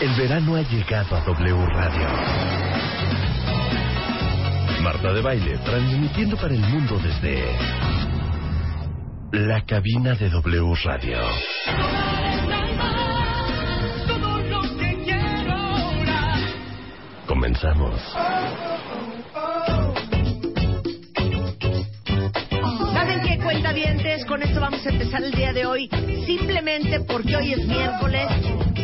El verano ha llegado a W Radio. Marta de Baile transmitiendo para el mundo desde la cabina de W Radio. Comenzamos. Con esto vamos a empezar el día de hoy. Simplemente porque hoy es miércoles,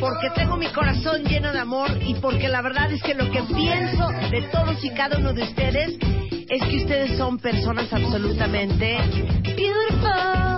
porque tengo mi corazón lleno de amor y porque la verdad es que lo que pienso de todos y cada uno de ustedes es que ustedes son personas absolutamente beautiful.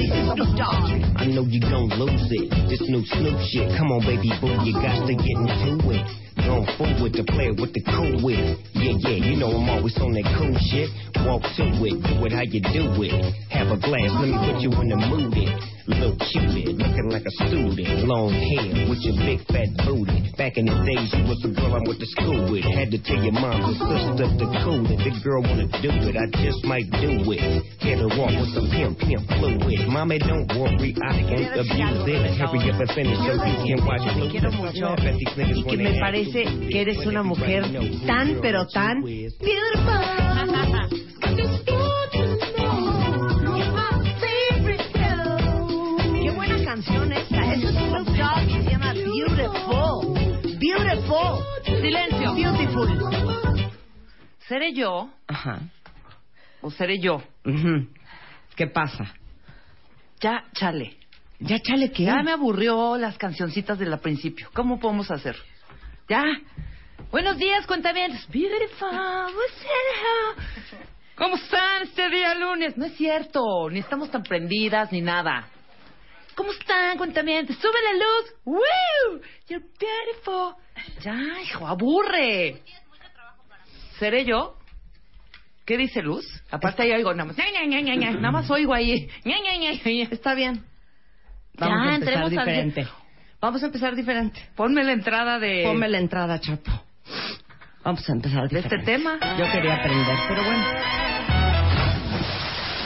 I know you gon' lose it. This new Snoop shit. Come on, baby boo, you got to get into it. Going with the player with the cool wit. Yeah, yeah, you know I'm always on that cool shit. Walk to it, do it how you do it. Have a glass, let me put you in the mood. It. Little cupid, looking like a student. Long hair with your big fat booty. Back in the days, you was the girl I went to school with. Had to tell your mom and sister to cool it. The girl wanna do it, I just might do it. Hit her walk with some pimp, pimp fluid. Mommy, don't worry, I won't abuse it. Hurry up and finish so you can watch Te quiero mucho y que me parece que eres una mujer tan pero tan Qué Beautiful. Silencio. Beautiful. ¿Seré yo Ajá. o seré yo? ¿Qué pasa? Ya, chale. Ya chale que Ya me aburrió las cancioncitas del principio. ¿Cómo podemos hacer? Ya. Buenos días, cuentavientes. Beautiful. ¿Cómo están este día lunes? No es cierto. Ni estamos tan prendidas ni nada. ¿Cómo están, cuentavientes? Sube la luz. ¡Woo! You're beautiful. Ya, hijo, aburre. ¿Seré yo? ¿Qué dice Luz? Aparte ahí oigo nada más. ña, ña, ña, ña, ña. Nada más oigo ahí. ña, ña, ña, ña, ña. Está bien. Ya, Vamos a empezar diferente. Vamos a empezar diferente. Ponme la entrada de... Ponme la entrada, Chapo. Vamos a empezar De este tema. Yo quería aprender, pero bueno.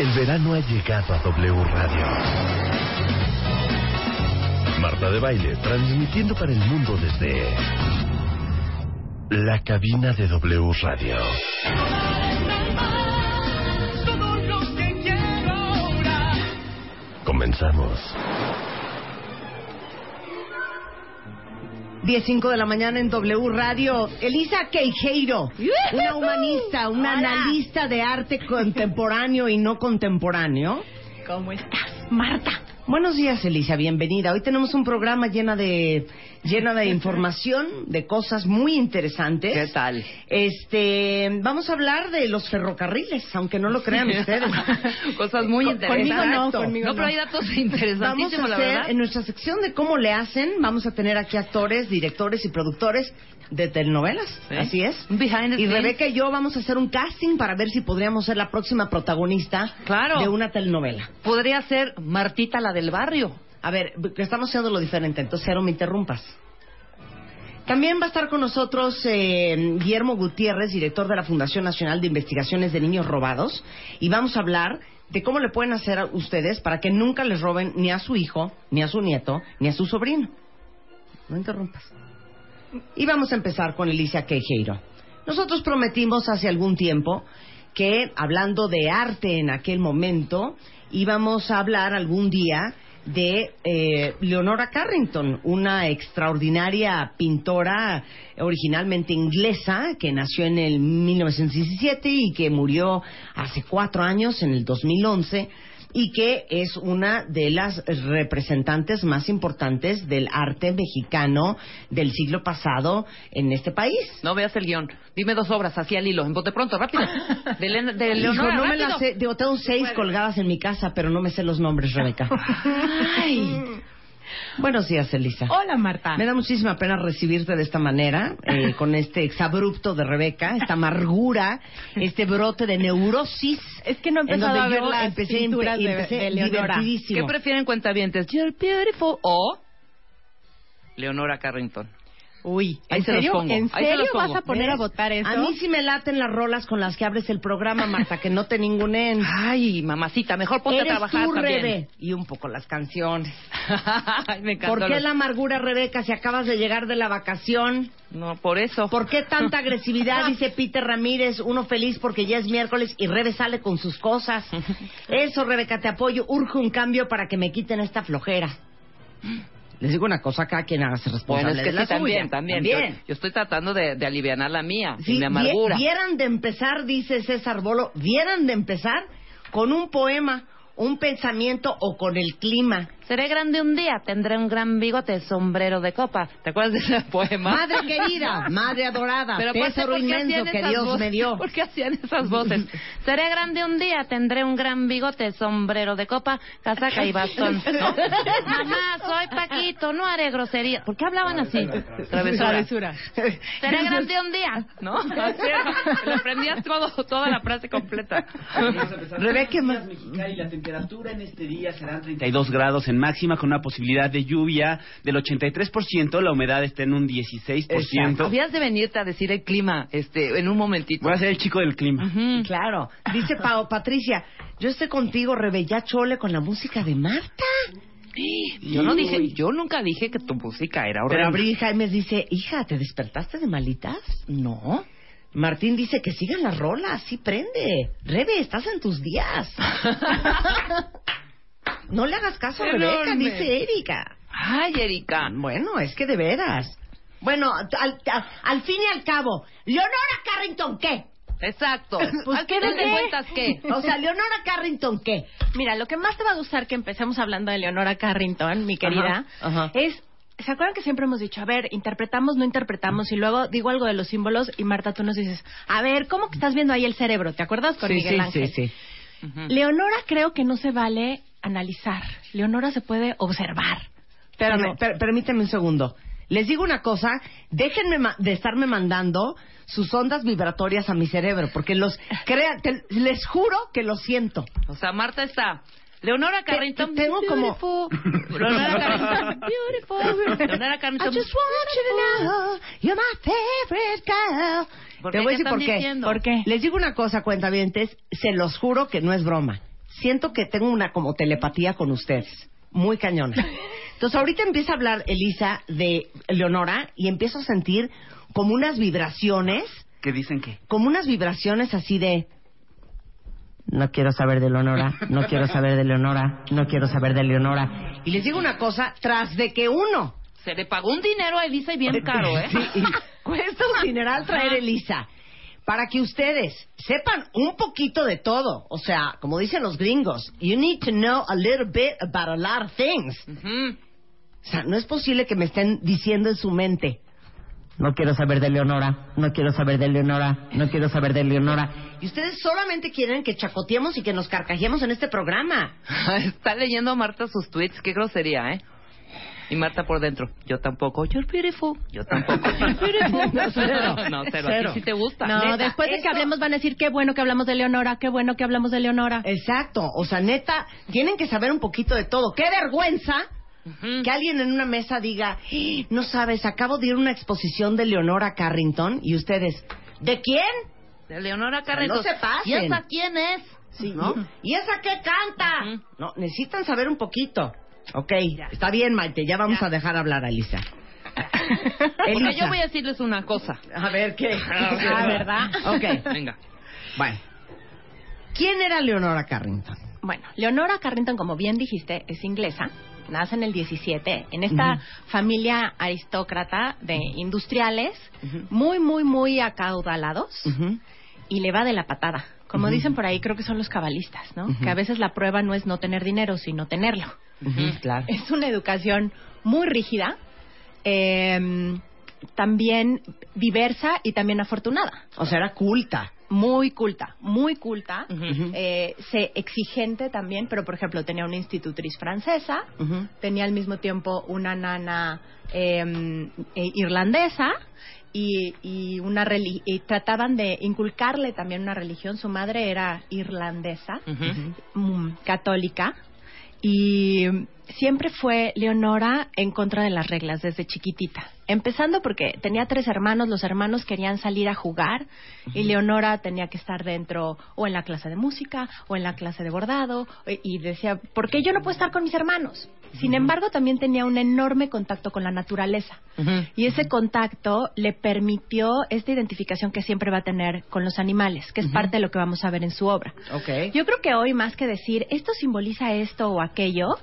El verano ha llegado a W Radio. Marta de Baile transmitiendo para el mundo desde la cabina de W Radio. Comenzamos. 10.05 de la mañana en W Radio. Elisa Queijeiro, una humanista, una Hola. analista de arte contemporáneo y no contemporáneo. ¿Cómo estás, Marta? Buenos días, Elisa, bienvenida. Hoy tenemos un programa llena de llena de información, de cosas muy interesantes. ¿Qué tal? Este, vamos a hablar de los ferrocarriles, aunque no lo crean ustedes. Cosas muy Co- interesantes. conmigo no, conmigo No, no. pero hay datos Vamos interesantísimos, a la hacer, verdad. en nuestra sección de cómo le hacen, vamos a tener aquí actores, directores y productores de telenovelas. Sí. Así es. Behind the Y scenes. Rebeca y yo vamos a hacer un casting para ver si podríamos ser la próxima protagonista Claro. de una telenovela. Podría ser Martita la del barrio. A ver, estamos haciendo lo diferente, entonces Cero, me interrumpas. También va a estar con nosotros eh, Guillermo Gutiérrez, director de la Fundación Nacional de Investigaciones de Niños Robados, y vamos a hablar de cómo le pueden hacer a ustedes para que nunca les roben ni a su hijo, ni a su nieto, ni a su sobrino. No interrumpas. Y vamos a empezar con Alicia Queijeiro. Nosotros prometimos hace algún tiempo que, hablando de arte en aquel momento, íbamos a hablar algún día de eh, Leonora Carrington, una extraordinaria pintora originalmente inglesa que nació en el 1917 y que murió hace cuatro años, en el 2011, y que es una de las representantes más importantes del arte mexicano del siglo pasado en este país. No veas el guion. Dime dos obras, así al hilo. En bote pronto, rápido. De, Elena- de Hijo, no me las sé. Digo, tengo seis colgadas en mi casa, pero no me sé los nombres, Rebeca. Ay. Buenos días, Elisa. Hola, Marta. Me da muchísima pena recibirte de esta manera, eh, con este exabrupto de Rebeca, esta amargura, este brote de neurosis. Es que no he empezado a ver yo las empecé, pinturas de- empecé de Leonora. divertidísimo. ¿Qué prefieren cuentavientes? You're beautiful o Leonora Carrington. Uy, Ahí ¿en se los serio, pongo, ¿en ahí se los serio vas pongo. a poner a ¿Ves? votar eso? A mí sí me laten las rolas con las que abres el programa, Marta, que no te ningunen. Ay, mamacita, mejor ponte Eres a trabajar tú, también. Rebe. Y un poco las canciones. Ay, me encantó. ¿Por qué los- la amargura, Rebeca, si acabas de llegar de la vacación? No, por eso. ¿Por qué tanta agresividad? Dice Peter Ramírez, uno feliz porque ya es miércoles y Rebe sale con sus cosas. Eso, Rebeca, te apoyo. Urge un cambio para que me quiten esta flojera. Les digo una cosa, cada quien haga Bueno, responsable es que de la sí, también, suya. también. Yo, yo estoy tratando de, de aliviar la mía, Sí, y mi amargura. vie- vieran de empezar, dice César Bolo, vieran de empezar con un poema, un pensamiento o con el clima. Seré grande un día, tendré un gran bigote, sombrero de copa. ¿Te acuerdas de ese poema? Madre querida, madre adorada, Pero tesoro ¿por qué inmenso que Dios voces? me dio. ¿Por qué hacían esas voces? Seré grande un día, tendré un gran bigote, sombrero de copa, casaca y bastón. ¿No? Mamá, soy Paquito, no haré grosería. ¿Por qué hablaban así? Travesura. Travesura. Seré grande un día, ¿no? Así era. Le aprendías todo, toda la frase completa. Rebeca, ma- Mexicali, la temperatura en este día serán 32 grados en máxima con una posibilidad de lluvia del 83%, la humedad está en un 16%. Habías de venirte a decir el clima este, en un momentito. Voy a ser el chico del clima. Claro. Dice Pao, Patricia, yo estoy contigo, Rebe, ya chole con la música de Marta. Yo no dije, yo nunca dije que tu música era Pero horrible. Abril Jaimes dice, hija, ¿te despertaste de malitas? No. Martín dice que sigan las rolas, sí prende. Rebe, estás en tus días. No le hagas caso a Rebeca, dice Erika. Ay, Erika. Bueno, es que de veras. Bueno, al, al- al fin y al cabo, Leonora Carrington, ¿qué? Exacto. Pues, ¿A qué ¿qué? te cuentas qué? O sea, Leonora Carrington, ¿qué? Mira, lo que más te va a gustar que empecemos hablando de Leonora Carrington, mi querida, Ajá, ajá. es... ¿Se acuerdan que siempre hemos dicho, a ver, interpretamos, no interpretamos, y luego digo algo de los símbolos y Marta, tú nos dices, a ver, ¿cómo que estás viendo ahí el cerebro? ¿Te acuerdas con sí, Miguel sí, Ángel? sí, sí. Ujú. Leonora creo que no se vale analizar. Leonora se puede observar. Espérame, Pero- per- permíteme un segundo. Les digo una cosa, déjenme ma- de estarme mandando sus ondas vibratorias a mi cerebro, porque los crea, te- les juro que lo siento. O sea, Marta está. Leonora Carrington. tengo como- beautiful. Leonora Carrington. Beautiful. Leonora I Carrington. just want you to know you're my favorite girl. ¿Por Te qué? voy a ¿Qué decir por están qué. diciendo? ¿Por qué? Les digo una cosa, cuentavientes, se los juro que no es broma. Siento que tengo una como telepatía con ustedes, muy cañona. Entonces ahorita empieza a hablar Elisa de Leonora y empiezo a sentir como unas vibraciones, ¿Qué dicen que? como unas vibraciones así de no quiero saber de Leonora, no quiero saber de Leonora, no quiero saber de Leonora. Y les digo una cosa, tras de que uno Se le pagó un dinero a Elisa y bien caro, ¿eh? Sí, y cuesta un dineral traer Elisa. Para que ustedes sepan un poquito de todo. O sea, como dicen los gringos, you need to know a little bit about a lot of things. O sea, no es posible que me estén diciendo en su mente, no quiero saber de Leonora, no quiero saber de Leonora, no quiero saber de Leonora. Y ustedes solamente quieren que chacoteemos y que nos carcajeemos en este programa. Está leyendo Marta sus tweets. Qué grosería, ¿eh? Y Marta por dentro. Yo tampoco. You're beautiful. Yo tampoco. You're beautiful. No, cero. No, cero. Cero. A ti sí te gusta. No, Neta, después de que hablemos van a decir qué bueno que hablamos de Leonora, qué bueno que hablamos de Leonora. Exacto. O sea, neta, tienen que saber un poquito de todo. ¡Qué vergüenza! Que alguien en una mesa diga, "Ah, no sabes, acabo de ir a una exposición de Leonora Carrington y ustedes, ¿de quién? De Leonora Carrington. no se pasen. ¿Y esa quién es? ¿No? ¿Y esa qué canta? No, necesitan saber un poquito. Ok, está bien, Maite, ya vamos a dejar hablar a Elisa. Porque Elisa. yo voy a decirles una cosa. A ver, ¿qué? Ah, ¿verdad? Ok, Venga. bueno. ¿Quién era Leonora Carrington? Bueno, Leonora Carrington, como bien dijiste, es inglesa. Nace en el 17 en esta familia aristócrata de industriales, muy, muy, muy acaudalados, y le va de la patada Como dicen por ahí, creo que son los cabalistas, ¿no? Que a veces la prueba no es no tener dinero, sino tenerlo. Claro. Es una educación muy rígida, eh, también diversa y también afortunada. O sea, era culta. Muy culta, muy culta, eh, se- exigente también, pero por ejemplo tenía una institutriz francesa, tenía al mismo tiempo una nana eh, irlandesa y, y una y trataban de inculcarle también una religión. Su madre era irlandesa, mm, católica, y siempre fue Leonora en contra de las reglas desde chiquitita. Empezando porque tenía tres hermanos, los hermanos querían salir a jugar y Leonora tenía que estar dentro o en la clase de música o en la clase de bordado y decía, ¿por qué yo no puedo estar con mis hermanos? Sin embargo, también tenía un enorme contacto con la naturaleza. Y ese contacto le permitió esta identificación que siempre va a tener con los animales, que es parte de lo que vamos a ver en su obra. Yo creo que hoy, más que decir esto simboliza esto o aquello,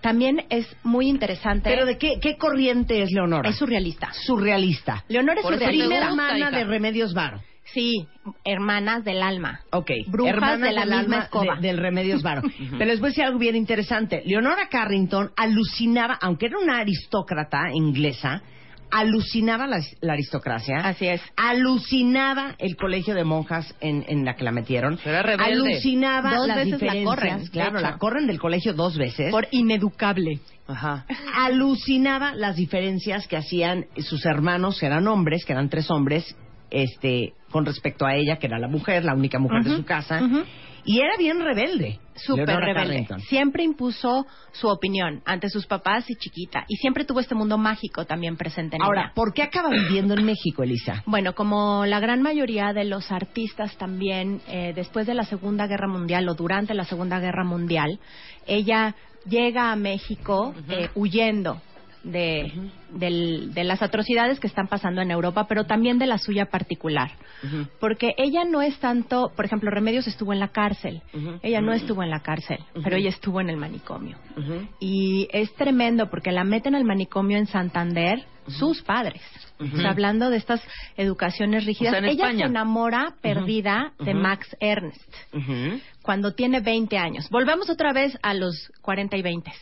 también es muy interesante. Pero de qué, qué corriente es Leonora? Es surrealista. surrealista. Leonora es surrealista. Hermana de Remedios Varo. Sí, hermanas del alma. Ok. Brujas Hermanas de la del misma alma escoba. de- del Remedios Varo. Pero les voy a decir algo bien interesante. Leonora Carrington alucinaba, aunque era una aristócrata inglesa, alucinaba la, la aristocracia. Así es. Alucinaba el colegio de monjas en, en la que la metieron. Pero era rebelde. Alucinaba Dos las veces la diferencias. corren, de claro, la corren del colegio dos veces. Por ineducable. Ajá. alucinaba las diferencias que hacían sus hermanos, que eran hombres, que eran tres hombres, este, con respecto a ella, que era la mujer, la única mujer de su casa, ujú. Y era bien rebelde. Súper Leonora rebelde. Carrington. Siempre impuso su opinión ante sus papás y chiquita. Y siempre tuvo este mundo mágico también presente en Ahora, ella. ¿por qué acaba viviendo en México, Elisa? Bueno, como la gran mayoría de los artistas también, eh, después de la Segunda Guerra Mundial o durante la Segunda Guerra Mundial, ella llega a México eh, huyendo de, del- de las atrocidades que están pasando en Europa, pero también de la suya particular. Porque ella no es tanto, por ejemplo, Remedios estuvo en la cárcel, ella no estuvo en la cárcel, pero ella estuvo en el manicomio. Y es tremendo porque la meten al manicomio en Santander sus padres. O sea, hablando de estas educaciones rígidas, O sea, en ella España. se enamora perdida de Max Ernst cuando tiene 20 años. Volvemos otra vez a los 40 y 20.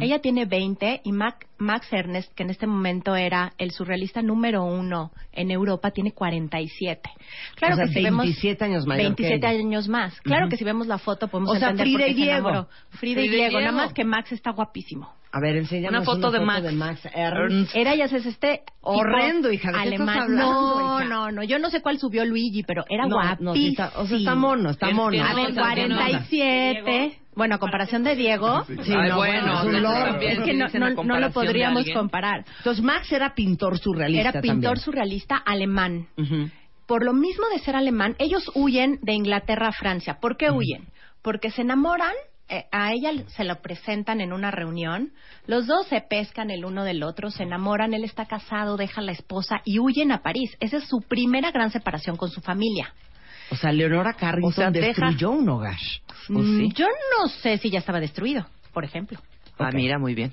Ella tiene 20 y Mac- Max Ernst, que en este momento era el surrealista número uno en Europa, tiene 47. Claro O sea, que si 27 años mayor que 27 ella. años más. Claro que si vemos la foto podemos O sea, entender Frida por qué y se Diego. enamoró. Frida, y Frida y Diego, nada Diego. más que Max está guapísimo. A ver, enséñanos Una foto de Max. Ernst. Ernst. Era ya es este Horrendo, hija, ¿de alemán. hablando, no, hija? no, no, yo no sé cuál subió Luigi, pero era No, guapísimo. no, sí está- o sea, está mono, está mono. A ver, nota, tiene nota. 47. Bueno, a comparación de Diego, Sí, Ay, no, bueno, es es que no, no- no lo de podríamos comparar. Entonces, Max era pintor surrealista Era pintor también. surrealista alemán. Ujú. Por lo mismo de ser alemán, ellos huyen de Inglaterra a Francia. ¿Por qué huyen? Porque se enamoran, a ella se lo presentan en una reunión, los dos se pescan el uno del otro, se enamoran, él está casado, deja a la esposa y huyen a París. Esa es su primera gran separación con su familia. O sea, Leonora Carrington O sea, deja- destruyó un hogar. ¿O Mm, sí? Yo no sé si ya estaba destruido, por ejemplo. Ah, mira, muy bien.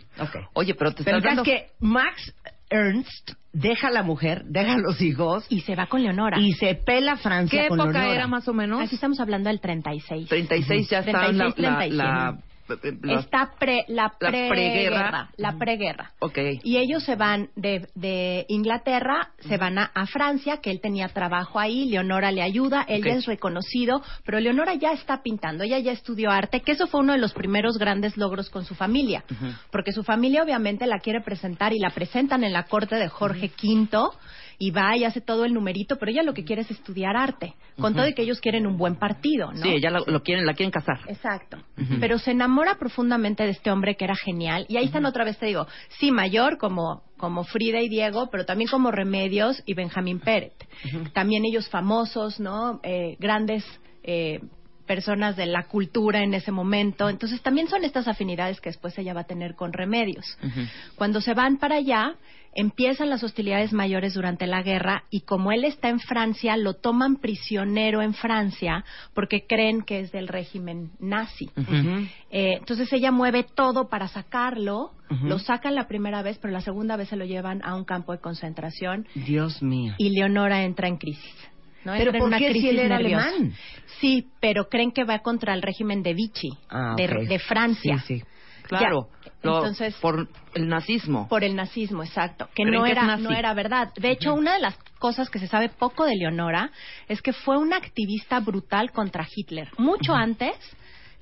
Oye, pero te Pero estás dando... es que Max Ernst deja a la mujer, deja a los hijos Y se va con Leonora. y se pela Francia ¿Qué con época Leonora. era más o menos? Aquí estamos hablando del 36. 36 ya está en la... 36, la, 37. la- la- Está pre, la la preguerra. La preguerra. Ok. Y ellos se van de, de Inglaterra, se van a, a Francia, que él tenía trabajo ahí, Leonora le ayuda, él ya es reconocido, pero Leonora ya está pintando, ella ya estudió arte, que eso fue uno de los primeros grandes logros con su familia, porque su familia obviamente la quiere presentar y la presentan en la corte de Jorge V y va y hace todo el numerito, pero ella lo que quiere es estudiar arte, con todo y que ellos quieren un buen partido, ¿no? Sí, ella lo, lo quieren, la quieren casar. Exacto. Pero se enamora profundamente de este hombre que era genial. Y ahí están otra vez, te digo, sí, mayor como, como Frida y Diego, pero también como Remedios y Benjamín Pérez. También ellos famosos, ¿no? Eh, grandes eh, personas de la cultura en ese momento. Entonces también son estas afinidades que después ella va a tener con Remedios. Cuando se van para allá, empiezan las hostilidades mayores durante la guerra y como él está en Francia, lo toman prisionero en Francia porque creen que es del régimen nazi. Eh, entonces ella mueve todo para sacarlo, lo sacan la primera vez, pero la segunda vez se lo llevan a un campo de concentración Dios mío. y Leonora entra en crisis. ¿no? Pero Entra en ¿por una qué si crisis él era nerviosa. alemán? Sí, pero creen que va contra el régimen de Vichy, Ah, de, de Francia. Sí, sí. Claro. Lo- entonces- por el nazismo. Por el nazismo, exacto. Que no que era, no era verdad. De hecho, una de las cosas que se sabe poco de Leonora es que fue una activista brutal contra Hitler, mucho antes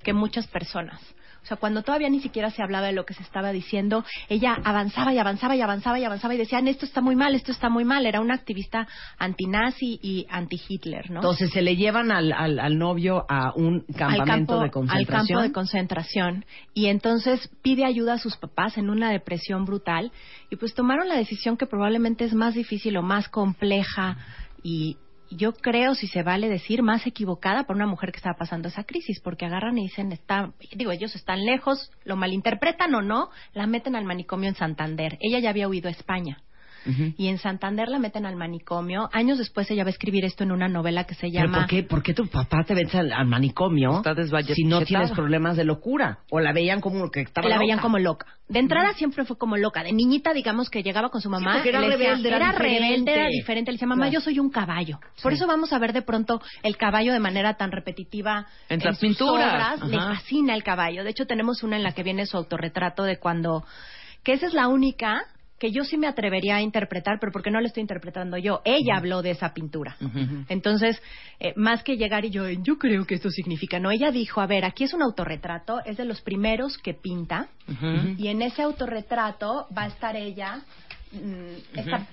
que muchas personas. O sea, cuando todavía ni siquiera se hablaba de lo que se estaba diciendo, ella avanzaba y avanzaba y avanzaba y avanzaba y decían, esto está muy mal, esto está muy mal. Era una activista antinazi y anti-Hitler, ¿no? Entonces se le llevan al, al, al novio a un campamento al campo, de al concentración. campo de concentración y entonces pide ayuda a sus papás en una depresión brutal y pues tomaron la decisión que probablemente es más difícil o más compleja y yo creo, si se vale decir, más equivocada para una mujer que estaba pasando esa crisis, porque agarran y dicen, está, digo, ellos están lejos, lo malinterpretan o no, la meten al manicomio en Santander. Ella ya había huido a España. Y en Santander la meten al manicomio. Años después ella va a escribir esto en una novela que se ¿Pero llama... por qué, por qué tu papá te vence al, al manicomio si no tienes problemas de locura? ¿O la veían como que estaba la veían como loca. De entrada siempre fue como loca. De niñita, digamos que llegaba con su mamá. porque era le decía- rebelde, era era diferente. rebelde, era diferente. Le decía, mamá, Claro. yo soy un caballo. Por Sí. eso vamos a ver de pronto el caballo de manera tan repetitiva En en, sus pinturas. obras. Le fascina el caballo. De hecho, tenemos una en la que viene su autorretrato de cuando... Que esa es la única que yo sí me atrevería a interpretar, pero porque no la estoy interpretando yo. Ella habló de esa pintura. Entonces, eh, más que llegar y yo, yo creo que esto significa, no, ella dijo, a ver, aquí es un autorretrato, es de los primeros que pinta, y en ese autorretrato va a estar ella, mm, está-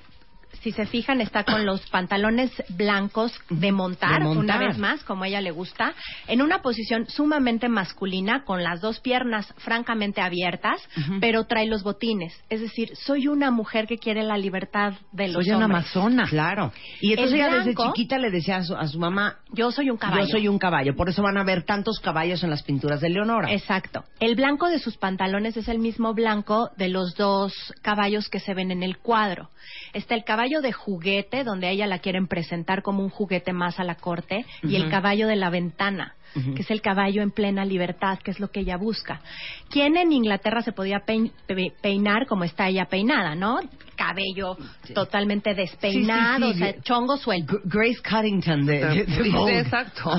si se fijan, está con los pantalones blancos de montar, De montar. una vez más, como a ella le gusta, en una posición sumamente masculina, con las dos piernas francamente abiertas, pero trae los botines. Es decir, soy una mujer que quiere la libertad de los Soy una hombres. amazona. Claro. Y entonces El ella desde chiquita le decía a su, a su mamá, Yo soy un caballo. yo soy un caballo. Por eso van a ver tantos caballos en las pinturas de Leonora. Exacto. El blanco de sus pantalones es el mismo blanco de los dos caballos que se ven en el cuadro. Está el caballo de juguete, donde a ella la quieren presentar como un juguete más a la corte, y el caballo de la ventana, que es el caballo en plena libertad, que es lo que ella busca. ¿Quién en Inglaterra se podía pein- pe- peinar como está ella peinada, no? Cabello totalmente despeinado, Sí, sí, sí. o sea, chongo suelto. Grace Cuddington de, de- exacto.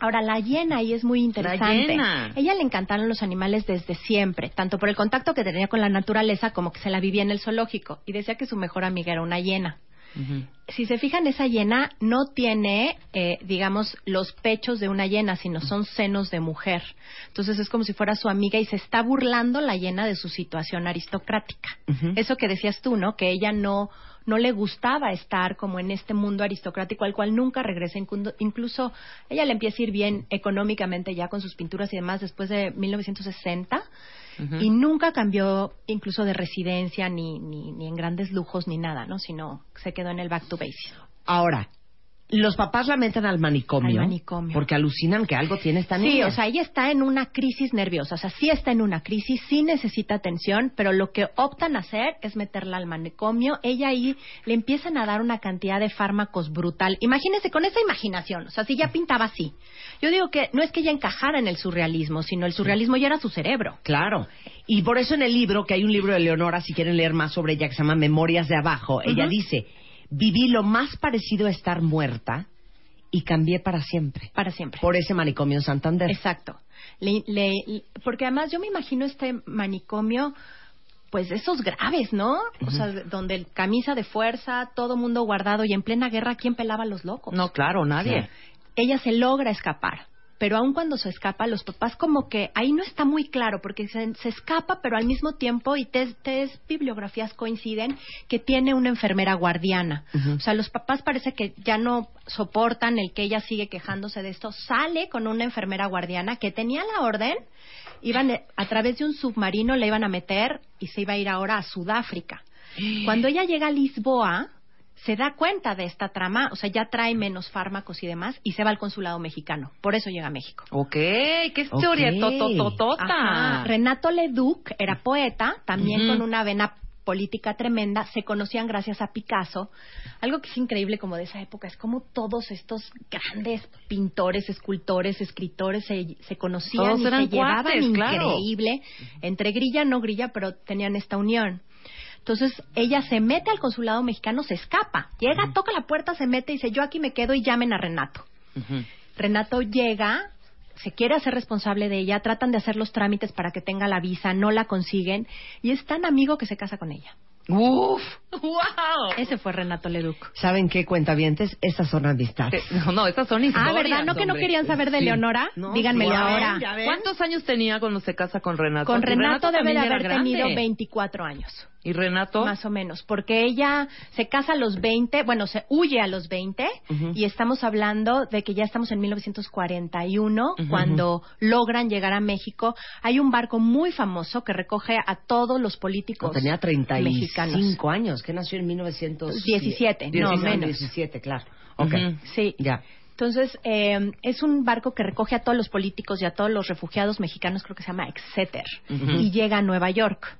Ahora, la hiena ahí es muy interesante. hiena. Ella le encantaron los animales desde siempre, tanto por el contacto que tenía con la naturaleza como que se la vivía en el zoológico. Y decía que su mejor amiga era una hiena. Si se fijan, esa hiena no tiene, eh, digamos, los pechos de una hiena, sino son senos de mujer. Entonces es como si fuera su amiga y se está burlando la hiena de su situación aristocrática. Eso que decías tú, ¿no? Que ella no no le gustaba estar como en este mundo aristocrático al cual nunca regresa. Incluso, ella le empieza a ir bien económicamente ya con sus pinturas y demás después de 1960 y nunca cambió incluso de residencia ni, ni, ni en grandes lujos ni nada, ¿no? Sino se quedó en el back to basics. Ahora, los papás la meten al manicomio. Al manicomio. Porque alucinan que algo tiene esta Sí, niña. o sea, ella está en una crisis nerviosa, o sea, sí está en una crisis, sí necesita atención, pero lo que optan a hacer es meterla al manicomio. Ella ahí le empiezan a dar una cantidad de fármacos brutal. Imagínense con esa imaginación, o sea, si ya pintaba así. Yo digo que no es que ella encajara en el surrealismo, sino el surrealismo ya era su cerebro. Claro. Y por eso en el libro, que hay un libro de Leonora, si quieren leer más sobre ella, que se llama Memorias de Abajo, ella dice, viví lo más parecido a estar muerta y cambié para siempre. Para siempre. Por ese manicomio en Santander. Exacto. Le- le- le- porque además yo me imagino este manicomio, pues esos graves, ¿no? O sea, donde el camisa de fuerza, todo mundo guardado y en plena guerra, ¿quién pelaba a los locos? No, claro, nadie. Ella se logra escapar. Pero aun cuando se escapa, los papás como que ahí no está muy claro, porque se, se escapa, pero al mismo tiempo, y tres, tres bibliografías coinciden, que tiene una enfermera guardiana. O sea, los papás parece que ya no soportan el que ella sigue quejándose de esto. Sale con una enfermera guardiana que tenía la orden, iban a través de un submarino, le iban a meter y se iba a ir ahora a Sudáfrica. Cuando ella llega a Lisboa, se da cuenta de esta trama, o sea, ya trae menos fármacos y demás, y se va al consulado mexicano. Por eso llega a México. Ok, qué historia totototota. Renato Leduc era poeta, también con una vena política tremenda, se conocían gracias a Picasso. Algo que es increíble como de esa época es como todos estos grandes pintores, escultores, escritores se, se conocían Todos y eran se llevaban cuates, claro. increíble, entre grilla no grilla, pero tenían esta unión. Entonces ella se mete al consulado mexicano, se escapa, llega, toca la puerta, se mete y dice, yo aquí me quedo y llamen a Renato. Renato llega, se quiere hacer responsable de ella, tratan de hacer los trámites para que tenga la visa, no la consiguen y es tan amigo que se casa con ella. Uf, wow. Ese fue Renato Leduc. ¿Saben qué, cuentavientes? Estas son amistades. No, no, estas son historias. Ah, ¿verdad? ¿No que no querían saber de Sí. Leonora? No, Díganmelo ahora. ¿Cuántos años tenía cuando se casa con Renato? Con Y Renato, debe de haber grande. tenido 24 años. ¿Y Renato? Más o menos, porque ella se casa a los 20, bueno, se huye a los 20 Ujú. y estamos hablando de que ya estamos en 1941 Ujú. cuando logran llegar a México. Hay un barco muy famoso que recoge a todos los políticos No, tenía 35 mexicanos. años, que nació en 1917. 17, no, menos. 17, claro. Ok. Sí. Ya. Entonces, eh, es un barco que recoge a todos los políticos y a todos los refugiados mexicanos, creo que se llama Exeter, y llega a Nueva York.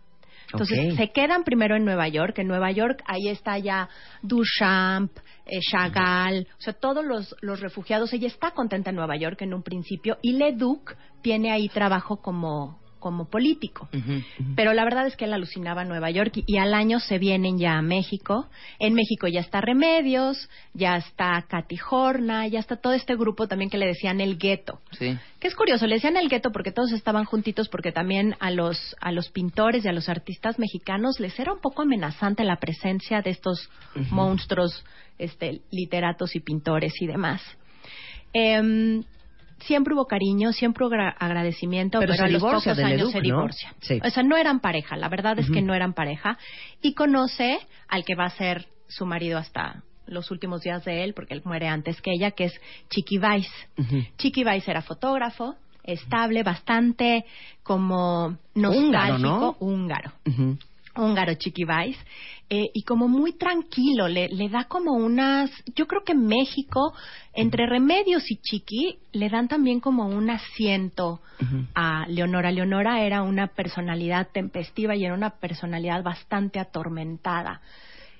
Entonces, se quedan primero en Nueva York. En Nueva York, ahí está ya Duchamp, eh, Chagall, o sea, todos los, los refugiados. Ella está contenta en Nueva York en un principio, y Leduc tiene ahí trabajo como, como político. Pero la verdad es que él alucinaba a Nueva York y, y al año se vienen ya a México. En México ya está Remedios, ya está Katy Horna, ya está todo este grupo también que le decían el gueto. Sí. Que es curioso, le decían el gueto porque todos estaban juntitos porque también a los, a los pintores y a los artistas mexicanos les era un poco amenazante la presencia de estos monstruos este, literatos y pintores y demás. Em, siempre hubo cariño, siempre hubo agra- agradecimiento, Pero pero, a los pocos años Leduc, se ¿no? divorcia. Sí. O sea, no eran pareja, la verdad es que no eran pareja. Y conoce al que va a ser su marido hasta los últimos días de él, porque él muere antes que ella, que es Chiqui Weiss. Ujú. Chiqui Weiss era fotógrafo, estable, bastante como Húngaro, ¿no? nostálgico, húngaro Ujú. húngaro Chiqui Weiss, eh, y como muy tranquilo, le, le da como unas, yo creo que México, entre Remedios y Chiqui, le dan también como un asiento a Leonora. Leonora era una personalidad tempestiva y era una personalidad bastante atormentada.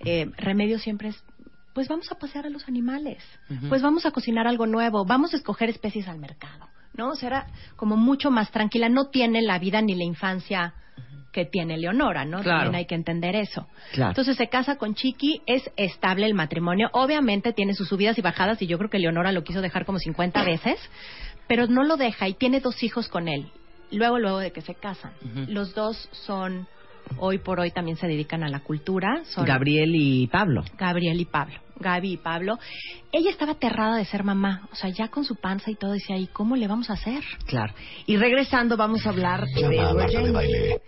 Eh, Remedios siempre es, pues vamos a pasear a los animales, pues vamos a cocinar algo nuevo, vamos a escoger especies al mercado, ¿no? O sea, era como mucho más tranquila, no tiene la vida ni la infancia que tiene Leonora, ¿no? Claro. También hay que entender eso. Claro. Entonces se casa con Chiqui, es estable el matrimonio, obviamente tiene sus subidas y bajadas y yo creo que Leonora lo quiso dejar como 50 veces, pero no lo deja y tiene dos hijos con él. Luego, luego de que se casan. Los dos son, hoy por hoy también se dedican a la cultura. Son Gabriel y Pablo. Gabriel y Pablo. Gaby y Pablo. Ella estaba aterrada de ser mamá, o sea, ya con su panza y todo, decía, ¿y cómo le vamos a hacer? Claro. Y regresando vamos a hablar de Llama a Edward Marta de. Baile.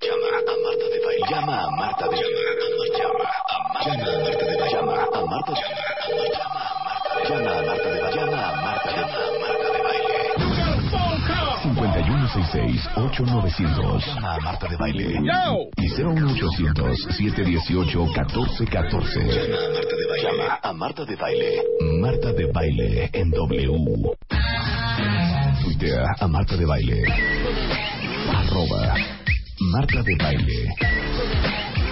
Llama a Marta de Baile. Llama a Marta de Baile. Llama a Marta de Baile. Llama a Marta de Baile. Llama a Marta de Baile. Llama a 668-900. Llama a Marta de Baile. Y 01800-718-1414. Llama a Marta de Baile. Marta de Baile. En W. Tuitea a Marta de Baile. Arroba Marta de Baile.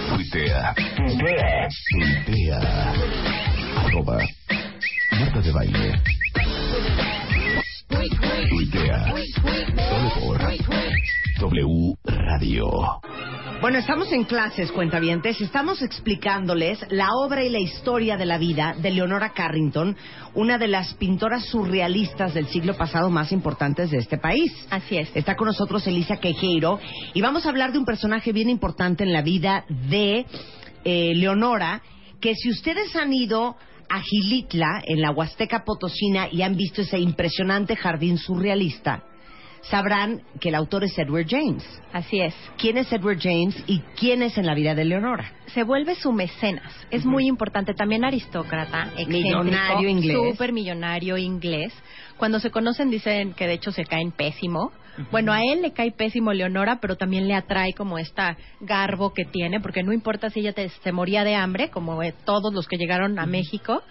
Tuitea. Tuitea. Tuitea. Arroba Marta de Baile. Tuitea. Solo por W Radio. Bueno, estamos en clases, cuentavientes. Estamos explicándoles la obra y la historia de la vida de Leonora Carrington, una de las pintoras surrealistas del siglo pasado más importantes de este país. Así es. Está con nosotros Elisa Quejeiro y vamos a hablar de un personaje bien importante en la vida de eh, Leonora, que si ustedes han ido a Gilitla, en la Huasteca Potosina, y han visto ese impresionante jardín surrealista, sabrán que el autor es Edward James. Así es. ¿Quién es Edward James y quién es en la vida de Leonora? se vuelve su mecenas. Es muy importante. También aristócrata, Millonario inglés. Súper millonario inglés. Cuando se conocen dicen que de hecho se caen pésimo. Bueno, a él le cae pésimo Leonora, pero también le atrae como esta garbo que tiene, porque no importa si ella te- se moría de hambre, como eh, todos los que llegaron a México,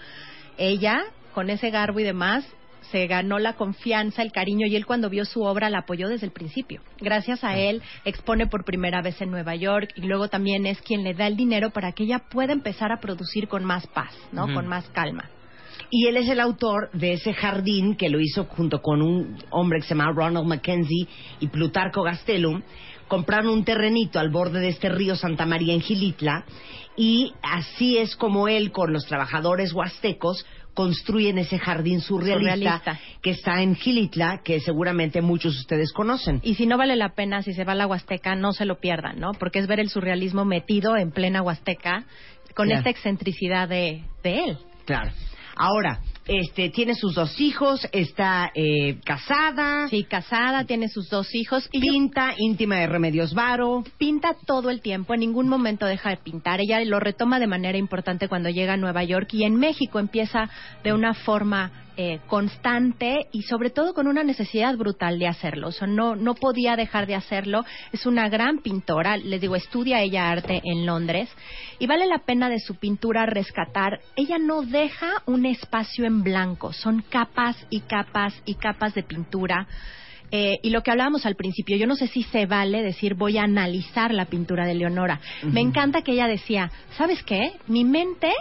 ella, con ese garbo y demás, se ganó la confianza, el cariño y él cuando vio su obra la apoyó desde el principio. Gracias a él expone por primera vez en Nueva York y luego también es quien le da el dinero para que ella pueda empezar a producir con más paz, ¿no? Con más calma. Y él es el autor de ese jardín que lo hizo junto con un hombre que se llama Ronald Mackenzie y Plutarco Gastelum, compraron un terrenito al borde de este río Santa María en Gilitla y así es como él con los trabajadores huastecos construyen ese jardín surrealista, Surrealista. que está en Gilitla, que seguramente muchos de ustedes conocen. Y si no vale la pena, si se va a la Huasteca, no se lo pierdan, ¿no? Porque es ver el surrealismo metido en plena Huasteca con Claro. esta excentricidad de, de él. Claro. Ahora, este, tiene sus dos hijos, está eh, casada, Sí, casada, tiene sus dos hijos y yo- pinta, íntima de Remedios Varo. pinta todo el tiempo, en ningún momento deja de pintar. Ella lo retoma de manera importante cuando llega a Nueva York y en México empieza de una forma eh, constante y sobre todo con una necesidad brutal de hacerlo. O sea, no, no podía dejar de hacerlo. Es una gran pintora. Les digo, estudia ella arte en Londres y vale la pena de su pintura rescatar. Ella no deja un espacio en blanco. Son capas y capas y capas de pintura. Eh, y lo que hablábamos al principio, yo no sé si se vale decir voy a analizar la pintura de Leonora. Me encanta que ella decía, ¿sabes qué? Mi mente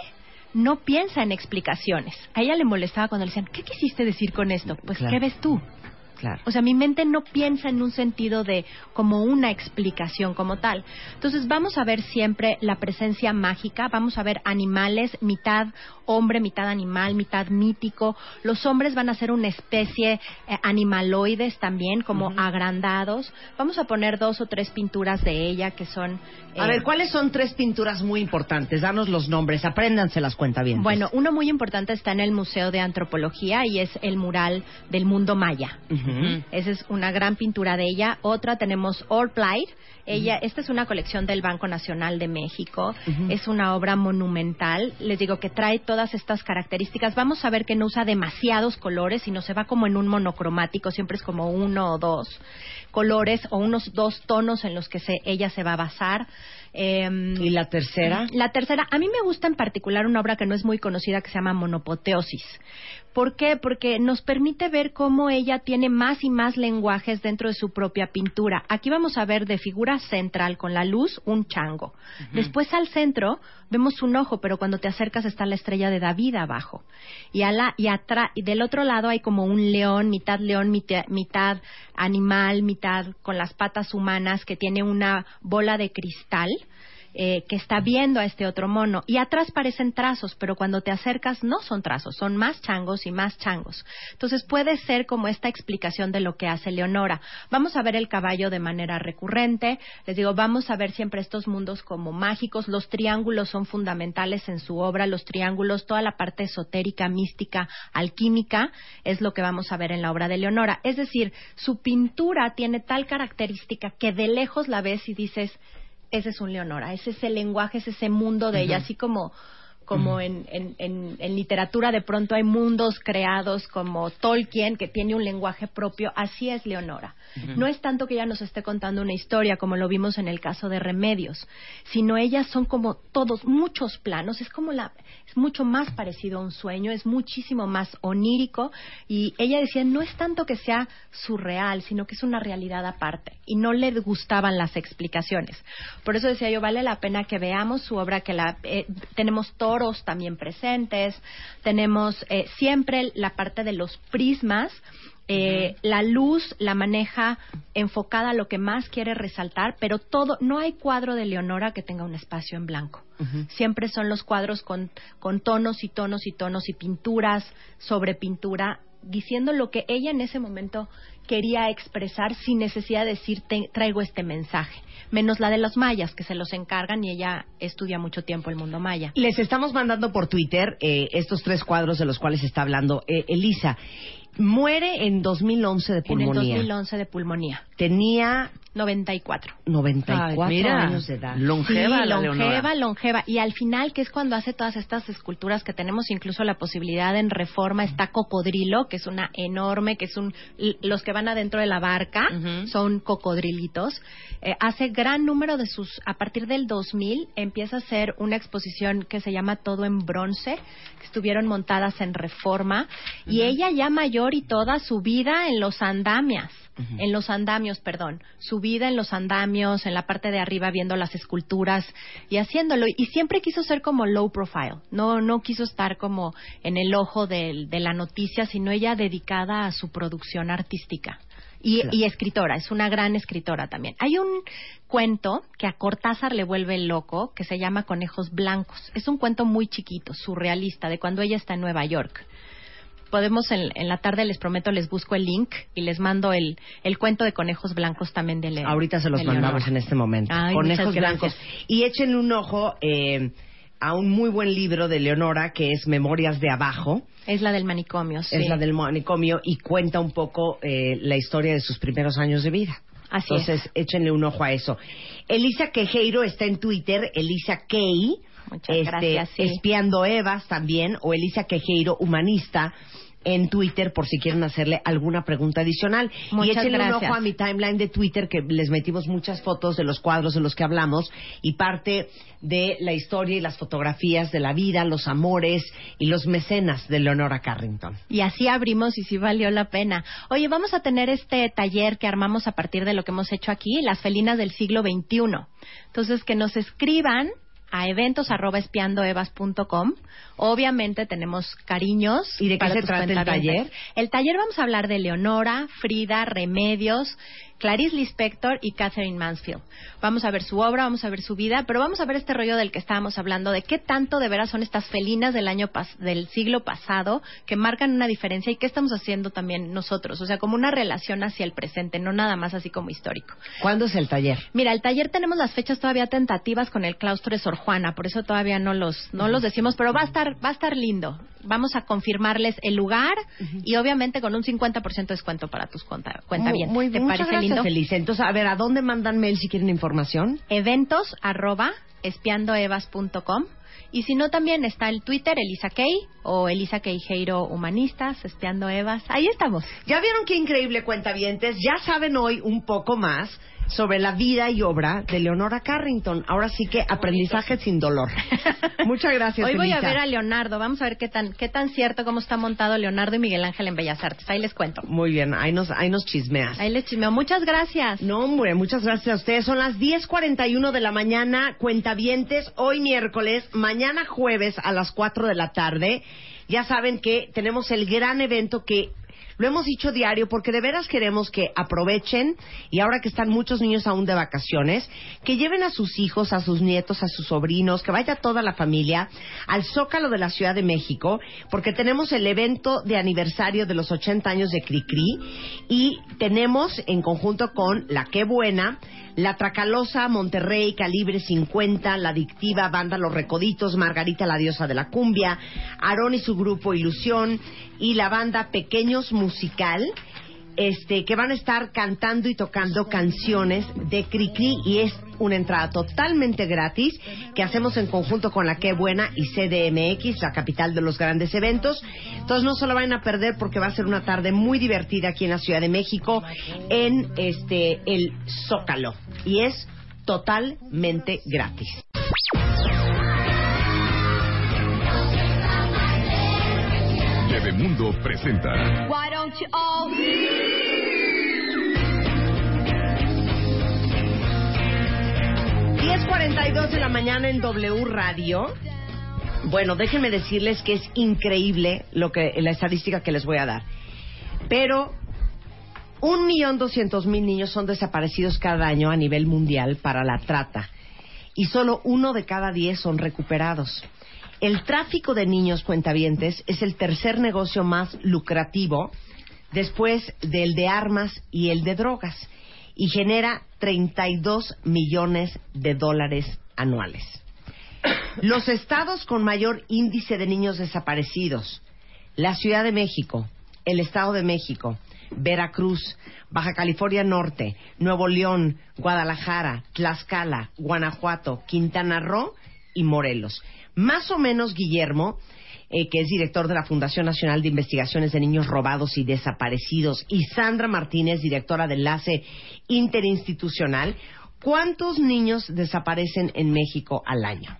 no piensa en explicaciones. A ella le molestaba cuando le decían, ¿qué quisiste decir con esto? Pues, Claro. ¿qué ves tú? Claro. O sea, mi mente no piensa en un sentido de como una explicación como tal. Entonces vamos a ver siempre la presencia mágica, vamos a ver animales, mitad hombre, mitad animal, mitad mítico. Los hombres van a ser una especie eh, animaloides también, como agrandados. Vamos a poner dos o tres pinturas de ella que son... A eh, ver, ¿cuáles son tres pinturas muy importantes? Danos los nombres, apréndanse las cuenta bien. Bueno, uno muy importante está en el Museo de Antropología y es el mural del mundo maya. Esa es una gran pintura de ella. Otra tenemos All Plight. Ella, esta es una colección del Banco Nacional de México. Es una obra monumental. Les digo que trae todas estas características. Vamos a ver que no usa demasiados colores, sino se va como en un monocromático. Siempre es como uno o dos colores o unos dos tonos en los que se, ella se va a basar. Em, ¿Y la tercera? la tercera, a mí me gusta en particular una obra que no es muy conocida que se llama Monopoteosis. ¿Por qué? Porque nos permite ver cómo ella tiene más y más lenguajes dentro de su propia pintura. Aquí vamos a ver de figura central con la luz un chango. Después al centro vemos un ojo, pero cuando te acercas está la estrella de David abajo. Y, a la, y, atra- y del otro lado hay como un león, mitad león, mitad, mitad animal, mitad con las patas humanas, que tiene una bola de cristal eh, que está viendo a este otro mono. Y atrás parecen trazos, pero cuando te acercas no son trazos, son más changos y más changos. Entonces puede ser como esta explicación de lo que hace Leonora. Vamos a ver el caballo de manera recurrente. Les digo, vamos a ver siempre estos mundos como mágicos. Los triángulos son fundamentales en su obra. Los triángulos, toda la parte esotérica, mística, alquímica, es lo que vamos a ver en la obra de Leonora. Es decir, su pintura tiene tal característica que de lejos la ves y dices, ese es un Leonora, ese es el lenguaje, es ese mundo de ella, así como como en, en, en, en literatura de pronto hay mundos creados como Tolkien, que tiene un lenguaje propio, así es Leonora. No es tanto que ella nos esté contando una historia, como lo vimos en el caso de Remedios, sino ellas son como todos, muchos planos, es como la, es mucho más parecido a un sueño, es muchísimo más onírico, y ella decía, no es tanto que sea surreal, sino que es una realidad aparte, y no le gustaban las explicaciones. Por eso decía yo, vale la pena que veamos su obra, que la, eh, tenemos toros también presentes, tenemos eh, siempre la parte de los prismas, eh, La luz la maneja enfocada a lo que más quiere resaltar, pero todo, no hay cuadro de Leonora que tenga un espacio en blanco. Siempre son los cuadros con, con tonos y tonos y tonos y pinturas sobre pintura, diciendo lo que ella en ese momento quería expresar sin necesidad de decir "Te- traigo este mensaje. Menos la de los mayas, que se los encargan y ella estudia mucho tiempo el mundo maya. Les estamos mandando por Twitter eh, estos tres cuadros de los cuales está hablando eh, Elisa. Muere en 2011 de En el pulmonía. 2011 de pulmonía. Tenía 94. 94 Ay, mira, años de edad. Longeva sí, la longeva, Leonora. longeva. Y al final, que es cuando hace todas estas esculturas que tenemos incluso la posibilidad en reforma, está Cocodrilo, que es una enorme, que es un... Los que van adentro de la barca son cocodrilitos. Eh, hace gran número de sus... A partir del 2000 empieza a hacer una exposición que se llama Todo en Bronce, que estuvieron montadas en reforma. Y ella ya mayor y toda su vida en los andamias en los andamios, perdón, su vida en los andamios, en la parte de arriba viendo las esculturas y haciéndolo. Y siempre quiso ser como low profile, no, no quiso estar como en el ojo de, la noticia, sino ella dedicada a su producción artística. Y, Claro. y escritora, es una gran escritora también. Hay un cuento que a Cortázar le vuelve loco, que se llama Conejos Blancos. Es un cuento muy chiquito, surrealista, de cuando ella está en Nueva York. Podemos, en, en la tarde les prometo, les busco el link y les mando el, el cuento de Conejos Blancos también de León. Ahorita se los mandamos en este momento. Ay, Conejos blancos. Y échenle un ojo eh, a un muy buen libro de Leonora que es Memorias de Abajo. Es la del manicomio, sí. Es la del manicomio y cuenta un poco eh, la historia de sus primeros años de vida. Así Entonces, échenle un ojo a eso. Elisa Quejeiro está en Twitter, Elisa Key. Muchas este, gracias, sí. Espiando Evas también, o Elisa Quejeiro, humanista, en Twitter, por si quieren hacerle alguna pregunta adicional. Muchas y échenle un ojo a mi timeline de Twitter, que les metimos muchas fotos de los cuadros de los que hablamos, y parte de la historia y las fotografías de la vida, los amores y los mecenas de Leonora Carrington. Y así abrimos y sí valió la pena. Oye, vamos a tener este taller que armamos a partir de lo que hemos hecho aquí, las felinas del siglo XXI. Entonces, que nos escriban a eventos@espiandoevas.com. Obviamente tenemos cariños. ¿Y de qué para se tus trata el taller? El taller vamos a hablar de Leonora, Frida, Remedios, Clarice Lispector y Catherine Mansfield. Vamos a ver su obra, vamos a ver su vida, pero vamos a ver este rollo del que estábamos hablando, de qué tanto de veras son estas felinas del año pas- del siglo pasado que marcan una diferencia y qué estamos haciendo también nosotros, o sea, como una relación hacia el presente, no nada más así como histórico. ¿Cuándo es el taller? Mira, el taller tenemos las fechas todavía tentativas con el claustro de Sor Juana, por eso todavía no los no los decimos, pero va a estar va a estar lindo. Vamos a confirmarles el lugar y obviamente con un 50% de descuento para tus cuenta, cuentavientes. Muy, muy, ¿Te parece gracias, lindo? Elisa. Entonces, a ver, ¿a dónde mandan mail si quieren información? Eventos arroba espiandoevas.com y si no también está el Twitter Elisa Kay o Elisa Queijeiro Humanistas, Espiando Evas. Ahí estamos. ¿Ya vieron qué increíble cuentavientes? Ya saben hoy un poco más sobre la vida y obra de Leonora Carrington. Ahora sí que aprendizaje sin dolor. Muchas gracias, Hoy voy a ver a Leonardo. Vamos a ver qué tan, qué tan cierto, cómo está montado Leonardo y Miguel Ángel en Bellas Artes. Ahí les cuento. Muy bien, ahí nos, ahí nos chismeas. Ahí les chismeo. Muchas gracias. No, hombre, muchas gracias a ustedes. Son las 10.41 de la mañana, cuentavientes, hoy miércoles, mañana jueves a las 4 de la tarde. Ya saben que tenemos el gran evento que lo hemos dicho diario porque de veras queremos que aprovechen y ahora que están muchos niños aún de vacaciones, que lleven a sus hijos, a sus nietos, a sus sobrinos, que vaya toda la familia al Zócalo de la Ciudad de México porque tenemos el evento de aniversario de los 80 años de Cricri y tenemos en conjunto con La Qué Buena, La Tracalosa, Monterrey, Calibre 50, La Adictiva, Banda Los Recoditos, Margarita la Diosa de la Cumbia, Aarón y su grupo Ilusión y la banda Pequeños Musical, este, que van a estar cantando y tocando canciones de Cricri y es una entrada totalmente gratis que hacemos en conjunto con la Qué Buena y CDMX, la capital de los grandes eventos. Entonces no se lo van a perder porque va a ser una tarde muy divertida aquí en la Ciudad de México en este el Zócalo y es totalmente gratis. Mundo presenta Why don't you all 10.42 de la mañana en W Radio. Bueno, déjenme decirles que es increíble lo que la estadística que les voy a dar. Pero un millón doscientos mil niños son desaparecidos cada año a nivel mundial para la trata y solo uno de cada diez son recuperados. El tráfico de niños cuentavientes es el tercer negocio más lucrativo después del de armas y el de drogas y genera 32 millones de dólares anuales. Los estados con mayor índice de niños desaparecidos, la Ciudad de México, el Estado de México, Veracruz, Baja California Norte, Nuevo León, Guadalajara, Tlaxcala, Guanajuato, Quintana Roo y Morelos. Más o menos Guillermo, eh, que es director de la Fundación Nacional de Investigaciones de Niños Robados y Desaparecidos, y Sandra Martínez, directora de Enlace Interinstitucional, ¿cuántos niños desaparecen en México al año?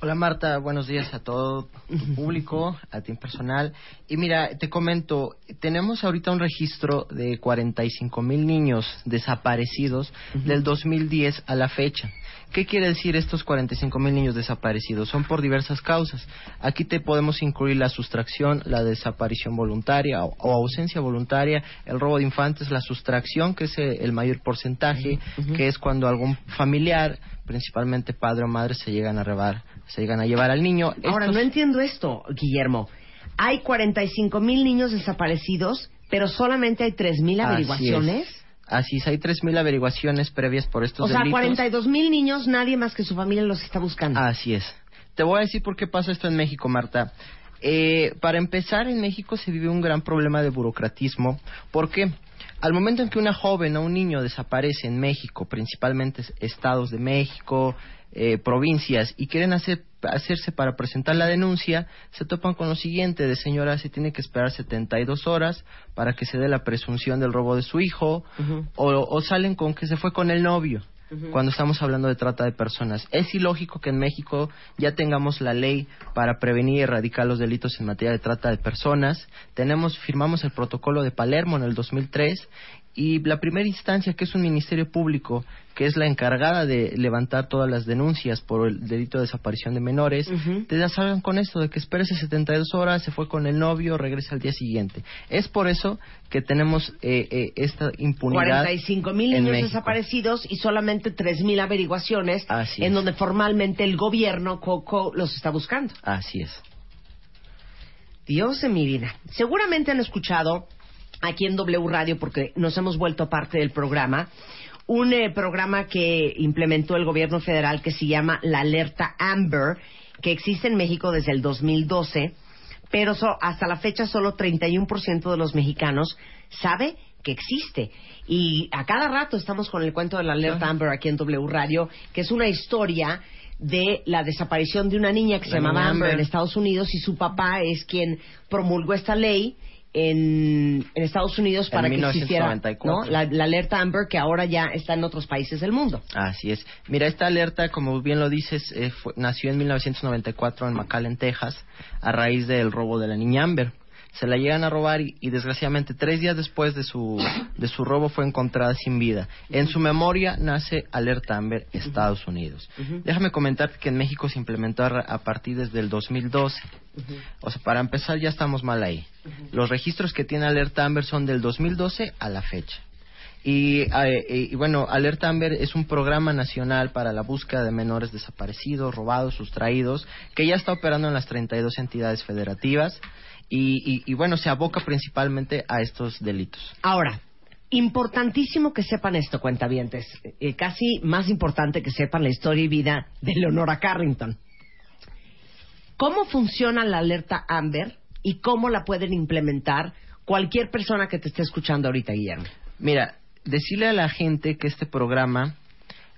Hola Marta, buenos días a todo tu público, a ti en personal. Y mira, te comento, tenemos ahorita un registro de 45 mil niños desaparecidos del 2010 a la fecha. ¿Qué quiere decir estos 45 mil niños desaparecidos? Son por diversas causas. Aquí te podemos incluir la sustracción, la desaparición voluntaria o, o ausencia voluntaria, el robo de infantes, la sustracción, que es eh, el mayor porcentaje, que es cuando algún familiar, principalmente padre o madre, se llegan a robar, se llegan a llevar al niño. Ahora, Estos- no entiendo esto, Guillermo. Hay 45 mil niños desaparecidos, pero solamente hay 3 mil averiguaciones. Así es, hay 3.000 averiguaciones previas por estos O sea, delitos. 42 mil niños, nadie más que su familia los está buscando. Así es. Te voy a decir por qué pasa esto en México, Marta. Eh, para empezar, en México se vive un gran problema de burocratismo. ¿Por qué? Al momento en que una joven o un niño desaparece en México, principalmente es- estados de México, eh, provincias, y quieren hacer, hacerse para presentar la denuncia, se topan con lo siguiente, de señora, se tiene que esperar 72 horas para que se dé la presunción del robo de su hijo, o, o salen con que se fue con el novio cuando estamos hablando de trata de personas. Es ilógico que en México ya tengamos la ley para prevenir y erradicar los delitos en materia de trata de personas. Tenemos, firmamos el protocolo de Palermo en el 2003 y la primera instancia, que es un ministerio público, que es la encargada de levantar todas las denuncias por el delito de desaparición de menores, te da- salgan con esto de que espérese 72 horas, se fue con el novio, regresa al día siguiente. Es por eso que tenemos eh, eh, esta impunidad. 45 mil niños México. desaparecidos y solamente 3 mil averiguaciones Así en es. donde formalmente el gobierno Coco los está buscando. Así es. Dios de mi vida. Seguramente han escuchado aquí en W Radio, porque nos hemos vuelto parte del programa, un eh, programa que implementó el gobierno federal que se llama la Alerta Amber, que existe en México desde el 2012, pero so- hasta la fecha solo 31% de los mexicanos sabe que existe. Y a cada rato estamos con el cuento de la Alerta Amber aquí en W Radio, que es una historia de la desaparición de una niña que se La llamaba Amber en. Estados Unidos y su papá es quien promulgó esta ley en, en Estados Unidos En para que existiera 1994. ¿no? la, la alerta Amber que ahora ya está en otros países del mundo. Así es. Mira, esta alerta, como bien lo dices, eh, fue- nació en 1994 en McAllen, Texas, a raíz del robo de la niña Amber. Se la llegan a robar y, y, desgraciadamente tres días después de su, de su robo fue encontrada sin vida. En su memoria nace Alerta Amber Estados Unidos. Déjame comentar que en México se implementó a partir desde el 2012. O sea, para empezar ya estamos mal ahí. Los registros que tiene Alerta Amber son del 2012 a la fecha. Y, eh, y, bueno, Alerta Amber es un programa nacional para la búsqueda de menores desaparecidos, robados, sustraídos, que ya está operando en las 32 entidades federativas y, y- y, bueno, se aboca principalmente a estos delitos. Ahora, importantísimo que sepan esto, cuentavientes. Eh, casi más importante que sepan la historia y vida de Leonora Carrington. ¿Cómo funciona la alerta Amber y cómo la pueden implementar cualquier persona que te esté escuchando ahorita, Guillermo? Mira, decirle a la gente que este programa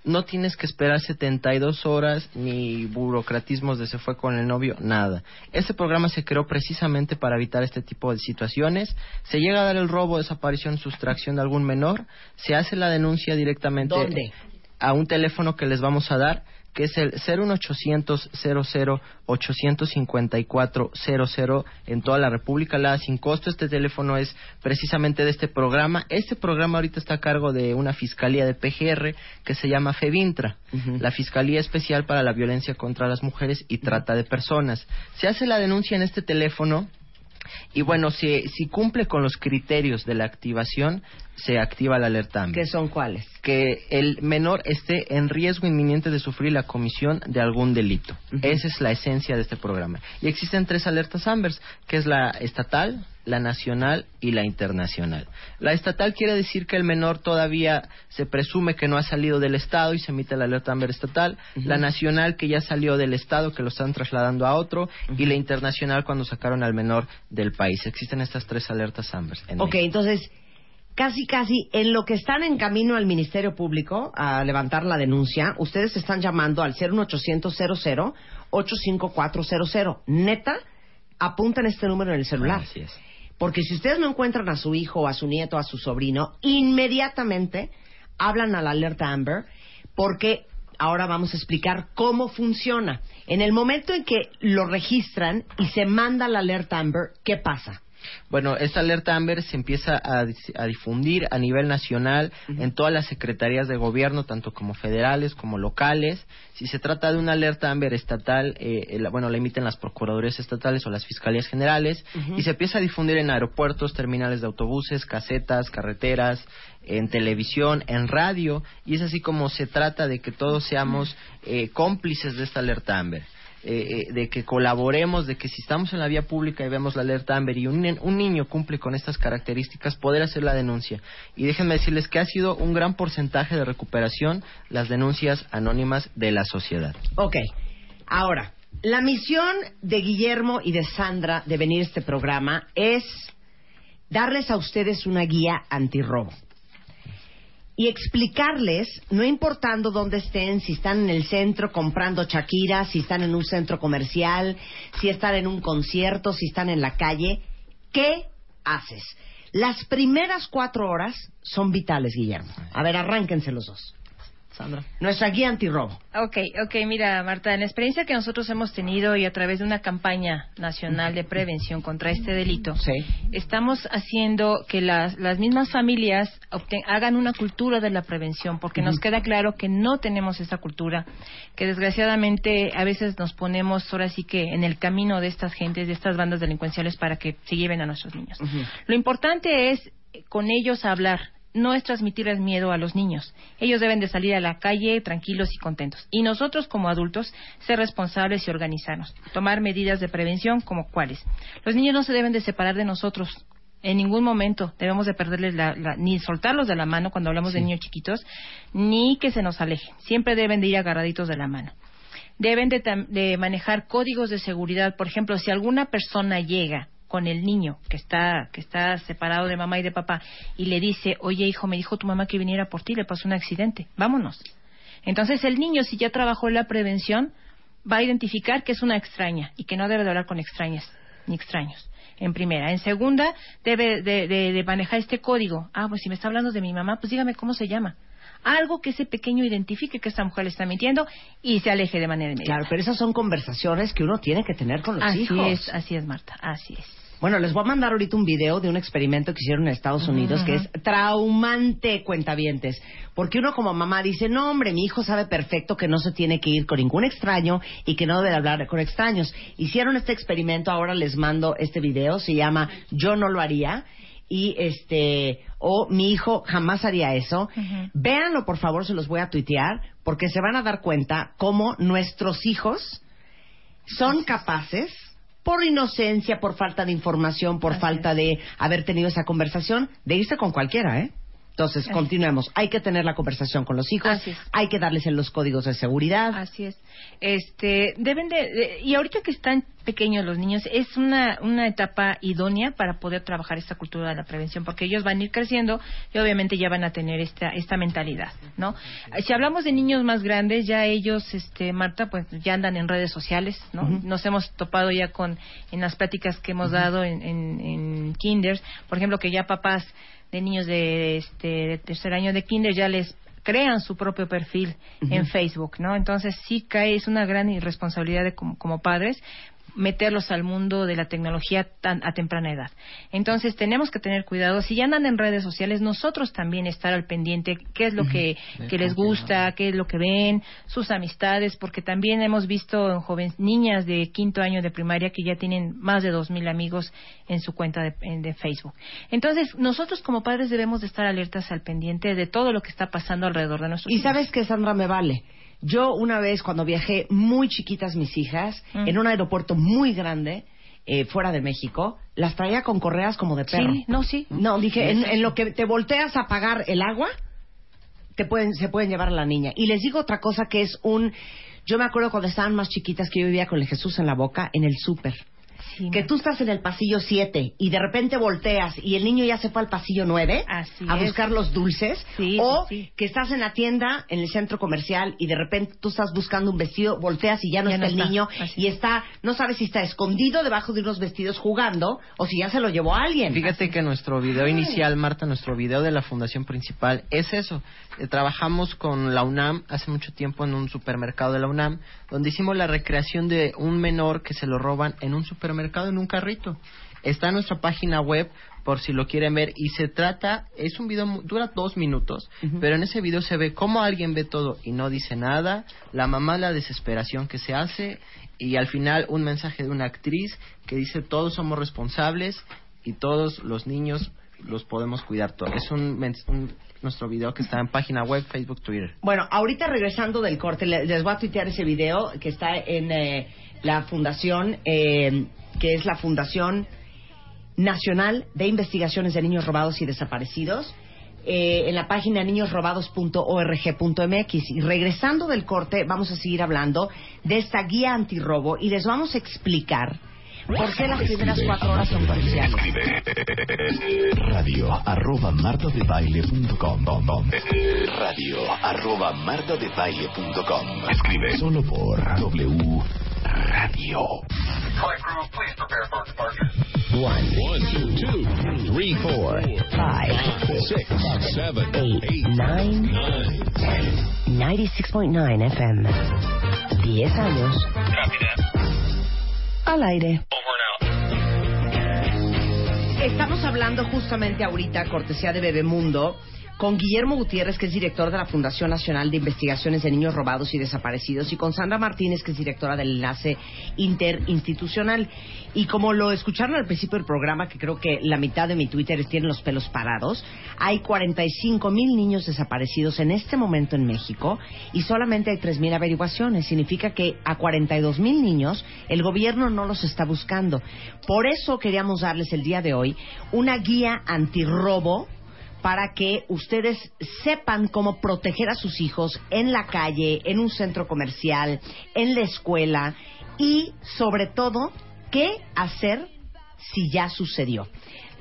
no tienes que esperar 72 horas ni burocratismos de se fue con el novio, nada. Este programa se creó precisamente para evitar este tipo de situaciones. Se llega a dar el robo, desaparición, sustracción de algún menor, se hace la denuncia directamente ¿Dónde? a un teléfono que les vamos a dar, que es el 01800 00 854 00 en toda la República, la sin costo. Este teléfono es precisamente de este programa. Este programa ahorita está a cargo de una fiscalía de PGR que se llama FEVINTRA, la Fiscalía Especial para la Violencia contra las Mujeres y Trata de Personas. Se hace la denuncia en este teléfono y bueno, si, si cumple con los criterios de la activación, se activa la alerta AMBER ¿Qué son cuáles? que el menor esté en riesgo inminente de sufrir la comisión de algún delito. Esa es la esencia de este programa. Y existen tres alertas AMBERS, que es la estatal, la nacional y la internacional. La estatal quiere decir que el menor todavía se presume que no ha salido del Estado y se emite la alerta AMBER estatal. La nacional que ya salió del Estado, que lo están trasladando a otro. Y la internacional cuando sacaron al menor del país. Existen estas tres alertas AMBERS. en Ok, México. entonces, casi, casi, en lo que están en camino al Ministerio Público a levantar la denuncia, ustedes están llamando al 01800 00 85400. Neta, apuntan este número en el celular. Así es. Porque si ustedes no encuentran a su hijo, a su nieto, a su sobrino, inmediatamente hablan a la alerta Amber, porque ahora vamos a explicar cómo funciona. En el momento en que lo registran y se manda la alerta Amber, ¿qué pasa? Bueno, esta alerta Amber se empieza a, difundir a nivel nacional en todas las secretarías de gobierno, tanto como federales como locales. Si se trata de una alerta Amber estatal, eh, eh, bueno, la emiten las procuradurías estatales o las fiscalías generales y se empieza a difundir en aeropuertos, terminales de autobuses, casetas, carreteras, en televisión, en radio y es así como se trata de que todos seamos eh, cómplices de esta alerta Amber eh, eh, de que colaboremos, de que si estamos en la vía pública y vemos la alerta Amber y un, un niño cumple con estas características, poder hacer la denuncia. Y déjenme decirles que ha sido un gran porcentaje de recuperación las denuncias anónimas de la sociedad. Ok, ahora, la misión de Guillermo y de Sandra de venir a este programa es darles a ustedes una guía antirrobo. Y explicarles, no importando dónde estén, si están en el centro comprando Shakira, si están en un centro comercial, si están en un concierto, si están en la calle, ¿qué haces? Las primeras cuatro horas son vitales, Guillermo. A ver, arránquense los dos. Sandra. Nuestra guía antirrobo. Ok, ok, mira, Marta, en la experiencia que nosotros hemos tenido y a través de una campaña nacional de prevención contra este delito, Sí. estamos haciendo que las, las mismas familias obten- hagan una cultura de la prevención, porque nos queda claro que no tenemos esa cultura, que desgraciadamente a veces nos ponemos ahora sí que en el camino de estas gentes, de estas bandas delincuenciales para que se lleven a nuestros niños. Lo importante es eh, con ellos hablar, no es transmitirles miedo a los niños. Ellos deben de salir a la calle tranquilos y contentos. Y nosotros como adultos ser responsables y organizarnos. Tomar medidas de prevención como cuáles. Los niños no se deben de separar de nosotros. En ningún momento debemos de perderles la, la- ni soltarlos de la mano cuando hablamos de niños chiquitos, ni que se nos alejen. Siempre deben de ir agarraditos de la mano deben de, de manejar códigos de seguridad. Por ejemplo, si alguna persona llega con el niño que está que está separado de mamá y de papá y le dice, oye hijo, me dijo tu mamá que viniera por ti, le pasó un accidente, vámonos. Entonces el niño, si ya trabajó en la prevención, va a identificar que es una extraña y que no debe de hablar con extrañas ni extraños. En primera. En segunda, debe de, de- de manejar este código. Ah, pues si me está hablando de mi mamá, pues dígame cómo se llama. Algo que ese pequeño identifique que esta mujer le está mintiendo y se aleje de manera inmediata. Claro, pero esas son conversaciones que uno tiene que tener con los así hijos. es, así es, Marta, así es. Bueno, les voy a mandar ahorita un video de un experimento que hicieron en Estados Unidos que es traumante, cuentavientes. Porque uno como mamá dice, no hombre, mi hijo sabe perfecto que no se tiene que ir con ningún extraño y que no debe hablar con extraños. Hicieron este experimento, ahora les mando este video, se llama Yo no lo haría. Y este, o mi hijo jamás haría eso. Véanlo, por favor, se los voy a tuitear, porque se van a dar cuenta cómo nuestros hijos son capaces, por inocencia, por falta de información, por falta de haber tenido esa conversación, de irse con cualquiera, ¿eh? Entonces, Así. continuemos. Hay que tener la conversación con los hijos, Así es. hay que darles en los códigos de seguridad. Así es. Este, deben de, de- y ahorita que están pequeños los niños, es una, una etapa idónea para poder trabajar esta cultura de la prevención, porque ellos van a ir creciendo y obviamente ya van a tener esta, esta mentalidad, ¿no? Si hablamos de niños más grandes, ya ellos, este, Marta, pues ya andan en redes sociales, ¿no? Nos hemos topado ya con, en las pláticas que hemos dado en, en, en kinders, por ejemplo, que ya papás de niños de, este, de tercer año de kinder ya les crean su propio perfil en Facebook, ¿no? Entonces sí cae, es una gran irresponsabilidad de como, como padres meterlos al mundo de la tecnología tan a temprana edad. Entonces tenemos que tener cuidado. Si ya andan en redes sociales, nosotros también estar al pendiente qué es lo que, que les gusta, qué es lo que ven, sus amistades, porque también hemos visto en jóvenes, niñas de quinto año de primaria que ya tienen más de dos mil amigos en su cuenta de, en- de Facebook. Entonces nosotros como padres debemos de estar alertas al pendiente de todo lo que está pasando alrededor de nuestros Y hijos. sabes que Sandra me vale. Yo una vez cuando viajé muy chiquitas mis hijas Mm. en un aeropuerto muy grande eh, fuera de México, las traía con correas como de perro. Sí, no, sí. No, dije, en, en lo que te volteas a pagar el agua, te pueden, se pueden llevar a la niña. Y les digo otra cosa que es un... Yo me acuerdo cuando estaban más chiquitas que yo vivía con el Jesús en la boca en el súper. Que tú estás en el pasillo 7 y de repente volteas y el niño ya se fue al pasillo 9 Así a es. buscar los dulces, Sí, o sí, que estás en la tienda, en el centro comercial y de repente tú estás buscando un vestido, volteas y ya no Ya está no el está. niño Así y es. está, no sabes si está escondido debajo de unos vestidos jugando o si ya se lo llevó alguien. Fíjate que nuestro video inicial, Marta, nuestro video de la fundación principal es eso. Eh, trabajamos con la UNAM hace mucho tiempo en un supermercado de la UNAM, donde hicimos la recreación de un menor que se lo roban en un supermercado, en un carrito. Está en nuestra página web por si lo quieren ver y se trata, es un video, dura dos minutos, pero en ese video se ve cómo alguien ve todo y no dice nada, la mamá la desesperación que se hace y al final un mensaje de una actriz que dice todos somos responsables y todos los niños los podemos cuidar todos. Es un, un- nuestro video que está en página web, Facebook, Twitter. Bueno, ahorita regresando del corte, le- les voy a tuitear ese video que está en eh, la fundación, eh, que es la Fundación Nacional de Investigaciones de Niños Robados y Desaparecidos, eh, en la página niñosrobados.org.mx. Y regresando del corte, vamos a seguir hablando de esta guía antirrobo y les vamos a explicar por qué las primeras cuatro horas son cruciales. Radio arroba martadebaile.com Radio arroba martadebaile.com Escribe solo por W Radio. One, two, three, four, five, six, seven, eight, nine, nine. 96.9 FM. 10 años. Al aire. Estamos hablando justamente ahorita, cortesía de Bebemundo, con Guillermo Gutiérrez, que es director de la Fundación Nacional de Investigaciones de Niños Robados y Desaparecidos, y con Sandra Martínez, que es directora del Enlace Interinstitucional. Y como lo escucharon al principio del programa, que creo que la mitad de mi Twitter tiene los pelos parados, hay 45 mil niños desaparecidos en este momento en México y solamente hay 3 mil averiguaciones. Significa que a 42 mil niños el gobierno no los está buscando. Por eso queríamos darles el día de hoy una guía antirrobo para que ustedes sepan cómo proteger a sus hijos en la calle, en un centro comercial, en la escuela y sobre todo qué hacer si ya sucedió.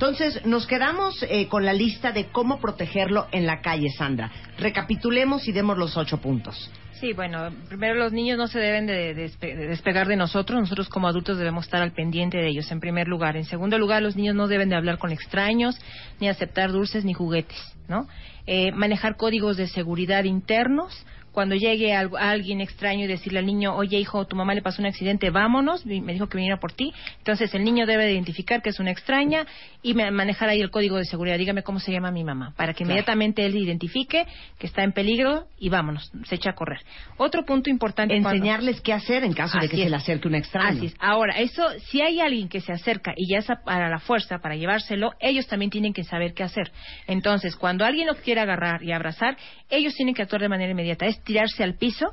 Entonces, nos quedamos eh, con la lista de cómo protegerlo en la calle, Sandra. Recapitulemos y demos los ocho puntos. Sí, bueno, primero los niños no se deben de, despe- de despegar de nosotros, nosotros como adultos debemos estar al pendiente de ellos, en primer lugar. En segundo lugar, los niños no deben de hablar con extraños, ni aceptar dulces ni juguetes, ¿no? Eh, manejar códigos de seguridad internos, cuando llegue a alguien extraño y decirle al niño, oye hijo, tu mamá le pasó un accidente, vámonos, me dijo que viniera por ti. Entonces el niño debe de identificar que es una extraña y ma- manejar ahí el código de seguridad. Dígame cómo se llama mi mamá, para que Claro. inmediatamente él identifique que está en peligro y vámonos, se echa a correr. Otro punto importante. cuando- Enseñarles qué hacer en caso de que se le acerque un extraño. Así es. Ahora, eso, si hay alguien que se acerca y ya es para la fuerza, para llevárselo, ellos también tienen que saber qué hacer. Entonces, cuando alguien lo quiere agarrar y abrazar, ellos tienen que actuar de manera inmediata. Es tirarse al piso,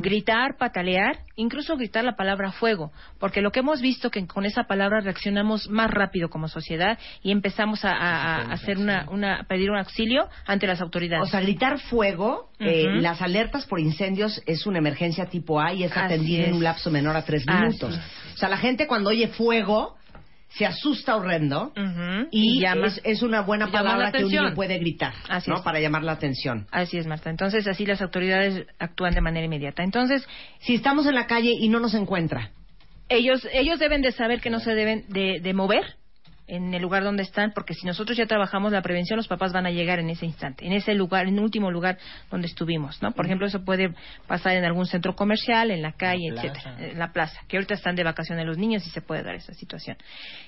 gritar, patalear, incluso gritar la palabra fuego, porque lo que hemos visto que con esa palabra reaccionamos más rápido como sociedad y empezamos a, a- a hacer una, una, pedir un auxilio ante las autoridades. O sea, gritar fuego, eh, las alertas por incendios es una emergencia tipo A y es atendida en un lapso menor a tres minutos. O sea, la gente cuando oye fuego se asusta horrendo y, llama- es, es una buena palabra la que un niño puede gritar, Así ¿no? es. Para llamar la atención. Así es, Marta. Entonces, así las autoridades actúan de manera inmediata. Entonces, Si estamos en la calle y no nos encuentra, ellos ellos deben de saber que no se deben de, de mover en el lugar donde están, porque si nosotros ya trabajamos la prevención, los papás van a llegar en ese instante, en ese lugar, en el último lugar donde estuvimos, ¿no? Por ejemplo, eso puede pasar en algún centro comercial, en la calle, plaza. etcétera, en la plaza, que ahorita están de vacaciones los niños y se puede dar esa situación.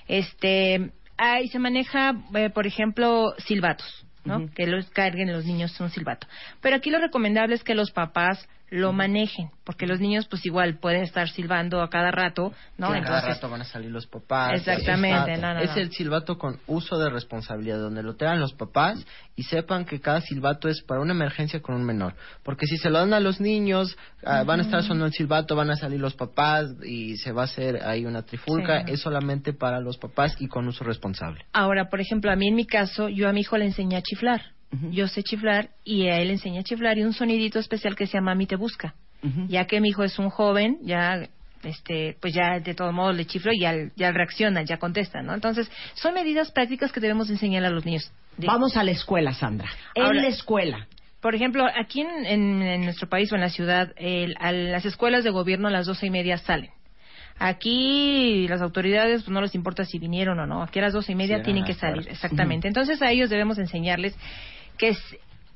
Este, ahí se maneja, eh, por ejemplo, silbatos. ¿no? Que los carguen los niños un silbato. Pero aquí lo recomendable es que los papás lo manejen, porque los niños pues igual pueden estar silbando a cada rato, ¿no? Que a cada Entonces, rato van a salir los papás. Exactamente, no, no, es no. el silbato con uso de responsabilidad, donde lo tengan los papás y sepan que cada silbato es para una emergencia con un menor. Porque si se lo dan a los niños, ah, van a estar sonando el silbato, van a salir los papás y se va a hacer ahí una trifulca. Sí. Es solamente para los papás y con uso responsable. Ahora, por ejemplo, a mí en mi caso, yo a mi hijo le enseñé a chiflar. Yo sé chiflar y a él le enseñé a chiflar y un sonidito especial que se llama Mami te busca. Ya que mi hijo es un joven, ya este, pues ya de todo modo le chiflo y ya, ya reacciona, ya contesta, ¿no? Entonces, son medidas prácticas que debemos enseñar a los niños. Vamos a la escuela, Sandra. En la escuela. Por ejemplo, aquí en, en- en nuestro país o en la ciudad, el- a las escuelas de gobierno a las doce y media salen. Aquí las autoridades pues, no les importa si vinieron o no. Aquí a las doce y media Sí, tienen que salir, exactamente. Entonces a ellos debemos enseñarles que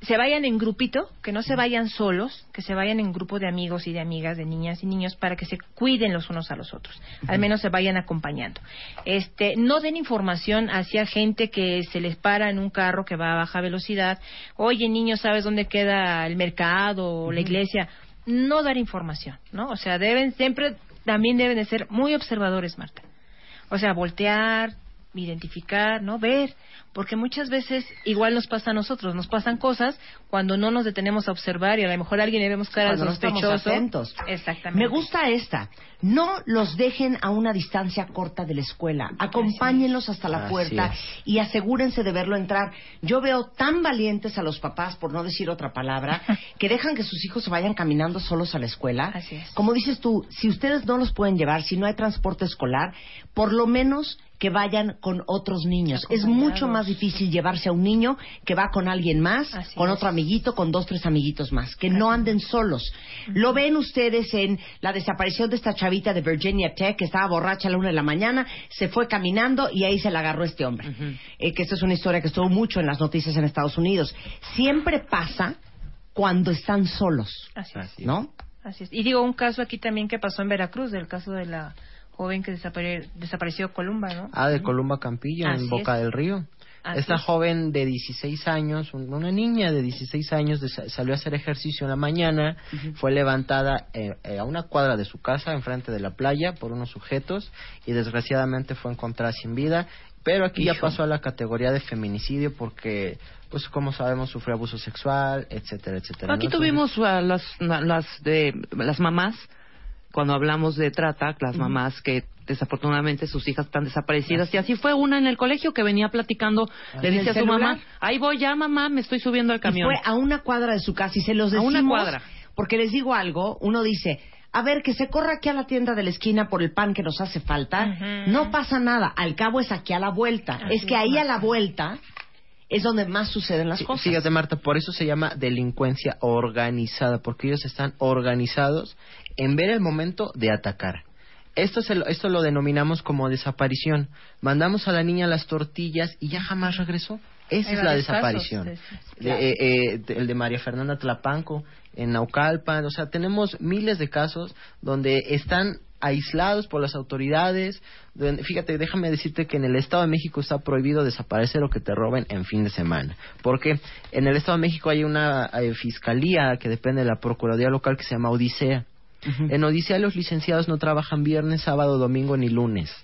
se vayan en grupito, que no se vayan solos, que se vayan en grupo de amigos y de amigas, de niñas y niños, para que se cuiden los unos a los otros. Al menos se vayan acompañando. Este, no den información hacia gente que se les para en un carro que va a baja velocidad. Oye, niño, ¿sabes dónde queda el mercado o la iglesia? No dar información, ¿no? O sea, deben siempre, también deben de ser muy observadores, Marta. O sea, voltear, identificar, ¿no? Ver, porque muchas veces igual nos pasa a nosotros, nos pasan cosas cuando no nos detenemos a observar y a lo mejor a alguien le vemos cara Cuando no estamos sospechoso. atentos. Exactamente. Me gusta esta. No los dejen a una distancia corta de la escuela. Acompáñenlos hasta la puerta y asegúrense de verlo entrar. Yo veo tan valientes a los papás, por no decir otra palabra, que dejan que sus hijos se vayan caminando solos a la escuela. Así es. Como dices tú, si ustedes no los pueden llevar, si no hay transporte escolar, por lo menos que vayan con otros niños. Es mucho más difícil llevarse a un niño que va con alguien más, Así con es. otro amiguito, con dos, tres amiguitos más. Que no anden solos. Lo ven ustedes en la desaparición de esta chavita de Virginia Tech que estaba borracha a la una de la mañana, se fue caminando y ahí se la agarró este hombre. Eh, que esta es una historia que estuvo mucho en las noticias en Estados Unidos. Siempre pasa cuando están solos, Así es. Así es. ¿no? Así es. Y digo, un caso aquí también que pasó en Veracruz, del caso de la joven que desapare- desapareció Columba, ¿no? Ah, de Columba Campillo, Así en Boca es. del Río. Así Esta es. joven de 16 años, un- una niña de 16 años, salió a hacer ejercicio en la mañana, fue levantada eh, eh, a una cuadra de su casa, enfrente de la playa, por unos sujetos, y desgraciadamente fue encontrada sin vida. Pero aquí ya pasó a la categoría de feminicidio porque, pues como sabemos, sufrió abuso sexual, etcétera, etcétera. Aquí tuvimos a las, las, de, las mamás, cuando hablamos de trata, las mamás que desafortunadamente sus hijas están desaparecidas. Y así fue una en el colegio que venía platicando, le ¿En dice a su mamá, ahí voy ya mamá, me estoy subiendo al Y camión. fue a una cuadra de su casa y se los A decimos. una cuadra. Porque les digo algo, uno dice, a ver, que se corra aquí a la tienda de la esquina por el pan que nos hace falta. No pasa nada, al cabo es aquí a la vuelta. Así es que ahí a la vuelta es donde más suceden las Sí, cosas. Fíjate, Marta, por eso se llama delincuencia organizada, porque ellos están organizados en ver el momento de atacar. Esto, se lo, esto lo denominamos como desaparición. Mandamos a la niña las tortillas y ya jamás regresó. Esa es la desaparición. casos, eh, eh, el de María Fernanda Tlapanco, en Naucalpan. O sea, tenemos miles de casos donde están aislados por las autoridades. fíjate, déjame decirte que en el Estado de México está prohibido desaparecer o que te roben en fin de semana. Porque en el Estado de México hay una eh, fiscalía que depende de la Procuraduría Local que se llama Odisea. En Odisea los licenciados no trabajan viernes, sábado, domingo ni lunes.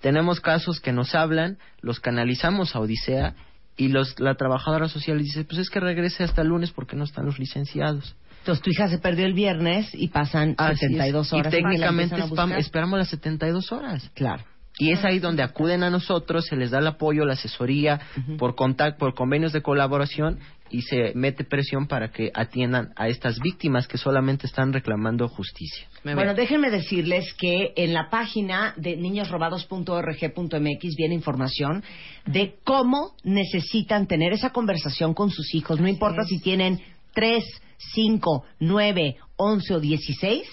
Tenemos casos que nos hablan, los canalizamos a Odisea y los, la trabajadora social dice, pues es que regrese hasta el lunes porque no están los licenciados. Entonces tu hija se perdió el viernes y pasan es. 72 horas. Y la técnicamente esperamos las 72 horas. Claro. Y es ahí donde acuden a nosotros, se les da el apoyo, la asesoría por contacto, por convenios de colaboración y se mete presión para que atiendan a estas víctimas que solamente están reclamando justicia. Bueno, déjenme decirles que en la página de niñosrobados.org.mx viene información de cómo necesitan tener esa conversación con sus hijos. No importa si tienen 3, 5, 9, 11 o 16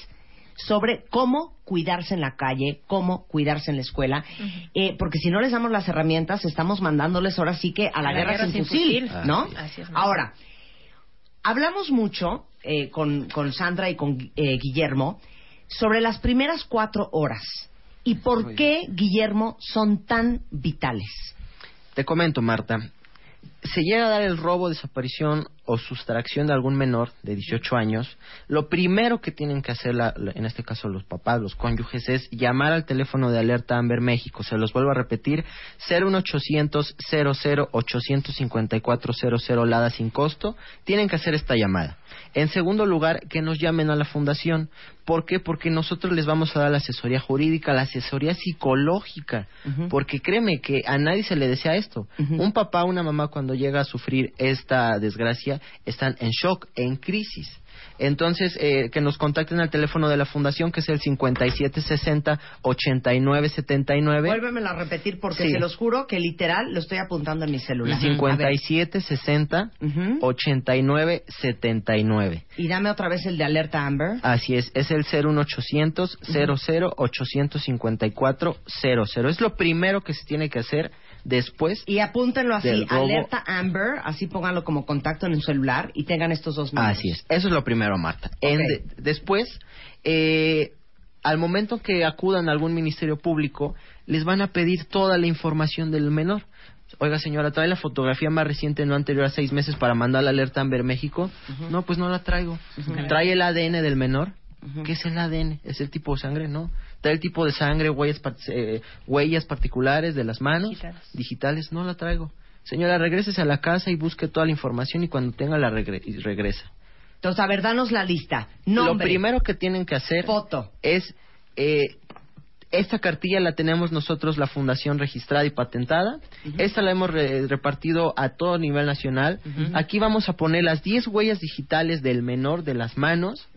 sobre cómo cuidarse en la calle, cómo cuidarse en la escuela, eh, porque si no les damos las herramientas, estamos mandándoles ahora sí que a la, guerra, sin, fusil, ¿no? Así es, Marta. Ahora, hablamos mucho eh, con, con Sandra y con eh, Guillermo sobre las primeras cuatro horas y por qué, Guillermo, son tan vitales. Te comento, Marta. Se llega a dar el robo, desaparición o sustracción de algún menor de 18 años, lo primero que tienen que hacer, la- en este caso los papás, los cónyuges, es llamar al teléfono de Alerta Amber México. Se los vuelvo a repetir, 01800 00 854 00 Lada sin costo. Tienen que hacer esta llamada. En segundo lugar, que nos llamen a la fundación. ¿Por qué? Porque nosotros les vamos a dar la asesoría jurídica, la asesoría psicológica. Porque créeme que a nadie se le desea esto. Un papá, una mamá cuando llega a sufrir esta desgracia están en shock, en crisis. Entonces, eh, que nos contacten al teléfono de la fundación, que es el 5760-8979. Vuélvemelo a repetir porque Sí. se los juro que literal lo estoy apuntando en mi celular. A ver, 5760-8979. y dame otra vez el de alerta Amber. Así es, es el 01800 00 854 00. Es lo primero que se tiene que hacer después. Y apúntenlo así, alerta Amber, así pónganlo como contacto en un celular y tengan estos dos números. Así es, eso es lo primero, Marta. En de- después, eh, al momento que acudan a algún ministerio público, les van a pedir toda la información del menor. Oiga, señora, ¿trae la fotografía más reciente, no anterior a seis meses, para mandar la alerta Amber México? No, pues no la traigo. ¿Trae el ADN del menor? ¿Qué es el ADN? ¿Es el tipo de sangre? No. ¿Trae el tipo de sangre, huellas, eh, huellas particulares de las manos? Digitales. No la traigo. Señora, regrésese a la casa y busque toda la información y cuando tenga la regre- y regresa. Entonces, a ver, danos la lista. Nombre. Lo primero que tienen que hacer es eh, esta cartilla la tenemos nosotros la fundación registrada y patentada. Esta la hemos re- repartido a todo nivel nacional. Aquí vamos a poner las 10 huellas digitales del menor de las manos.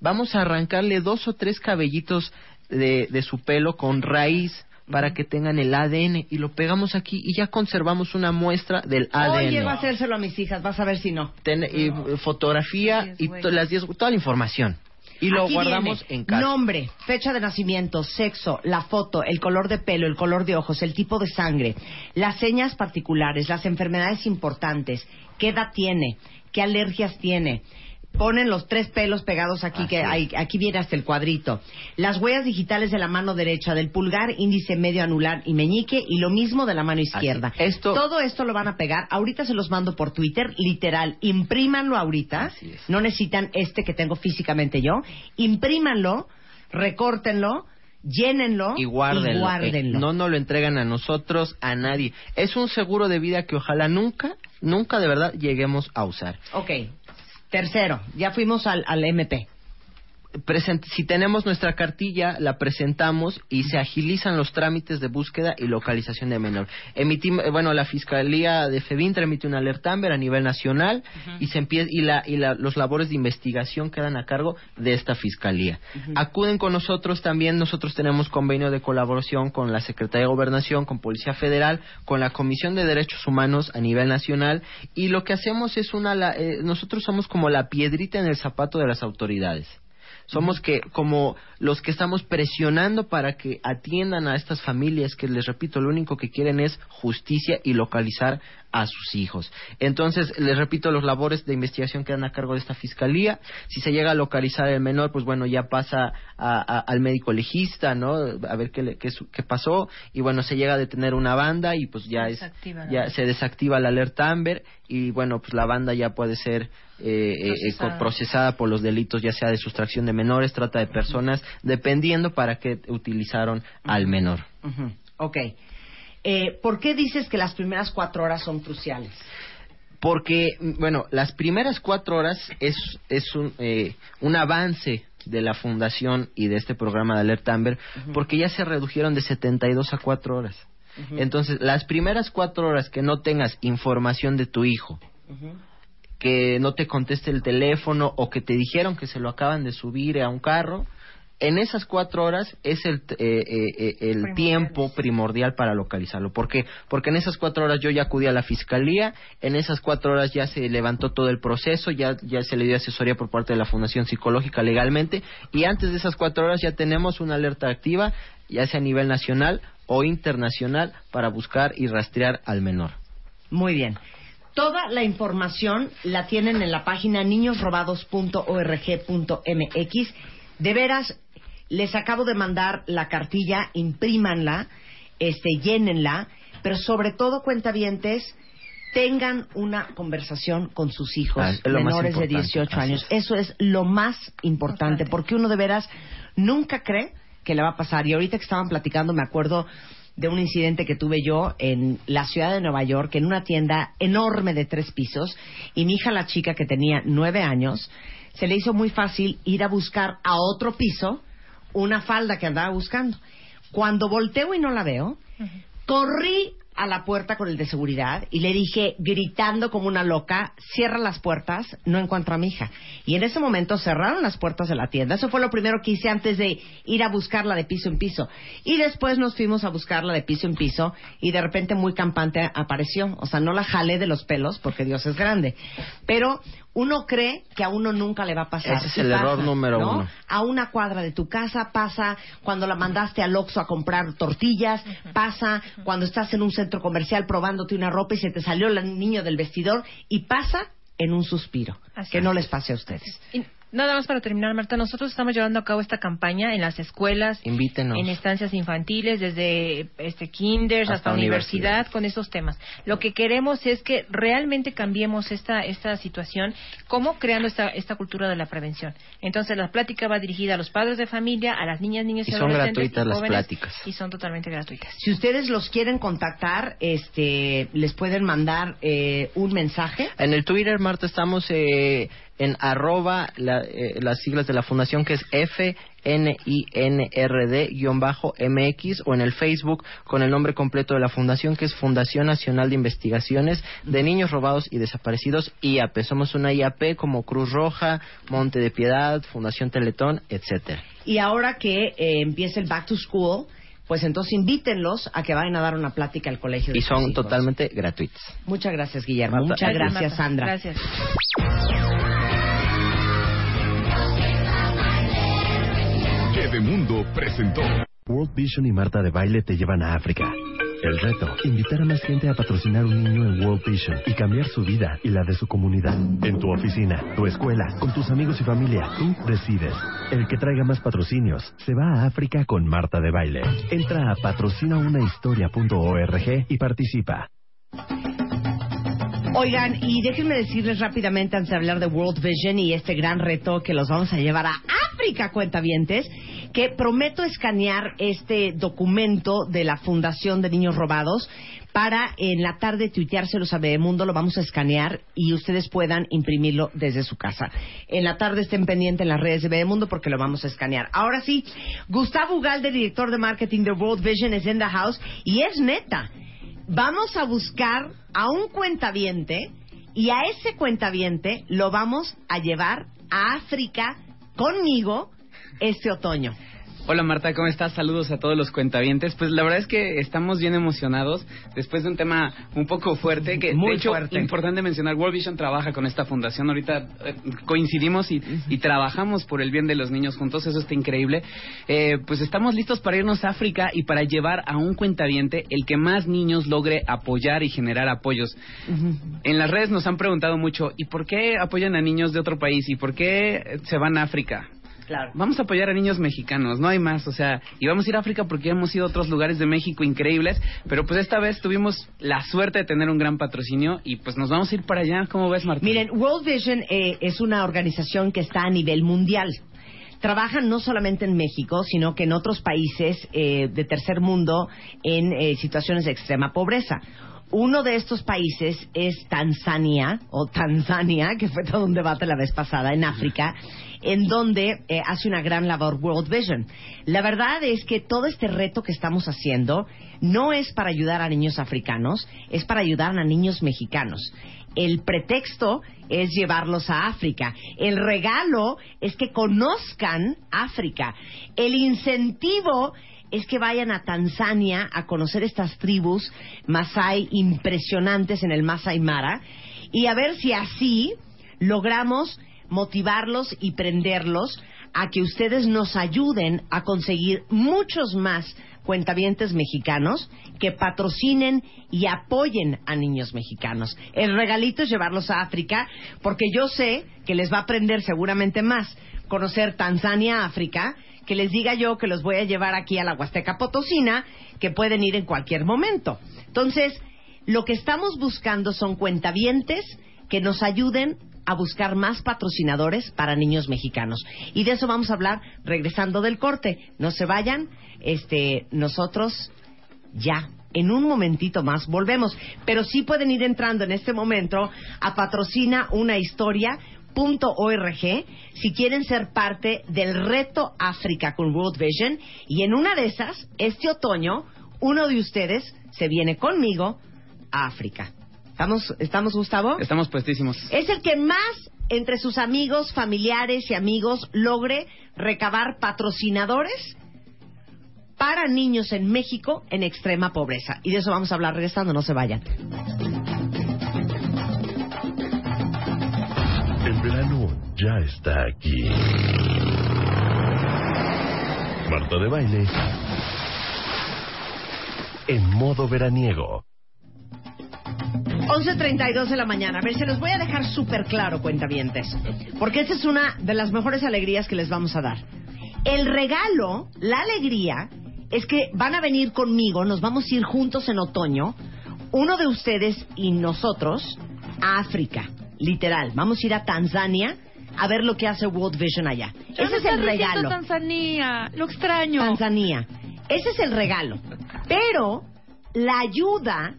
Vamos a arrancarle dos o tres cabellitos de, de su pelo con raíz para que tengan el ADN y lo pegamos aquí y ya conservamos una muestra del ADN. Hoy llego a hacérselo a mis hijas, vas a ver si no. Ten- y, fotografía y to- las 10 toda la información y lo Aquí guardamos viene en casa. Nombre, fecha de nacimiento, sexo, la foto, el color de pelo, el color de ojos, el tipo de sangre, las señas particulares, las enfermedades importantes, qué edad tiene, qué alergias tiene. Ponen los tres pelos pegados aquí, que hay- aquí viene hasta el cuadrito. Las huellas digitales de la mano derecha, del pulgar, índice medio anular y meñique, y lo mismo de la mano izquierda. Todo esto lo van a pegar. Ahorita se los mando por Twitter, literal. Imprímanlo ahorita. No necesitan este que tengo físicamente yo. Imprímanlo, recórtenlo, llénenlo y guárdenlo. y guárdenlo. Eh, no nos lo entregan a nosotros, a nadie. Es un seguro de vida que ojalá nunca, nunca de verdad lleguemos a usar. Ok. Tercero, ya fuimos al, al MP. Present- si tenemos nuestra cartilla, la presentamos y se agilizan los trámites de búsqueda y localización de menor. Emitim- eh, bueno, la Fiscalía de FEBINTRA emite una alerta Amber a nivel nacional y se empie- y, la, y la- los labores de investigación quedan a cargo de esta Fiscalía. Acuden con nosotros también, nosotros tenemos convenio de colaboración con la Secretaría de Gobernación, con Policía Federal, con la Comisión de Derechos Humanos a nivel nacional y lo que hacemos es una, la- eh, nosotros somos como la piedrita en el zapato de las autoridades. Somos que como los que estamos presionando para que atiendan a estas familias que les repito, lo único que quieren es justicia y localizar a sus hijos. Entonces, les repito, los labores de investigación quedan a cargo de esta fiscalía. Si se llega a localizar el menor, pues bueno, ya pasa a- a- al médico legista, ¿no? A ver qué, le- qué, su- qué pasó. Y bueno, se llega a detener una banda y pues ya es Desactiva la ya alerta. se desactiva la alerta Amber y bueno, pues la banda ya puede ser eh, eh, eh, Procesada. procesada por los delitos ya sea de sustracción de menores, trata de personas, dependiendo para qué utilizaron al menor. Ujú. Ok. Eh, ¿Por qué dices que las primeras cuatro horas son cruciales? Porque, bueno, las primeras cuatro horas es, es un, eh, un avance de la fundación y de este programa de Alerta Amber, porque ya se redujeron de 72 a cuatro horas. Entonces, las primeras cuatro horas que no tengas información de tu hijo, que no te conteste el teléfono o que te dijeron que se lo acaban de subir a un carro, en esas cuatro horas es el, eh, eh, eh, el tiempo primordial para localizarlo. ¿Por qué? Porque en esas cuatro horas yo ya acudí a la fiscalía, en esas cuatro horas ya se levantó todo el proceso, ya, ya se le dio asesoría por parte de la Fundación Psicológica legalmente, y antes de esas cuatro horas ya tenemos una alerta activa, ya sea a nivel nacional o internacional, para buscar y rastrear al menor. Muy bien. Toda la información la tienen en la página niñosrobados.org.mx. De veras, les acabo de mandar la cartilla, imprímanla, este, llénenla, pero sobre todo, cuentavientes, tengan una conversación con sus hijos Ah, menores de importante, 18 así años. Eso es lo más importante, porque uno de veras nunca cree que le va a pasar. Y ahorita que estaban platicando, me acuerdo de un incidente que tuve yo en la ciudad de Nueva York, en una tienda enorme de tres pisos, y mi hija, la chica que tenía nueve años, se le hizo muy fácil ir a buscar a otro piso una falda que andaba buscando. Cuando volteo y no la veo, corrí a la puerta con el de seguridad y le dije, gritando como una loca, cierra las puertas, no encuentro a mi hija. Y en ese momento cerraron las puertas de la tienda. Eso fue lo primero que hice antes de ir a buscarla de piso en piso. Y después nos fuimos a buscarla de piso en piso y de repente muy campante apareció. O sea, no la jalé de los pelos porque Dios es grande. Pero uno cree que a uno nunca le va a pasar. Ese es el error número ¿no? uno. A una cuadra de tu casa pasa cuando la mandaste al Oxxo a comprar tortillas, pasa cuando estás en un centro comercial probándote una ropa y se te salió el niño del vestidor y pasa en un suspiro. Así que es. no les pase a ustedes. Y nada más para terminar, Marta, nosotros estamos llevando a cabo esta campaña en las escuelas, Invítenos. en estancias infantiles, desde este kinders hasta, Hasta universidad, universidad. con estos temas. Lo que queremos es que realmente cambiemos esta esta situación, como creando esta esta cultura de la prevención. Entonces, la plática va dirigida a los padres de familia, a las niñas, niños y, Y son adolescentes gratuitas y las jóvenes, pláticas. y son totalmente gratuitas. Si ustedes los quieren contactar, este, les pueden mandar eh, un mensaje. En el Twitter, Marta, estamos eh, en arroba la- eh, las siglas de la fundación que es FNINRD-MX o en el Facebook con el nombre completo de la fundación que es Fundación Nacional de Investigaciones de Niños Robados y Desaparecidos IAP. Somos una IAP como Cruz Roja, Monte de Piedad, Fundación Teletón, etcétera. Y ahora que eh, empiece el Back to School, pues entonces invítenlos a que vayan a dar una plática al colegio. de Y son hijos. totalmente gratuitas. Muchas gracias, Guillermo. Marta. Muchas Gracias, gracias, Marta. Sandra. Gracias. Mundo presentó. World Vision y Marta de Baile te llevan a África. El reto, invitar a más gente a patrocinar un niño en World Vision y cambiar su vida y la de su comunidad. En tu oficina, tu escuela, con tus amigos y familia, tú decides. El que traiga más patrocinios se va a África con Marta de Baile. Entra a patrocinaunahistoria.org y participa. Oigan, y déjenme decirles rápidamente antes de hablar de World Vision y este gran reto que los vamos a llevar a África, cuentavientes, que prometo escanear este documento de la Fundación de Niños Robados para en la tarde tuiteárselos a Bebemundo, lo vamos a escanear y ustedes puedan imprimirlo desde su casa. En la tarde estén pendientes en las redes de Bebemundo porque lo vamos a escanear. Ahora sí, Gustavo Ugalde, director de marketing de World Vision, es en the house y es neta vamos a buscar a un cuentaviente y a ese cuentaviente lo vamos a llevar a África conmigo este otoño. Hola Marta, ¿cómo estás? Saludos a todos los cuentavientes. Pues la verdad es que estamos bien emocionados después de un tema un poco fuerte que Muy de hecho fuerte. importante mencionar. World Vision trabaja con esta fundación. Ahorita eh, coincidimos y, y trabajamos por el bien de los niños juntos. Eso está increíble. Eh, pues estamos listos para irnos a África y para llevar a un cuentaviente el que más niños logre apoyar y generar apoyos. En las redes nos han preguntado mucho, ¿y por qué apoyan a niños de otro país? ¿Y por qué se van a África? Claro. Vamos a apoyar a niños mexicanos, no hay más, o sea, y vamos a ir a África porque hemos ido a otros lugares de México increíbles, pero pues esta vez tuvimos la suerte de tener un gran patrocinio y pues nos vamos a ir para allá, ¿cómo ves, Martín? Miren, World Vision eh, es una organización que está a nivel mundial. Trabajan no solamente en México, sino que en otros países eh, de tercer mundo en eh, situaciones de extrema pobreza. Uno de estos países es Tanzania, o Tanzania, que fue todo un debate la vez pasada en África, en donde eh, hace una gran labor World Vision. La verdad es que todo este reto que estamos haciendo no es para ayudar a niños africanos, es para ayudar a niños mexicanos. El pretexto es llevarlos a África. El regalo es que conozcan África. El incentivo es que vayan a Tanzania a conocer estas tribus Masai impresionantes en el Masai Mara y a ver si así logramos motivarlos y prenderlos a que ustedes nos ayuden a conseguir muchos más cuentavientes mexicanos que patrocinen y apoyen a niños mexicanos. El regalito es llevarlos a África porque yo sé que les va a aprender seguramente más conocer Tanzania, África, que les diga yo que los voy a llevar aquí a la Huasteca Potosina, que pueden ir en cualquier momento. Entonces, lo que estamos buscando son cuentavientes que nos ayuden a buscar más patrocinadores para niños mexicanos. Y de eso vamos a hablar regresando del corte. No se vayan, este, nosotros ya en un momentito más volvemos, pero sí pueden ir entrando en este momento a patrocina una historia si quieren ser parte del reto África con World Vision y en una de esas, este otoño, uno de ustedes se viene conmigo a África. ¿Estamos, ¿Estamos, Gustavo? Estamos puestísimos. Es el que más entre sus amigos, familiares y amigos logre recabar patrocinadores para niños en México en extrema pobreza. Y de eso vamos a hablar regresando, no se vayan. El verano ya está aquí. Marta de baile. En modo veraniego. 11.32 de la mañana. A ver, se los voy a dejar súper claro, cuentavientes. Porque esta es una de las mejores alegrías que les vamos a dar. El regalo, la alegría, es que van a venir conmigo, nos vamos a ir juntos en otoño, uno de ustedes y nosotros, a África. Literal. Vamos a ir a Tanzania a ver lo que hace World Vision allá. Ese es el regalo. Tanzania, lo extraño. Tanzania. Ese es el regalo. Pero la ayuda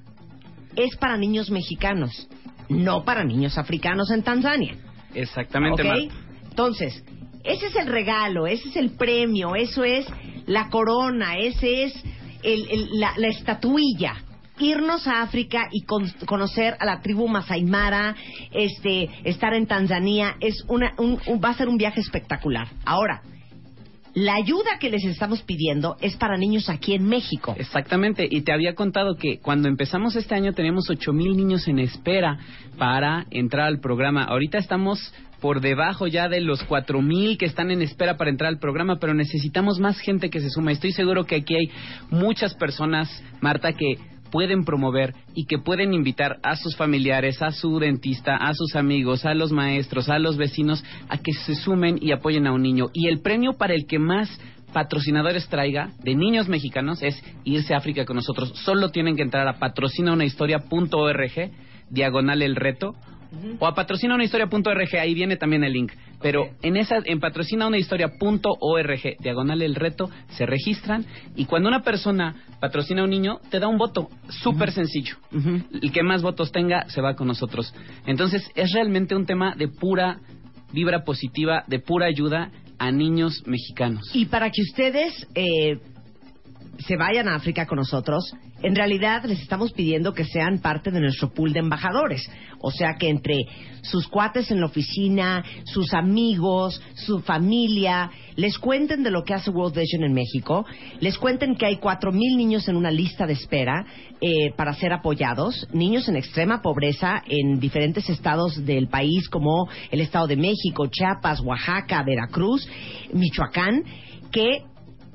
es para niños mexicanos, no para niños africanos en Tanzania. Exactamente, ¿Ok? Marta. Entonces, ese es el regalo, ese es el premio, eso es la corona, ese es el- el- la, la estatuilla. Irnos a África y con- conocer a la tribu Masai Mara, este, estar en Tanzania, es una, un- un- va a ser un viaje espectacular. Ahora, la ayuda que les estamos pidiendo es para niños aquí en México. Exactamente, y te había contado que cuando empezamos este año teníamos ocho mil niños en espera para entrar al programa. Ahorita estamos por debajo ya de los cuatro mil que están en espera para entrar al programa, pero necesitamos más gente que se suma. Estoy seguro que aquí hay muchas personas, Marta, que pueden promover y que pueden invitar a sus familiares, a su dentista, a sus amigos, a los maestros, a los vecinos, a que se sumen y apoyen a un niño. Y el premio para el que más patrocinadores traiga de niños mexicanos es irse a África con nosotros. Solo tienen que entrar a patrocinaunahistoria.org, diagonal el reto, o a patrocinaunahistoria.org, ahí viene también el link. Pero en esa, en patrocinaunahistoria.org, diagonal el reto, se registran y cuando una persona patrocina a un niño, te da un voto. Súper sencillo. El que más votos tenga, se va con nosotros. Entonces, es realmente un tema de pura vibra positiva, de pura ayuda a niños mexicanos. Y para que ustedes eh, se vayan a África con nosotros, en realidad les estamos pidiendo que sean parte de nuestro pool de embajadores. O sea que entre sus cuates en la oficina, sus amigos, su familia, les cuenten de lo que hace World Vision en México, les cuenten que hay cuatro mil niños en una lista de espera eh, para ser apoyados, niños en extrema pobreza en diferentes estados del país como el Estado de México, Chiapas, Oaxaca, Veracruz, Michoacán, que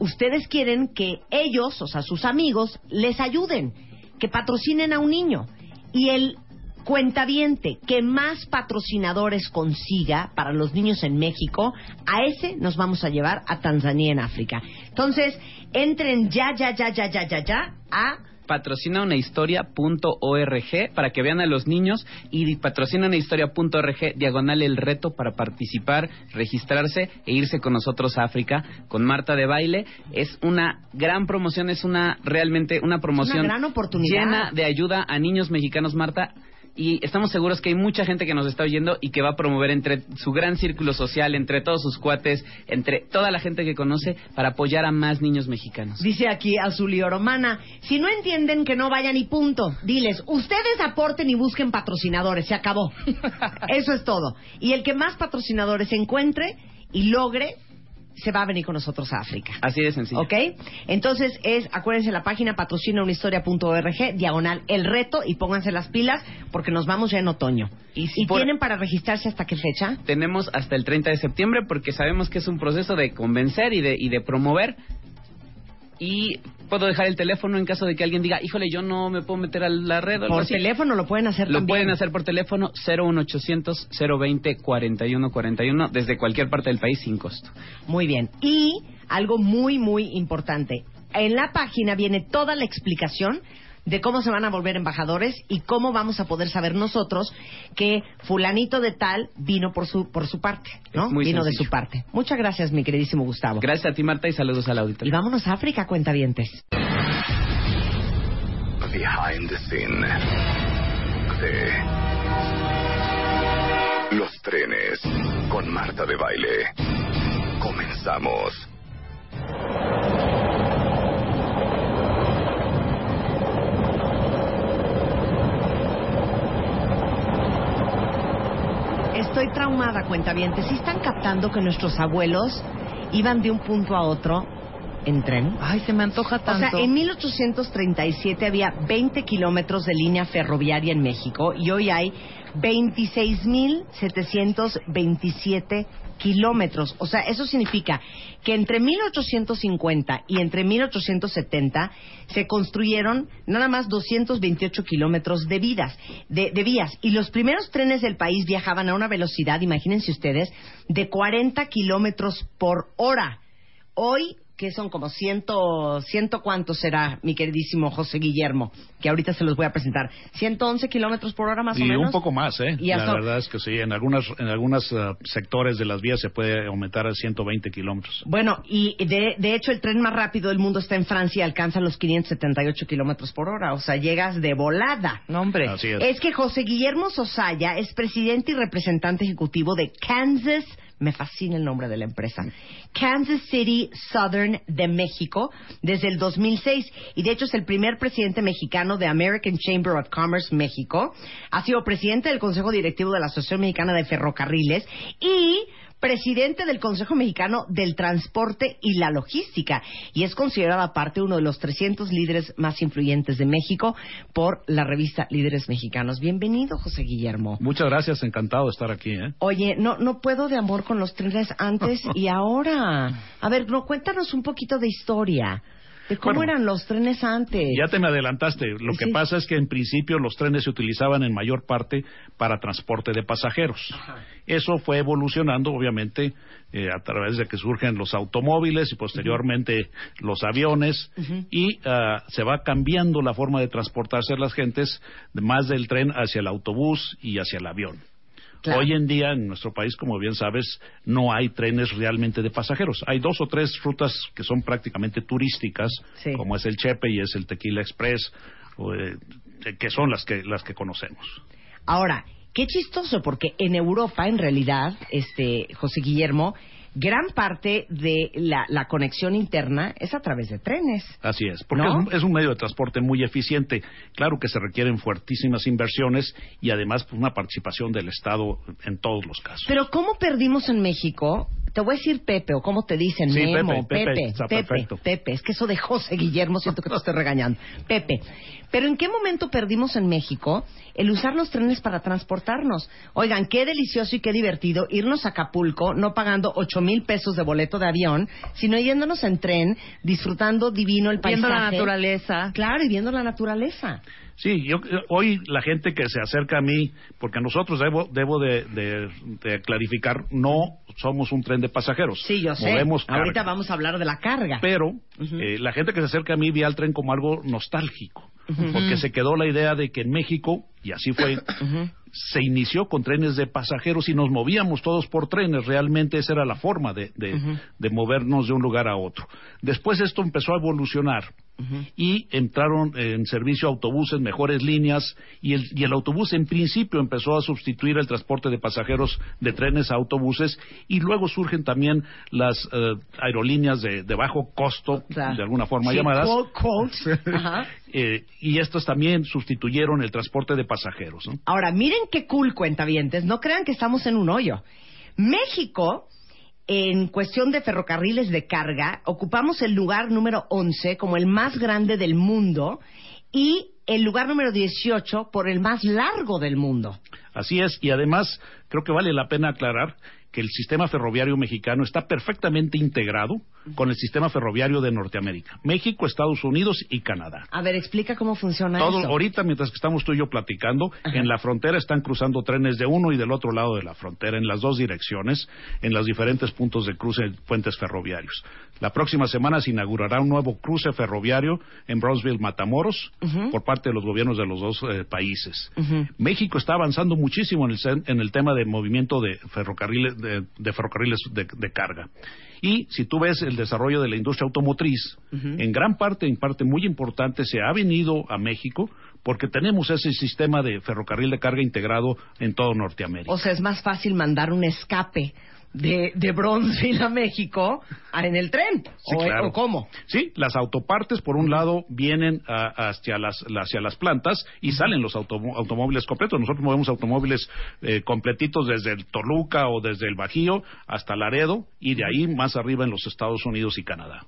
ustedes quieren que ellos, o sea, sus amigos, les ayuden, que patrocinen a un niño. Y el cuentaviente que más patrocinadores consiga para los niños en México, a ese nos vamos a llevar a Tanzania en África. Entonces, entren ya, ya, ya, ya, ya, ya, ya a patrocinaunahistoria.org para que vean a los niños y patrocinaunahistoria.org diagonal el reto para participar, registrarse e irse con nosotros a África con Marta de baile. Es una gran promoción, es una realmente una promoción Una gran oportunidad. llena de ayuda a niños mexicanos, Marta. Y estamos seguros que hay mucha gente que nos está oyendo y que va a promover entre su gran círculo social, entre todos sus cuates, entre toda la gente que conoce, para apoyar a más niños mexicanos. Dice aquí Azuli Oromana, si no entienden que no vayan y punto, diles, ustedes aporten y busquen patrocinadores, se acabó. Eso es todo. Y el que más patrocinadores encuentre y logre, se va a venir con nosotros a África. Así de sencillo. ¿Ok? Entonces es, acuérdense la página patrocinaunahistoria.org, diagonal el reto y pónganse las pilas porque nos vamos ya en otoño. ¿Y, por- tienen para registrarse hasta qué fecha? tenemos hasta el 30 de septiembre porque sabemos que es un proceso de convencer y de, y de promover. Y puedo dejar el teléfono en caso de que alguien diga, híjole, yo no me puedo meter a la red. o Por así". teléfono lo pueden hacer Lo también. pueden hacer por teléfono 01800 020 4141 desde cualquier parte del país sin costo. Muy bien. Y algo muy, muy importante. En la página viene toda la explicación de cómo se van a volver embajadores y cómo vamos a poder saber nosotros que fulanito de tal vino por su por su parte, ¿no? Muy vino de su parte. Muchas gracias, mi queridísimo Gustavo. Gracias a ti, Marta, y saludos al Y auditorio. vámonos a África, cuentavientes. Behind the scene de Los trenes con Marta de baile. Comenzamos. Estoy traumada, cuentavientes. ¿Sí están captando que nuestros abuelos iban de un punto a otro en tren? Ay, se me antoja O tanto. sea, en 1837 había 20 kilómetros de línea ferroviaria en México y hoy hay 26.727 kilómetros. O sea, eso significa que entre 1850 y entre 1870 se construyeron nada más 228 kilómetros de, vidas, de, de vías. Y los primeros trenes del país viajaban a una velocidad, imagínense ustedes, de 40 kilómetros por hora. Hoy, que son como ciento, ciento cuánto será, mi queridísimo José Guillermo, que ahorita se los voy a presentar. 111 kilómetros por hora más y o menos. un poco más, ¿eh? Y la verdad es que sí, en algunas en algunos sectores de las vías se puede aumentar a 120 kilómetros. Bueno, y de, de hecho el tren más rápido del mundo está en Francia y alcanza los 578 kilómetros por hora. O sea, llegas de volada. No, hombre. Así es. Es que José Guillermo Sosaya es presidente y representante ejecutivo de Kansas, me fascina el nombre de la empresa, Kansas City Southern de México desde el 2006 y de hecho es el primer presidente mexicano de American Chamber of Commerce México. Ha sido presidente del Consejo Directivo de la Asociación Mexicana de Ferrocarriles. Y presidente del Consejo Mexicano del Transporte y la Logística y es considerado aparte uno de los 300 líderes más influyentes de México por la revista Líderes Mexicanos. Bienvenido, José Guillermo. Muchas gracias, encantado de estar aquí, ¿eh? Oye, no, no puedo de amor con los trenes antes y ahora. A ver, no, cuéntanos un poquito de historia. De cómo Bueno, eran los trenes antes. Ya te me adelantaste. Lo que pasa es que en principio los trenes se utilizaban en mayor parte para transporte de pasajeros. Eso fue evolucionando, obviamente, eh, a través de que surgen los automóviles y posteriormente los aviones y ah, se va cambiando la forma de transportarse las gentes más del tren hacia el autobús y hacia el avión. Claro. Hoy en día en nuestro país, como bien sabes, no hay trenes realmente de pasajeros. Hay dos o tres rutas que son prácticamente turísticas, Sí. como es el Chepe y es el Tequila Express, eh, que son las que las que conocemos. Ahora, qué chistoso, porque en Europa, en realidad, este, José Guillermo, gran parte de la, la conexión interna es a través de trenes. Así es, porque ¿No? es, un, es un medio de transporte muy eficiente. Claro que se requieren fuertísimas inversiones y además pues, una participación del Estado en todos los casos. Pero ¿cómo perdimos en México? Te voy a decir Pepe, o cómo te dicen, Sí, Memo, Pepe, Pepe, Pepe, está Pepe, perfecto. Pepe. Es que eso de José Guillermo siento que te estoy regañando. Pepe. Pero ¿en qué momento perdimos en México el usar los trenes para transportarnos? Oigan, qué delicioso y qué divertido irnos a Acapulco no pagando ocho mil pesos de boleto de avión, sino yéndonos en tren, disfrutando divino el paisaje. Viendo la naturaleza. Claro, y viendo la naturaleza. Sí, yo, yo- hoy la gente que se acerca a mí, porque nosotros debo, debo de, de- de clarificar, no somos un tren de pasajeros. Sí, yo sé. Movemos. Ahorita vamos a hablar de la carga. Pero eh, la gente que se acerca a mí ve al tren como algo nostálgico, porque se quedó la idea de que en México, y así fue, se inició con trenes de pasajeros y nos movíamos todos por trenes. Realmente esa era la forma de, de- de movernos de un lugar a otro. Después esto empezó a evolucionar y entraron en servicio autobuses, mejores líneas y el, y el autobús en principio empezó a sustituir el transporte de pasajeros de trenes a autobuses y luego surgen también las eh, aerolíneas de, de bajo costo, Claro. de alguna forma Sí, llamadas. Eh, y estos también sustituyeron el transporte de pasajeros. ¿no? Ahora, miren qué cool, cuentavientes. No crean que estamos en un hoyo. México, en cuestión de ferrocarriles de carga, ocupamos el lugar número 11 como el más grande del mundo y el lugar número 18 por el más largo del mundo. Así es, y además creo que vale la pena aclarar que el sistema ferroviario mexicano está perfectamente integrado con el sistema ferroviario de Norteamérica, México, Estados Unidos y Canadá. A ver, explica cómo funciona Todo, eso. ahorita, mientras que estamos tú y yo platicando, en la frontera están cruzando trenes de uno y del otro lado de la frontera, en las dos direcciones, en los diferentes puntos de cruce de puentes ferroviarios. La próxima semana se inaugurará un nuevo cruce ferroviario en Brownsville, Matamoros, por parte de los gobiernos de los dos eh, países. México está avanzando muchísimo en el, en el tema de movimiento de ferrocarriles de, de ferrocarriles de, de carga. Y si tú ves el desarrollo de la industria automotriz, en gran parte, en parte muy importante, se ha venido a México porque tenemos ese sistema de ferrocarril de carga integrado en todo Norteamérica. O sea, es más fácil mandar un escape de, de Bronzeville a México en el tren. Sí, o, claro. o cómo? Sí, las autopartes por un lado vienen a- hacia, las, hacia las plantas y salen los automóviles completos. Nosotros movemos automóviles eh, completitos desde el Toluca o desde el Bajío hasta Laredo y de ahí más arriba en los Estados Unidos y Canadá.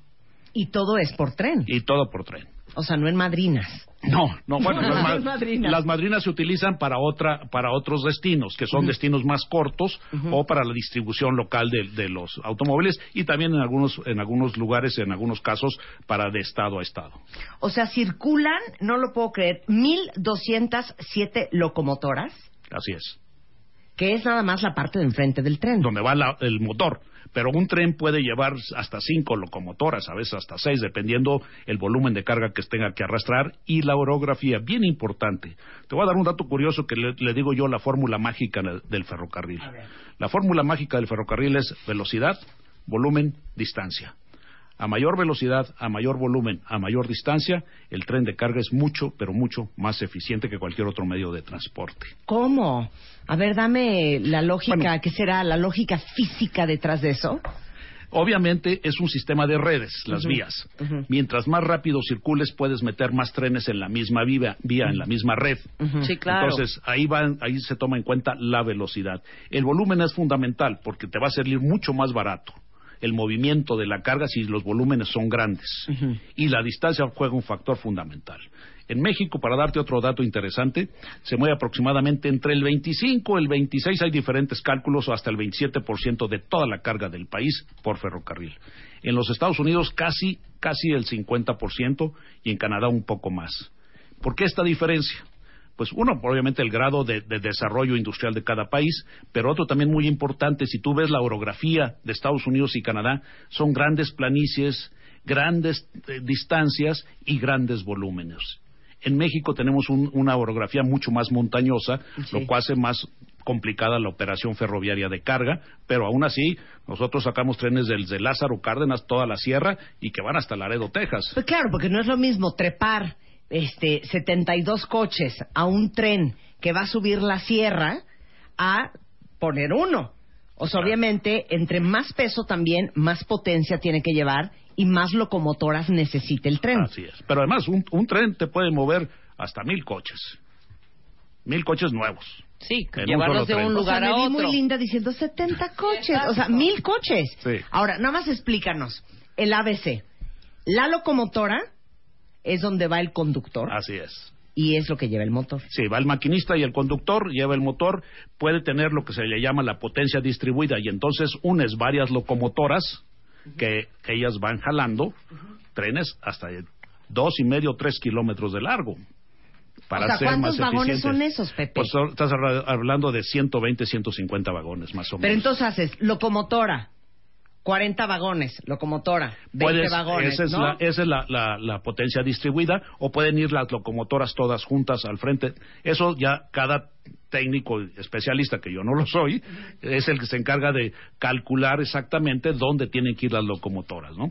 Y todo es por tren. Y todo por tren. O sea, no en madrinas. No, no, bueno, No, las, ma- las madrinas. las madrinas se utilizan para otra, para otros destinos, que son destinos más cortos o para la distribución local de, de los automóviles y también en algunos, en algunos lugares, en algunos casos, para de estado a estado. O sea, circulan, no lo puedo creer, 1.207 locomotoras, Así es. que es nada más la parte de enfrente del tren. donde va la- el motor. Pero un tren puede llevar hasta cinco locomotoras, a veces hasta seis, dependiendo el volumen de carga que tenga que arrastrar y la orografía, bien importante. Te voy a dar un dato curioso que le, le digo yo la fórmula mágica del ferrocarril. La fórmula mágica del ferrocarril es velocidad, volumen, distancia. A mayor velocidad, a mayor volumen, a mayor distancia, el tren de carga es mucho, pero mucho más eficiente que cualquier otro medio de transporte. ¿Cómo? A ver, dame la lógica, ¿qué será? ¿La lógica física detrás de eso? Obviamente es un sistema de redes, las vías. Mientras más rápido circules, puedes meter más trenes en la misma vía, vía en la misma red. Sí, claro. Entonces, ahí, va, ahí se toma en cuenta la velocidad. El volumen es fundamental porque te va a salir mucho más barato el movimiento de la carga si los volúmenes son grandes. Y la distancia juega un factor fundamental. En México, para darte otro dato interesante, se mueve aproximadamente entre el 25 y el 26, hay diferentes cálculos, hasta el 27% de toda la carga del país por ferrocarril. En los Estados Unidos casi, casi el 50% y en Canadá un poco más. ¿Por qué esta diferencia? Pues uno, obviamente el grado de, de desarrollo industrial de cada país, pero otro también muy importante, si tú ves la orografía de Estados Unidos y Canadá, son grandes planicies, grandes eh, distancias y grandes volúmenes. En México tenemos un- una orografía mucho más montañosa, lo cual hace más complicada la operación ferroviaria de carga, pero aún así nosotros sacamos trenes desde Lázaro Cárdenas, toda la sierra y que van hasta Laredo, Texas. Pues claro, porque no es lo mismo trepar este 72 coches a un tren que va a subir la sierra a poner uno. O sea, obviamente, entre más peso también, más potencia tiene que llevar y más locomotoras necesita el tren. Así es. Pero además, un, un tren te puede mover hasta mil coches. Mil coches nuevos. Sí, un llevarlos de un lugar o sea, me a vi otro. muy linda diciendo 70 coches, o sea, mil coches. Sí. Ahora, nada más explícanos. El ABC. La locomotora es donde va el conductor Así es. y es lo que lleva el motor. Sí, va el maquinista y el conductor, lleva el motor, puede tener lo que se le llama la potencia distribuida y entonces unes varias locomotoras que, que ellas van jalando trenes hasta dos y medio, tres kilómetros de largo. Para o sea, ser ¿cuántos más vagones son esos, Pepe? Pues estás habla- hablando de 120, 150 vagones más o Pero menos. entonces haces locomotora, 40 vagones, locomotora, 20 Puedes- vagones, esa es, ¿no? la, esa es la, la- la potencia distribuida o pueden ir las locomotoras todas juntas al frente. Eso ya cada técnico especialista, que yo no lo soy, es el que se encarga de calcular exactamente dónde tienen que ir las locomotoras, ¿no?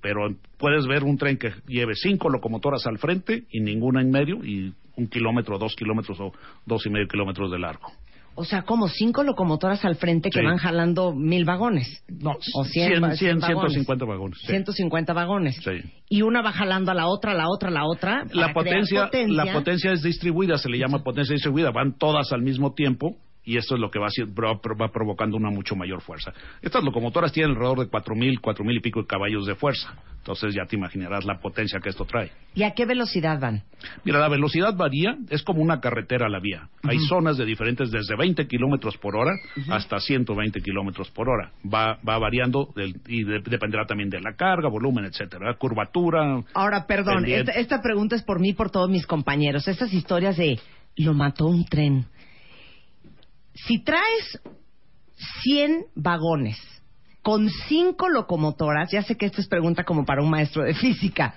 Pero puedes ver un tren que lleve cinco locomotoras al frente y ninguna en medio y un kilómetro, dos kilómetros o dos y medio kilómetros de largo. O sea, como cinco locomotoras al frente que Sí. van jalando mil vagones. No, o 100, 100, va- 100, vagones. 150 vagones. sí. 150 vagones. Sí. Y una va jalando a la otra, a la otra, a la otra. la potencia. la potencia es distribuida, se le llama potencia distribuida, van todas al mismo tiempo y esto es lo que va, va, provocando una mucho mayor fuerza. Estas locomotoras tienen alrededor de cuatro mil, cuatro mil y pico de caballos de fuerza, entonces ya te imaginarás la potencia que esto trae. ¿Y a qué velocidad van? Mira, la velocidad varía, es como una carretera a la vía. Hay zonas de diferentes, desde 20 kilómetros por hora hasta 120 kilómetros por hora. Va, va variando del- y de- dependerá también de la carga, volumen, etcétera, curvatura. Ahora, perdón, esta, esta pregunta es por mí y por todos mis compañeros. Estas historias de lo mató un tren. Si traes 100 vagones con cinco locomotoras, ya sé que esta es pregunta como para un maestro de física,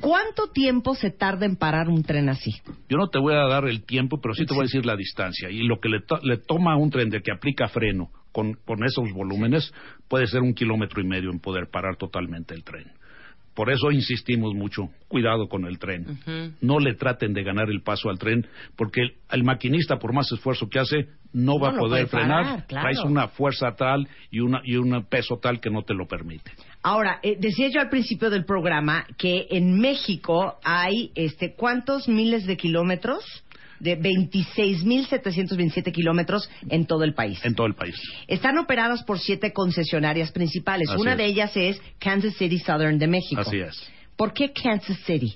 ¿cuánto tiempo se tarda en parar un tren así? Yo no te voy a dar el tiempo, pero sí te voy a decir la distancia. Y lo que le, to- le toma a un tren de que aplica freno con esos volúmenes puede ser un kilómetro y medio en poder parar totalmente el tren. Por eso insistimos mucho, cuidado con el tren. No le traten de ganar el paso al tren, porque el, el maquinista, por más esfuerzo que hace, no va a poder frenar. parar, claro. Traes una fuerza tal y, una, y un peso tal que no te lo permite. Ahora, eh, decía yo al principio del programa que en México hay, este, ¿cuántos miles de kilómetros? De 26.727 kilómetros en todo el país. En todo el país. Están operadas por siete concesionarias principales. Así Una es. de ellas es Kansas City Southern de México. Así es. ¿Por qué Kansas City?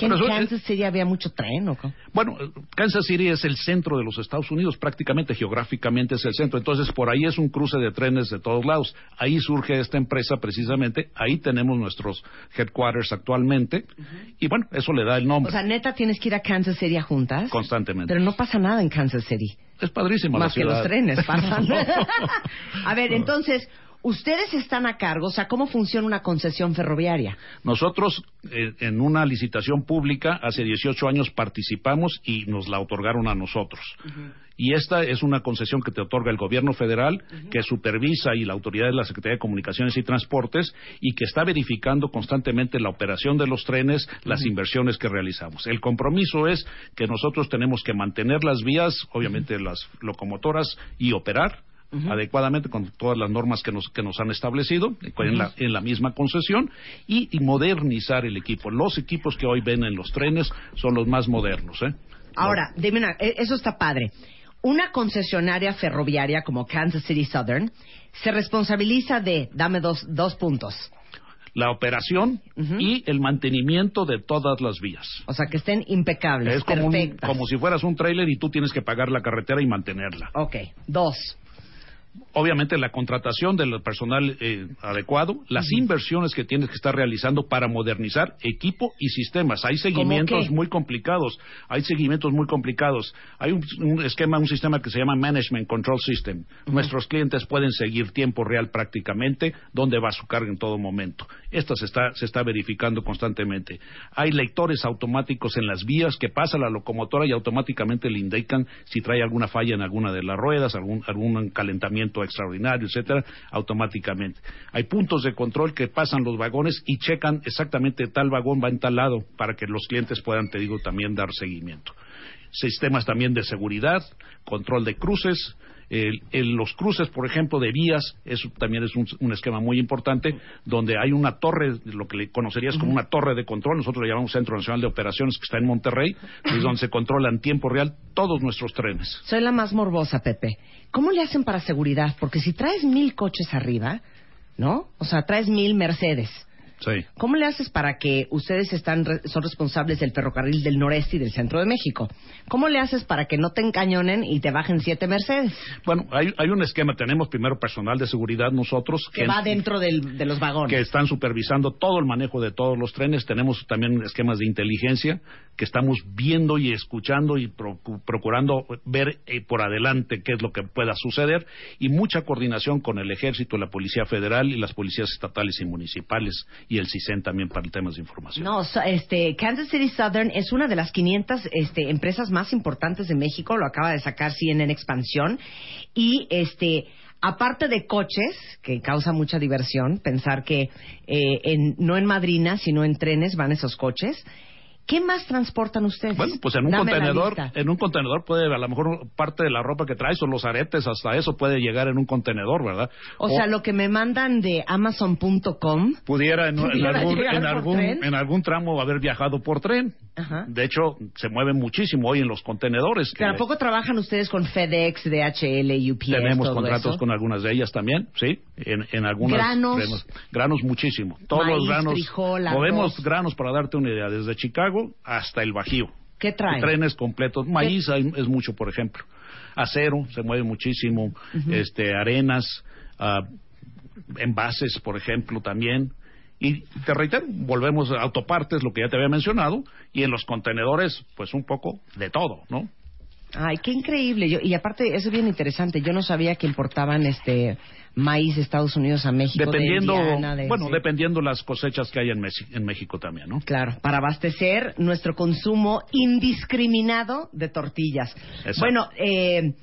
¿Que en Kansas City había mucho tren o qué? Bueno, Kansas City es el centro de los Estados Unidos, prácticamente geográficamente es el centro. Entonces, por ahí es un cruce de trenes de todos lados. Ahí surge esta empresa precisamente. Ahí tenemos nuestros headquarters actualmente. Y bueno, eso le da el nombre O sea, neta tienes que ir a Kansas City a juntas. constantemente. Pero no pasa nada en Kansas City. Es padrísima la Más que ciudad. los trenes pasan. a ver, entonces, ustedes están a cargo, o sea, ¿cómo funciona una concesión ferroviaria? Nosotros eh, en una licitación pública hace 18 años participamos y nos la otorgaron a nosotros. Y esta es una concesión que te otorga el gobierno federal, que supervisa y la autoridad de la Secretaría de Comunicaciones y Transportes y que está verificando constantemente la operación de los trenes, las inversiones que realizamos. El compromiso es que nosotros tenemos que mantener las vías, obviamente las locomotoras y operar adecuadamente con todas las normas que nos, que nos han establecido en, la, en la misma concesión y, y modernizar el equipo. Los equipos que hoy ven en los trenes son los más modernos. ¿eh? Ahora, dime una- eh, eso está padre. Una concesionaria ferroviaria como Kansas City Southern se responsabiliza de, dame dos, dos puntos, La operación y el mantenimiento de todas las vías. o sea, que estén impecables, Es como, un- como si fueras un tráiler y tú tienes que pagar la carretera y mantenerla. Ok, dos. Obviamente la contratación del personal eh, adecuado, las inversiones que tienes que estar realizando para modernizar equipo y sistemas. Hay seguimientos muy complicados, hay seguimientos muy complicados. Hay un, un esquema, un sistema que se llama Management Control System. Nuestros clientes pueden seguir tiempo real prácticamente dónde va su carga en todo momento. Esto se está, se está verificando constantemente. Hay lectores automáticos en las vías que pasa la locomotora y automáticamente le indican si trae alguna falla en alguna de las ruedas, algún, algún calentamiento extraordinario, etcétera, automáticamente. Hay puntos de control que pasan los vagones y checan exactamente tal vagón va en tal lado para que los clientes puedan, te digo, también dar seguimiento. Sistemas también de seguridad, control de cruces, el- el- los cruces, por ejemplo, de vías, eso también es un, un esquema muy importante, donde hay una torre, lo que le conocerías como una torre de control, nosotros le llamamos Centro Nacional de Operaciones, que está en Monterrey, es donde se controla en tiempo real todos nuestros trenes. Soy la más morbosa, Pepe. ¿Cómo le hacen para seguridad? Porque si traes mil coches arriba, ¿no? O sea, traes mil Mercedes. Sí. ¿Cómo le haces para que ustedes están son responsables del ferrocarril del noreste y del centro de México? ¿Cómo le haces para que no te encañonen y te bajen siete Mercedes? Bueno, hay, hay un esquema, tenemos primero personal de seguridad nosotros, Que va dentro del- de los vagones. que están supervisando todo el manejo de todos los trenes. Tenemos también esquemas de inteligencia que estamos viendo y escuchando y procu- procurando ver eh, por adelante qué es lo que pueda suceder y mucha coordinación con el Ejército, la Policía Federal y las policías estatales y municipales y el CISEN también para temas de información. No, este, Kansas City Southern es una de las 500 este, empresas más importantes de México, lo acaba de sacar CNN Expansión, y este, aparte de coches, que causa mucha diversión, pensar que eh, en- no en madrina, sino en trenes van esos coches, ¿qué más transportan ustedes? Bueno, pues en un Dame contenedor, en un contenedor puede a lo mejor parte de la ropa que traes o los aretes, hasta eso puede llegar en un contenedor, ¿verdad? O sea, lo que me mandan de Amazon.com pudiera en, en algún, en, algún, en algún tramo haber viajado por tren. Ajá. De hecho, se mueve muchísimo hoy en los contenedores. ¿Pero ¿A poco trabajan ustedes con FedEx, DHL, UPS? tenemos todo contratos eso? con algunas de ellas también, sí, en, algunas Granos. Granos, muchísimo. Todos los Maíz, granos. frijol, movemos granos para darte una idea, desde Chicago hasta el Bajío. ¿Qué traen? Trenes completos. Maíz hay- es mucho, por ejemplo. Acero se mueve muchísimo. este Arenas, ah, envases, por ejemplo, también. Y te reitero, volvemos a autopartes, lo que ya te había mencionado, y en los contenedores, pues un poco de todo, ¿no? Ay, qué increíble. Yo, y aparte, eso es bien interesante. Yo no sabía que importaban este maíz de Estados Unidos a México. de Dependiendo, Indiana, de- bueno, sí. dependiendo las cosechas que hay en, Mexi- en México también, ¿no? Claro, para abastecer nuestro consumo indiscriminado de tortillas. Exacto. Bueno, eh,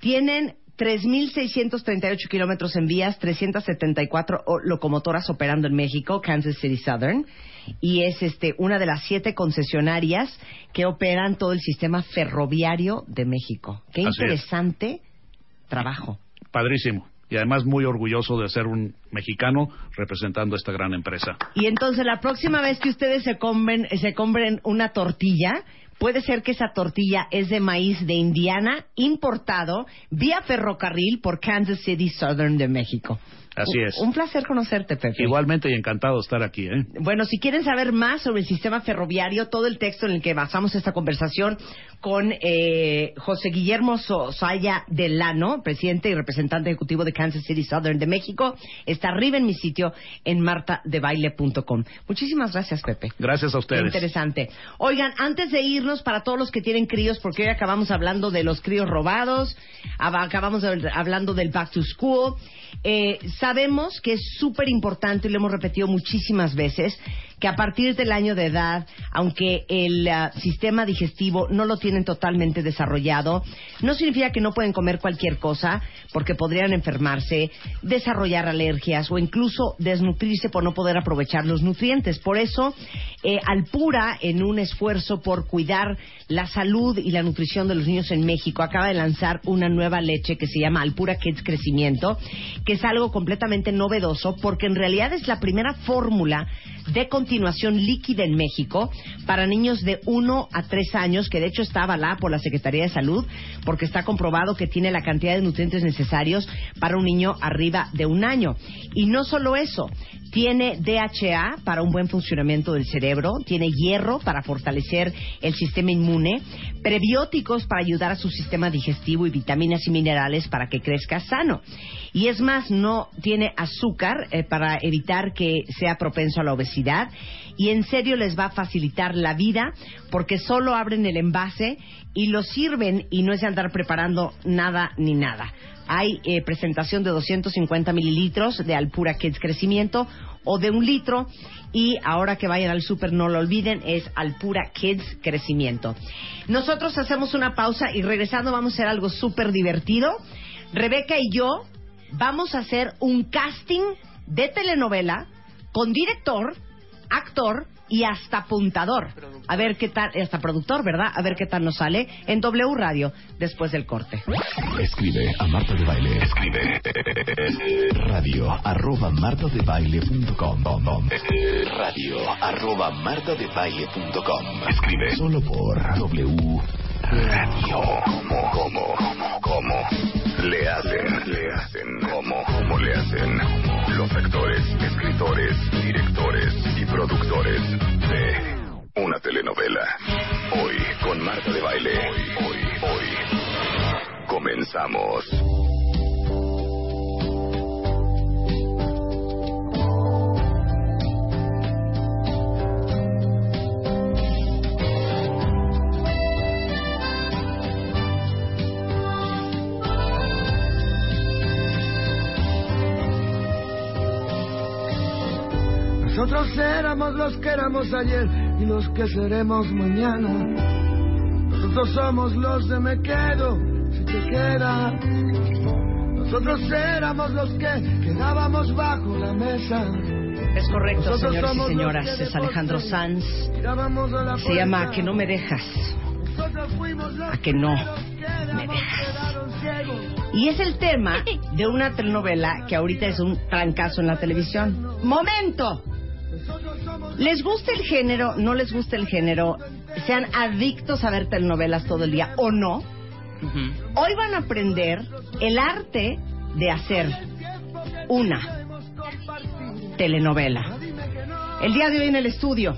tienen 3.638 kilómetros en vías, 374 o- locomotoras operando en México, Kansas City Southern, y es este una de las siete concesionarias que operan todo el sistema ferroviario de México. Qué Así es. interesante trabajo. Padrísimo. Y además muy orgulloso de ser un mexicano representando esta gran empresa. Y entonces la próxima vez que ustedes se compren, se compren una tortilla, puede ser que esa tortilla es de maíz de Indiana importado vía ferrocarril por Kansas City Southern de México. Así es. Un placer conocerte, Pepe. Igualmente y encantado de estar aquí. ¿eh? Bueno, si quieren saber más sobre el sistema ferroviario, todo el texto en el que basamos esta conversación con eh, José Guillermo Sosaya Delano, presidente y representante ejecutivo de Kansas City Southern de México, está arriba en mi sitio en martadebaile.com. Muchísimas gracias, Pepe. Gracias a Qué ustedes. interesante. Oigan, antes de irnos, para todos los que tienen críos, porque hoy acabamos hablando de los críos robados, ab- acabamos hablando del back to school, eh, sabemos que es súper importante, y lo hemos repetido muchísimas veces, que a partir del año de edad, aunque el ah, sistema digestivo no lo tienen totalmente desarrollado, no significa que no pueden comer cualquier cosa, porque podrían enfermarse, desarrollar alergias o incluso desnutrirse por no poder aprovechar los nutrientes. Por eso, eh, Alpura, en un esfuerzo por cuidar la salud y la nutrición de los niños en México, acaba de lanzar una nueva leche que se llama Alpura Kids Crecimiento, que es algo completamente novedoso porque en realidad es la primera fórmula de continuación líquida en México para niños de 1 a 3 años, que de hecho está avalada por la Secretaría de Salud, porque está comprobado que tiene la cantidad de nutrientes necesarios para un niño arriba de un año. Y no solo eso, tiene DHA para un buen funcionamiento del cerebro, tiene hierro para fortalecer el sistema inmune, prebióticos para ayudar a su sistema digestivo y vitaminas y minerales para que crezca sano. Y es más, no tiene azúcar eh, para evitar que sea propenso a la obesidad y en serio les va a facilitar la vida porque solo abren el envase y lo sirven y no es andar preparando nada ni nada. Hay eh, presentación de 250 mililitros de Alpura Kids Crecimiento o de un litro y ahora que vayan al súper no lo olviden es Alpura Kids Crecimiento. Nosotros hacemos una pausa y regresando vamos a hacer algo súper divertido. Rebeca y yo vamos a hacer un casting de telenovela con director, actor y hasta apuntador. A ver qué tal, hasta productor, ¿verdad? A ver qué tal nos sale en W Radio después del corte. Escribe a Marta de Baile. Escribe radio arroba martadebaile.com radio arroba martadebaile.com Escribe solo por W Radio. ¿Cómo? ¿Cómo? ¿Cómo? Le hacen, le hacen, ¿cómo? ¿Cómo le hacen? Los actores, escritores, directores y productores de una telenovela. Hoy con Marta de Baile. Hoy, hoy, hoy. Comenzamos. Nosotros éramos los que éramos ayer y los que seremos mañana. Nosotros somos los de me quedo si te quedas. Nosotros éramos los que quedábamos bajo la mesa. Es correcto, Nosotros señores y señoras. Es Alejandro Sanz. Se llama. A que no me dejas. A que no me dejas. Y es el tema de una telenovela que ahorita es un trancazo en la televisión. ¡Momento! ¿Les gusta el género? ¿No les gusta el género? ¿Sean adictos a ver telenovelas todo el día o no? Hoy van a aprender el arte de hacer una telenovela. El día de hoy en el estudio,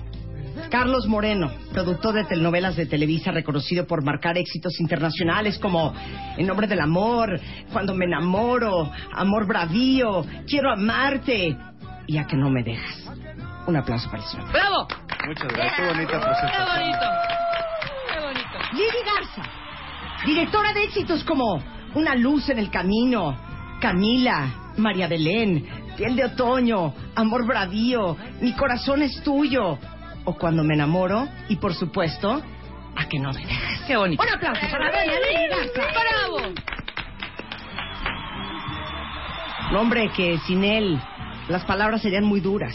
Carlos Moreno, productor de telenovelas de Televisa, reconocido por marcar éxitos internacionales como En nombre del amor, Cuando me enamoro, Amor bravío, Quiero amarte y A que no me dejas. Un aplauso para el señor. ¡Bravo! Muchas gracias. Qué bonita ¡Qué presentación. bonito! ¡Qué bonito! Lili Garza, directora de éxitos como Una luz en el camino, Camila, María Belén, Piel de otoño, Amor bravío, Mi corazón es tuyo, o Cuando me enamoro, y por supuesto, A que no me dejes. ¡Qué bonito! Un aplauso para Lili Garza. ¡Bravo! Un hombre que sin él las palabras serían muy duras.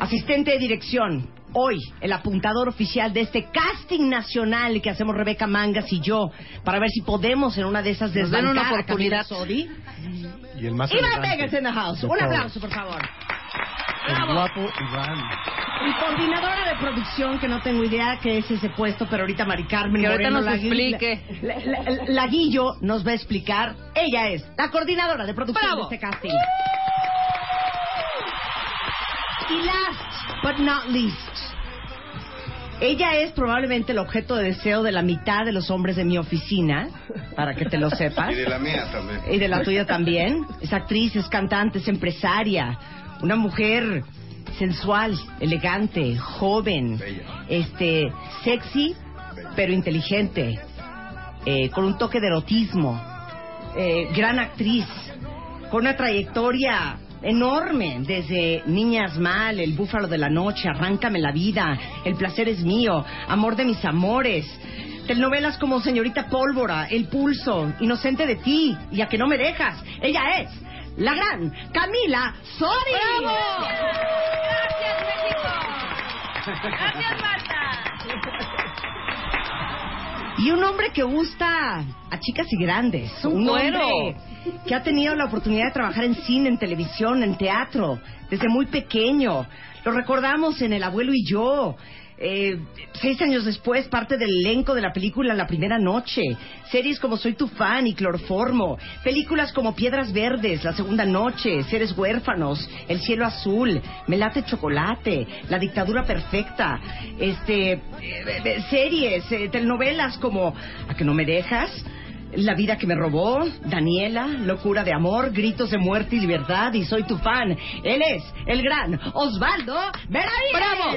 Asistente de dirección, hoy el apuntador oficial de este casting nacional que hacemos Rebeca Mangas y yo para ver si podemos en una de esas Nos den una desbancar a oportunidad. Sodi. Y el más Iván Vegas en the house. Un aplauso, por favor. El guapo Iván. Y coordinadora de producción, que no tengo idea qué es ese puesto, pero ahorita Mari Carmen Que ahorita Moreno nos explique. La- la- la- Laguillo nos va a explicar. Ella es la coordinadora de producción ¡Bravo! de este casting. Y last but not least, ella es probablemente el objeto de deseo de la mitad de los hombres de mi oficina, para que te lo sepas. Y de la mía también. Y de la tuya también. Es actriz, es cantante, es empresaria. Una mujer sensual, elegante, joven, este, sexy, pero inteligente, eh, con un toque de erotismo, eh, gran actriz, con una trayectoria enorme, desde Niñas Mal, El Búfalo de la Noche, Arráncame la Vida, El Placer es Mío, Amor de mis Amores, telenovelas como Señorita Pólvora, El Pulso, Inocente de ti, y a que no me dejas. Ella es la gran Camila Sori. ¡Bravo! ¡Gracias, México! ¡Gracias, Marta! Y un hombre que gusta a chicas y grandes. Un un hombre que ha tenido la oportunidad de trabajar en cine, en televisión, en teatro, desde muy pequeño. Lo recordamos en El abuelo y yo. Eh, seis años después, parte del elenco de la película La Primera Noche. Series como Soy tu fan y Cloroformo. Películas como Piedras Verdes, La Segunda Noche, Seres Huérfanos, El Cielo Azul, Me Late Chocolate, La Dictadura Perfecta. Este, eh, eh, series, eh, telenovelas como A que no me dejas. La vida que me robó, Daniela, Locura de amor, Gritos de muerte y libertad y soy tu fan. Él es el gran Osvaldo Benavides. ¡Bravo!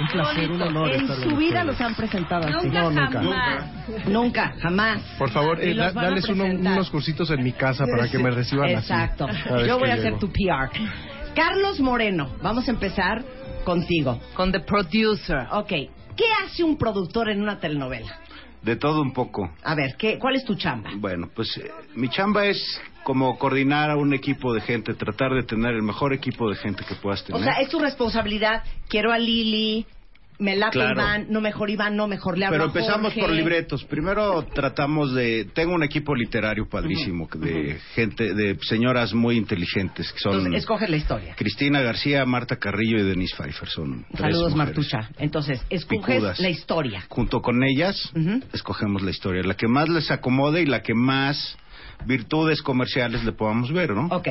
Un placer, un honor En estar su con vida los han presentado así. Nunca, No, nunca. jamás. Nunca, jamás. Por favor, eh, da- dales uno- unos cursitos en mi casa para que me reciban Exacto. así. vez Yo voy a llego. hacer tu PR. Carlos Moreno, vamos a empezar contigo. Con The Producer. Ok. ¿Qué hace un productor en una telenovela? De todo un poco. A ver, ¿qué, ¿cuál es tu chamba? Bueno, pues eh, mi chamba es como coordinar a un equipo de gente, tratar de tener el mejor equipo de gente que puedas tener. O sea, es tu responsabilidad. Quiero a Lili, me late Claro. Iván, no mejor Iván, no mejor le hablo Pero empezamos Jorge. por libretos. Primero tratamos de... Tengo un equipo literario padrísimo de gente, de señoras muy inteligentes que son... Entonces, escoge la historia. Cristina García, Marta Carrillo y Denise Pfeiffer. Son Saludos. Martucha. Entonces, escoges Picudas. la historia. Junto con ellas, escogemos la historia. La que más les acomode y la que más virtudes comerciales le podamos ver, ¿no? Ok.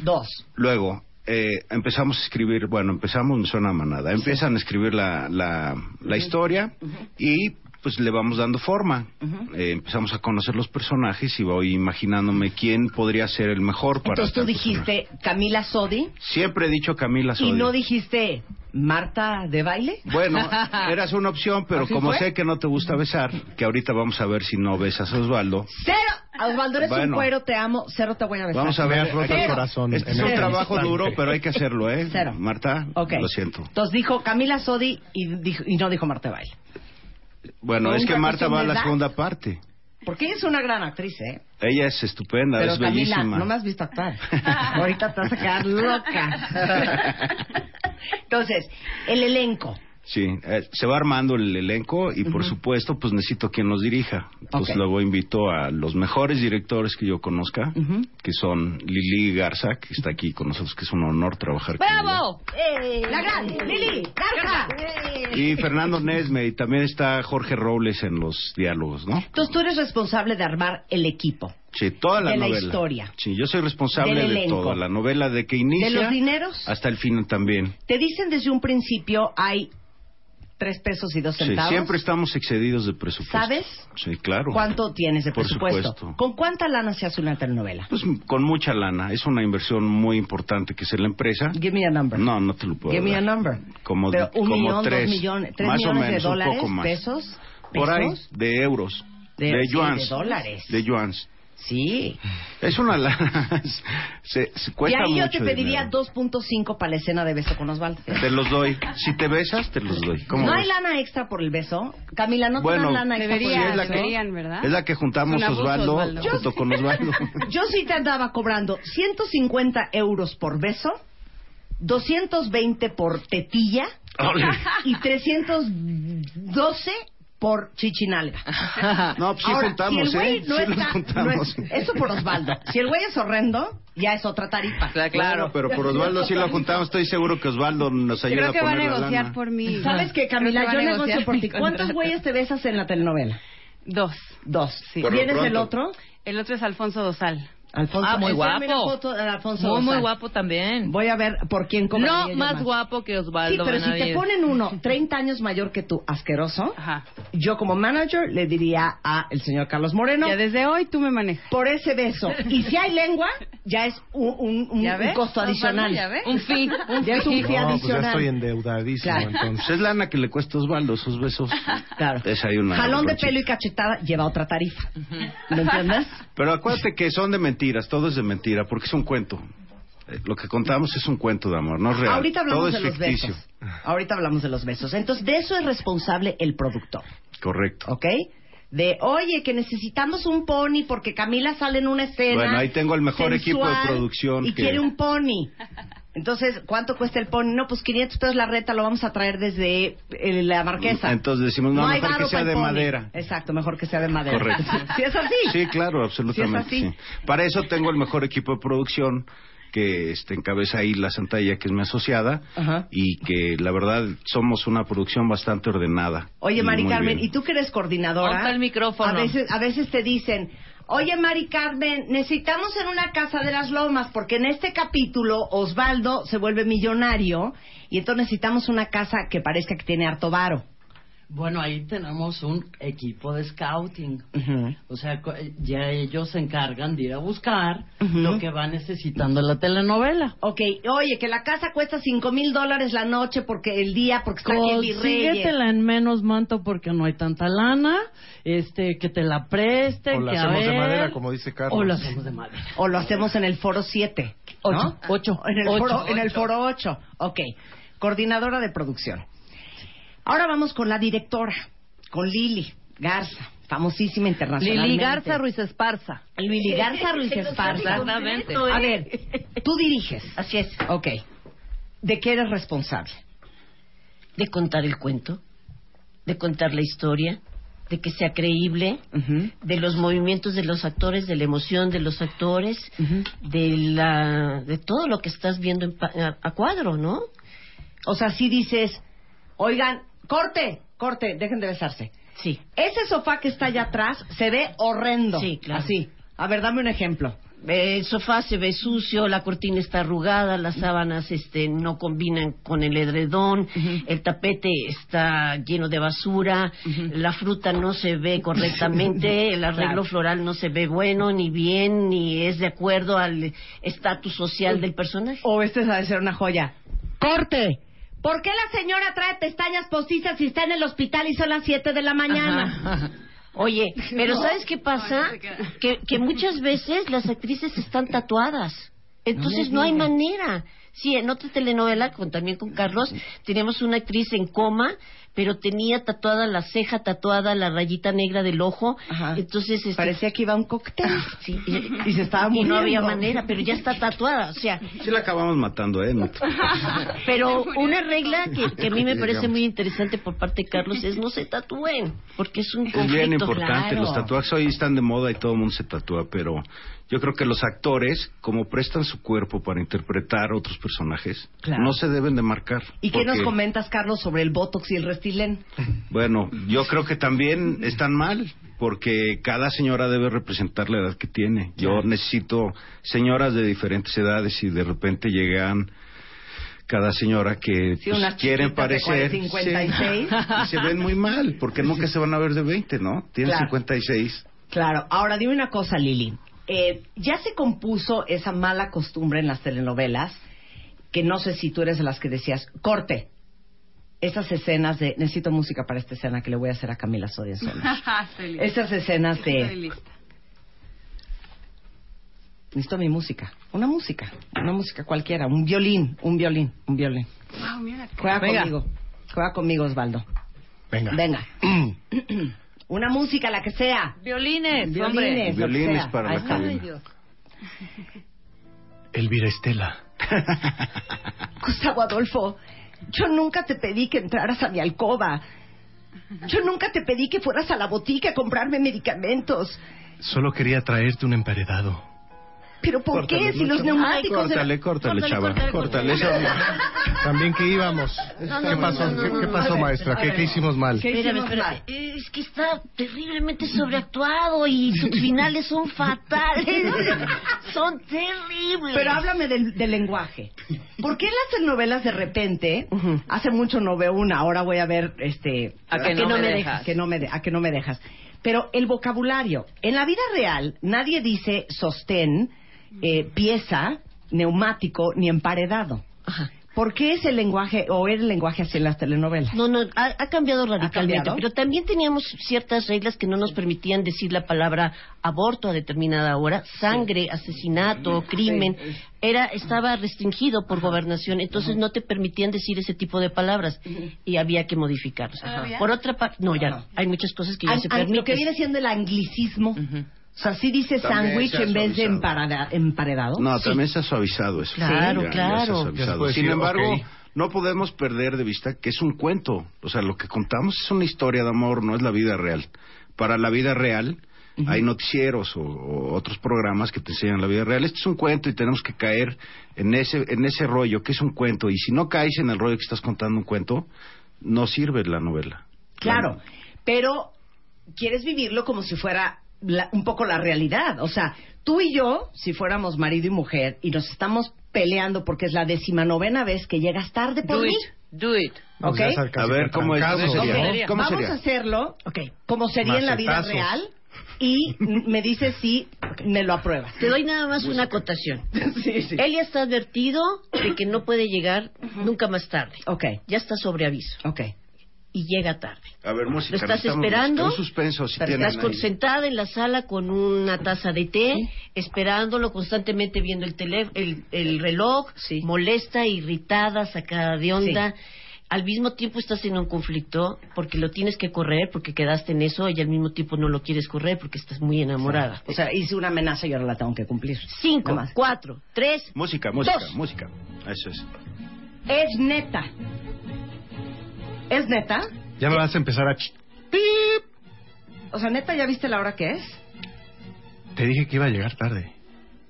Dos. Luego, eh, empezamos a escribir, bueno, empezamos, me suena manada, empiezan a escribir la, la, la historia y pues le vamos dando forma. Eh, empezamos a conocer los personajes y voy imaginándome quién podría ser el mejor para... Entonces tú dijiste Camila Sodi. Siempre he dicho Camila Sodi. y no dijiste Marta de baile. Bueno, eras una opción, pero ¿Así como fue? sé que no te gusta besar, que ahorita vamos a ver si no besas a Osvaldo. Cero. Osvaldo, eres un cuero, te amo. Cero te voy a besar. Vamos a ver. roto el corazón Este en es un trabajo duro, pero hay que hacerlo, ¿eh? Cero. Marta, lo siento. Entonces dijo Camila Sodi y, dijo- y no dijo Marta de baile. Bueno, es que Marta va a la segunda parte. Porque ella es una gran actriz, ¿eh? Ella es estupenda, Pero es Camila, bellísima. no me has visto actuar. Ahorita te vas a quedar loca. Entonces, el elenco. Sí, eh, se va armando el elenco y por supuesto pues necesito quien nos dirija. Entonces luego invito a los mejores directores que yo conozca, que son Lili Garza, que está aquí con nosotros, que es un honor trabajar con ella. ¡Bravo! La gran Lili Garza. Y Fernando Nesme, y también está Jorge Robles en los diálogos, ¿no? Entonces tú eres responsable de armar el equipo. Sí, toda la De la historia. Sí, yo soy responsable de todo, la novela de que inicia ¿De los dineros? hasta el final también. Te dicen desde un principio hay tres pesos y dos Sí, centavos. siempre estamos excedidos de presupuesto. ¿Sabes Sí, claro. cuánto tienes de Por presupuesto? supuesto. ¿Con cuánta lana se hace una telenovela? Pues con mucha lana. Es una inversión muy importante que es la empresa. Give me a number. No, no te lo puedo Give me a dar. number. Como, Pero un como millón, tres, dos millones, tres más o millones menos, de dólares, un poco más. pesos, Por ahí, pesos. de euros. De- De, sí, yuans. de dólares. De yuans. Sí. Es una lana. se, se Y cuesta ahí yo mucho te pediría dinero. 2.5 para la escena de beso con Osvaldo. Te los doy. Si te besas, te los doy. ¿Cómo ¿No ves? hay lana extra por el beso? Camila, ¿no Bueno, te dan lana extra Debería, por el es la beso? que- Deberían, ¿verdad? Es la que juntamos abuso, Osvaldo, Osvaldo. junto con Osvaldo. Yo sí te andaba cobrando 150 euros por beso, 220 por tetilla Ole. y 312 por chichinalga. No, pues sí Ahora, juntamos, si el güey ¿eh? no Sí está, los juntamos. no es- eso por Osvaldo. Si el güey es horrendo, ya es otra tarifa. Claro, pero por Osvaldo sí lo juntamos. Estoy seguro que Osvaldo nos ayuda Creo que a va a poner la negociar lana. por mí. ¿Sabes qué, Camila? Yo negocio por ti. ¿Cuántos güeyes te besas en la telenovela? Dos. Dos. Sí. Por lo ¿Vienes el pronto. otro? El otro es Alfonso Dosal. Alfonso, Ah, muy guapo. foto de Alfonso Muy, muy guapo también. Voy a ver por quién No yo más guapo que Sí, Osvaldo. pero si te Benavides. ponen uno 30 años mayor que tú, asqueroso, yo como manager le diría a el señor Carlos Moreno. Ya desde hoy tú me manejas. Por ese beso. Y si hay lengua, ya es un, un- un- ¿Ya un costo adicional. ¿ya ves? Un fee. Un Ya es un fee. fee No, pues ya adicional. estoy endeudadísimo, Claro. entonces. Es lana que le cuesta a Osvaldo esos besos. Claro. Es ahí una Jalón de pelo y cachetada lleva otra tarifa. ¿Me entiendes? Pero acuérdate que son de mentiras, todo es de mentira, porque es un cuento. Eh, Lo que contamos es un cuento de amor, no es real. Ahorita hablamos todo es de los ficticio. besos. Ahorita hablamos de los besos. Entonces, de eso es responsable el productor. Correcto. ¿Ok? De, oye, que necesitamos un pony porque Camila sale en una escena. Bueno, ahí tengo el mejor equipo de producción Y que- quiere un pony. Entonces, ¿cuánto cuesta el pony? No, pues 500 pesos la reta, lo vamos a traer desde eh, la marquesa. Entonces decimos, no, mejor que sea de pony. madera. Exacto, mejor que sea de madera. Correcto. ¿Sí es así? Sí, claro, absolutamente. Sí es sí. Para eso tengo el mejor equipo de producción que este, encabeza ahí la Santalla, que es mi asociada, Ajá. y que la verdad somos una producción bastante ordenada. Oye, Mari Carmen, bien. y tú que eres coordinadora. Ponte el micrófono. A veces, a veces te dicen, oye, Mari Carmen, necesitamos en una casa de las lomas, porque en este capítulo Osvaldo se vuelve millonario y entonces necesitamos una casa que parezca que tiene harto varo. Bueno, ahí tenemos un equipo de scouting. O sea, co- ya ellos se encargan de ir a buscar lo que va necesitando la telenovela. Ok, oye, que la casa cuesta cinco mil dólares la noche porque el día, porque está. Consíguetela en menos manto porque no hay tanta lana, este, que te la presten, O la que a hacemos de madera, como dice Carlos. O la hacemos de madera. O lo hacemos en el foro 7. Ocho, ocho, En el, ocho, foro, en el ocho. foro 8. Ok. Coordinadora de producción. Ahora vamos con la directora, con Lili Garza, famosísima internacionalmente. Lili Garza Ruiz Esparza. Lili Garza Ruiz Esparza. Exactamente. A ver, tú diriges. Así es. Ok. ¿De qué eres responsable? De contar el cuento, de contar la historia, de que sea creíble, de los movimientos de los actores, de la emoción de los actores, de la de todo lo que estás viendo en pa- a, a cuadro, ¿no? O sea, si dices, oigan, corte, corte, dejen de besarse. Sí. Ese sofá que está allá atrás se ve horrendo. Sí, claro. Así. A ver, dame un ejemplo. El sofá se ve sucio, la cortina está arrugada, las sábanas este, no combinan con el edredón, el tapete está lleno de basura, la fruta no se ve correctamente, el arreglo Claro. floral no se ve bueno, ni bien, ni es de acuerdo al estatus social del personaje. O este debe ser una joya. ¡Corte! ¿Por qué la señora trae pestañas postizas si está en el hospital y son las 7 de la mañana? Oye, pero ¿sabes qué pasa? Que, que muchas veces las actrices están tatuadas. Entonces no hay manera. Sí, en otra telenovela, con, también con Carlos, teníamos una actriz en coma, pero tenía tatuada la ceja, tatuada la rayita negra del ojo. Entonces, este, Parecía que iba a un cóctel. Sí, Y se estaba Y no había manera, pero ya está tatuada. O sea, Sí la acabamos matando, ¿eh? No te- pero una regla que, que a mí me parece muy interesante por parte de Carlos es no se tatúen, porque es un Es conflicto. bien importante, claro. los tatuajes hoy están de moda y todo el mundo se tatúa, pero yo creo que los actores, como prestan su cuerpo para interpretar otros personajes, Claro. no se deben de marcar. ¿Y qué nos porque, comentas, Carlos, sobre el Botox y el Bueno, yo creo que también están mal, porque cada señora debe representar la edad que tiene. Yo necesito señoras de diferentes edades y de repente llegan cada señora que Sí, pues, quieren parecer 56. sí, y se ven muy mal, porque nunca se van a ver de 20, ¿no? Tienen Claro. 56. Claro. Ahora, dime una cosa, Lili. Eh, ya se compuso esa mala costumbre en las telenovelas, que no sé si tú eres de las que decías, corte. Esas escenas de, necesito música para esta escena que le voy a hacer a Camila. Estoy lista. Esas escenas Estoy de, lista. Necesito mi música. Una música. Una música cualquiera. Un violín. Un violín. Un violín. Wow, mira. Juega Venga. conmigo. Juega conmigo, Osvaldo. Venga. Venga. Una música, la que sea. Violines, Violines, hombre. Violines para Ahí la Dios. Elvira Estela. Gustavo Adolfo, yo nunca te pedí que entraras a mi alcoba. Yo nunca te pedí que fueras a la botica a comprarme medicamentos. Solo quería traerte un emparedado. ¿Pero por qué? Córtale, Si los neumáticos... Córtale, córtale, Córtale, chava. córtale, Córtale. córtale. También que íbamos. No, ¿Qué no, pasó, no, no, ¿Qué, no, qué pasó A ver, maestra? a ¿Qué, qué hicimos mal? Espérame, espérame. Es que está terriblemente sobreactuado y sus finales son fatales. son terribles. Pero háblame del, del lenguaje. ¿Por qué en las telenovelas de repente, hace mucho no veo una, ahora voy a ver este A que no me dejas. que no me de- a que no me dejas. Pero el vocabulario, en la vida real nadie dice sostén, eh, pieza, neumático ni emparedado. ¿Por qué es el lenguaje o era el lenguaje así en las telenovelas? No, no, ha, ha cambiado radicalmente, cambiado? pero también teníamos ciertas reglas que no nos permitían decir la palabra aborto a determinada hora, sangre, asesinato, crimen, era estaba restringido por gobernación, entonces no te permitían decir ese tipo de palabras y había que modificarlos. ¿Todavía? Por otra parte, no, ya hay muchas cosas que ya An- se permiten. lo que viene siendo el anglicismo. O sea, sí dice sándwich en vez de emparada- emparedado. No, Sí. también se ha suavizado eso. Claro, Ya- claro. Ya suavizado. Sin decir, embargo, no podemos perder de vista que es un cuento. O sea, lo que contamos es una historia de amor, no es la vida real. Para la vida real hay noticieros o, o otros programas que te enseñan la vida real. Este es un cuento y tenemos que caer en ese, en ese rollo que es un cuento. Y si no caes en el rollo que estás contando un cuento, no sirve la novela. Claro, pero quieres vivirlo como si fuera la- un poco la realidad. O sea, tú y yo, si fuéramos marido y mujer y nos estamos peleando porque es la decimanovena vez que llegas tarde por Do mí. it, do it. ¿Ok? A ver, ¿cómo, es, ¿cómo sería? Ok, ¿Cómo Vamos sería? a hacerlo como sería en la vida real y me dices si me lo apruebas. Te doy nada más una acotación. Él ya está advertido de que no puede llegar nunca más tarde. Ok. Ya está sobre aviso. Ok. Y llega tarde. A ver, música. Lo estás esperando. Un suspenso, si estás sentada en la sala con una taza de té, esperándolo constantemente viendo el, tele, el, el reloj, molesta, irritada, sacada de onda. Al mismo tiempo estás en un conflicto porque lo tienes que correr porque quedaste en eso y al mismo tiempo no lo quieres correr porque estás muy enamorada. O sea, hice una amenaza y ahora la tengo que cumplir. Cinco, más. cuatro, tres, Música, música, Dos. música. Eso es. Es neta. ¿Es neta? Ya me vas a empezar a... ch- O sea, neta, ¿ya viste la hora que es? Te dije que iba a llegar tarde.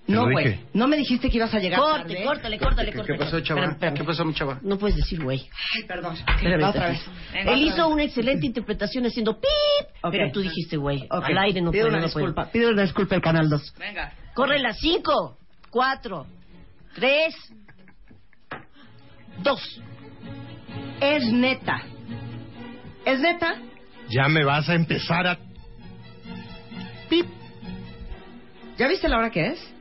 Te No, lo güey. dije. No me dijiste que ibas a llegar corte, tarde. córtale, córtale, ¿Qué, córtale. qué pasó, chava? Espérame, espérame. ¿Qué pasó, mi chava? No puedes decir güey. Ay, perdón. Espérame, Va otra vez. Él Otra hizo vez. una excelente interpretación haciendo pip, Ok. pero tú dijiste güey. Ok. Al aire no Pido puedo, una no disculpa. Pido una disculpa al Canal 2. Venga. Corre las cinco, cuatro, tres, dos. Es neta. ¿Es neta? Ya me vas a empezar a... ¿Ya viste la hora que es?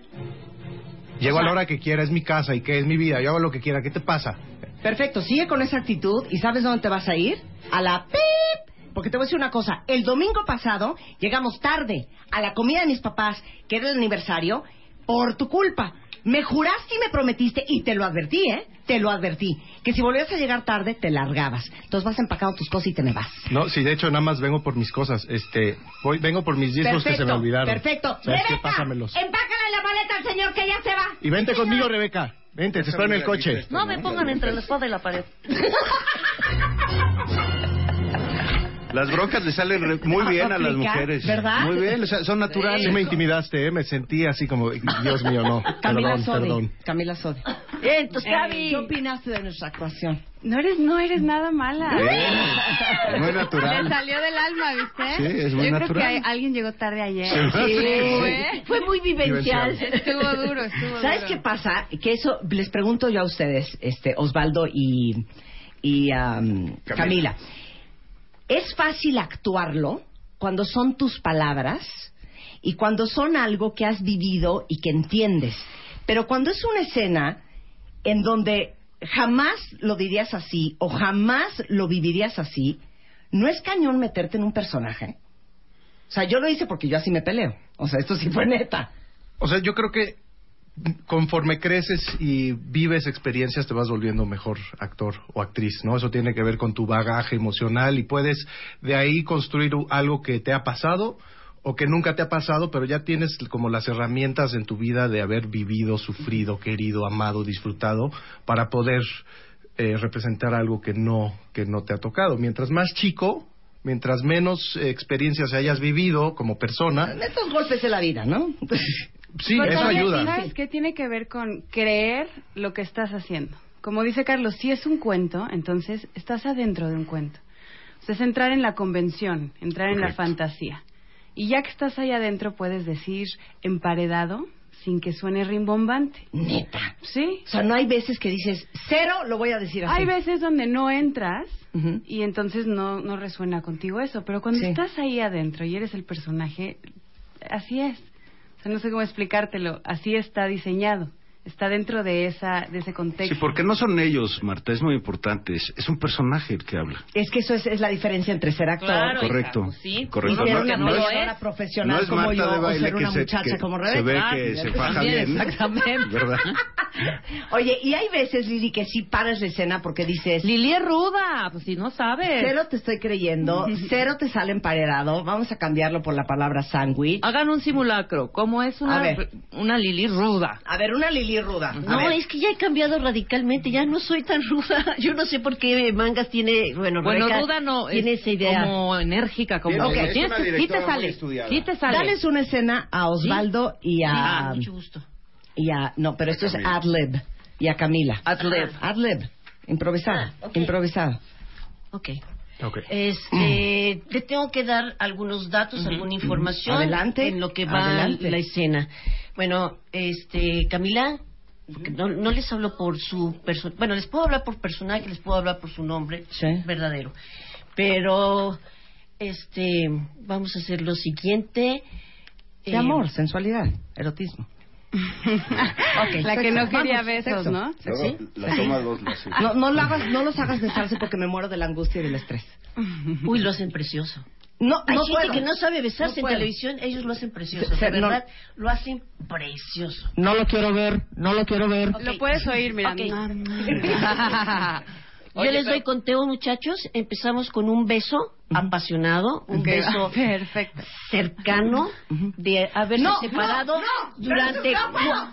Llego O sea- a la hora que quiera, es mi casa y que es mi vida. Yo hago lo que quiera. ¿Qué te pasa? Perfecto, sigue con esa actitud y ¿sabes dónde te vas a ir? A la PIP. Porque te voy a decir una cosa, el domingo pasado llegamos tarde a la comida de mis papás, que era el aniversario, por tu culpa. Me juraste y me prometiste, y te lo advertí, ¿eh? Te lo advertí, que si volvías a llegar tarde, te largabas. Entonces vas empacando tus cosas y te me vas. No, sí, de hecho nada más vengo por mis cosas. Este, voy, vengo por mis discos que se me olvidaron. perfecto. Rebeca, Pásamelos. empácale la maleta al señor que ya se va. Y vente conmigo, Rebeca. Vente, te espero en el coche. No me pongan entre la espada y la pared. Las broncas le salen re- muy bien a las mujeres. ¿verdad? Muy bien, o sea, son naturales. Sí me intimidaste, ¿eh? Me sentí así como, Dios mío, no. Camila Perdón, Sodi. perdón. Camila Sodi. Entonces, Eh, Gaby. ¿Qué opinaste de nuestra actuación? No eres, no eres nada mala. Es muy natural. Le salió del alma, ¿viste? Sí, es muy Yo creo natural. que hay- alguien llegó tarde ayer. Sí. Fue- Fue muy vivencial. Estuvo duro, estuvo ¿Sabes duro. qué pasa? Que eso les pregunto yo a ustedes, este Osvaldo y, y am, Camila. ¿Es fácil actuarlo cuando son tus palabras y cuando son algo que has vivido y que entiendes? Pero cuando es una escena en donde jamás lo dirías así o jamás lo vivirías así, ¿no es cañón meterte en un personaje? O sea, yo lo hice porque yo así me peleo. O sea, esto sí fue neta. O sea, yo creo que conforme creces y vives experiencias te vas volviendo mejor actor o actriz, ¿no? Eso tiene que ver con tu bagaje emocional y puedes de ahí construir algo que te ha pasado o que nunca te ha pasado, pero ya tienes como las herramientas en tu vida de haber vivido, sufrido, querido, amado, disfrutado para poder eh, representar algo que no que no te ha tocado. Mientras más chico, mientras menos eh, experiencias hayas vivido como persona, Estos golpes de la vida, ¿no? sí, Pero eso ayuda. ¿Sabes qué tiene que ver con creer lo que estás haciendo? Como dice Carlos, si es un cuento, entonces estás adentro de un cuento. O sea, es entrar en la convención, entrar en la fantasía. Y ya que estás ahí adentro, puedes decir emparedado sin que suene rimbombante. Neta. Sí. O sea, no hay veces que dices, cero, lo voy a decir así. Hay veces donde no entras y entonces no, no resuena contigo eso, pero cuando Sí. estás ahí adentro y eres el personaje, así es. No sé cómo explicártelo, así está diseñado. Está dentro de esa de ese contexto. Sí, porque no son ellos, Marta, es muy importante. Es, es un personaje el que habla. Es que eso es, es la diferencia entre ser actor Claro, Correcto, hija, pues sí. correcto. y ser No- una no es- persona profesional no es como Marta yo de o baile ser que una se- muchacha que como se Rebeca. ve Ah, que se faja bien. Exactamente. ¿Verdad? Oye, y hay veces, Lili, que sí paras la escena porque dices... Lili es ruda, pues si no sabes. Cero te estoy creyendo, cero te sale emparedado, vamos a cambiarlo por la palabra sándwich. Hagan un simulacro. ¿Cómo es una, una Lili ruda? A ver, una Lili ruda. A No, es que ya he cambiado radicalmente, ya no soy tan ruda. Yo no sé por qué Mangas tiene, bueno, Bueno, Rebeca ruda no, tiene es esa idea. como enérgica, como... Bien, ok. Tienes Es una sí te sale, sí te sale. Dales una escena a Osvaldo y a... Ah, mucho gusto. Y a... No, pero esto es ad-lib. Y a Camila. Ad-lib. Ad-lib. Improvisado. Ah, ok. Improvisado. Ok. Ok. Este, te tengo que dar algunos datos, alguna información Adelante. en lo que va Adelante. la escena. Bueno, este, Camila, porque no, no les hablo por su persona, bueno, les puedo hablar por personaje, les puedo hablar por su nombre verdadero, pero, este, vamos a hacer lo siguiente. De Eh, amor, sensualidad, erotismo. La que sexo, no quería vamos, besos, sexo. ¿no? ¿Sí? La toma dos, la sí. No, no, lo hagas, no los hagas besarse porque me muero de la angustia y del estrés. Uy, lo hacen precioso. No, Hay no gente puedo. que no sabe besarse No en televisión, ellos lo hacen precioso. Se- de no- verdad, lo hacen precioso. No lo quiero ver, no lo quiero ver. Lo puedes oír, mira. Ok. Yo Oye, les pero- doy conteo, muchachos. Empezamos con un beso apasionado, un beso perfecto. cercano de haberse No, separado no, no, durante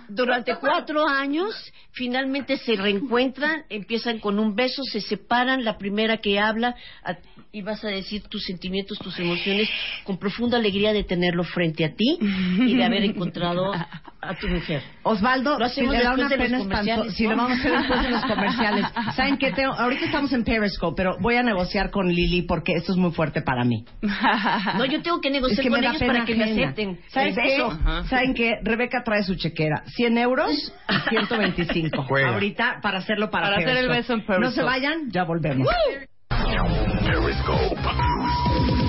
durante cuatro años. Finalmente se reencuentran, empiezan con un beso, se separan. La primera que habla a- y vas a decir tus sentimientos, tus emociones con profunda alegría de tenerlo frente a ti y de haber encontrado a tu mujer. Osvaldo, Lo si hacemos le da una de los pena espantosa. Si lo vamos a hacer después de los comerciales. ¿Saben qué? Tengo- ahorita estamos en Periscope, pero voy a negociar con Lili porque esto es muy fuerte para mí. No, yo tengo que Es negociar que con me ellos para que me ajena. acepten. ¿Saben qué? ¿Saben qué? Rebeca trae su chequera. 100 euros y 125. Juega. Ahorita para hacerlo para, Para hacer el beso en Periscope. No se vayan, ya volvemos. Periscope.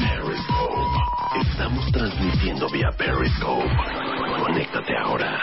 Periscope. Estamos transmitiendo vía Periscope. Conéctate ahora.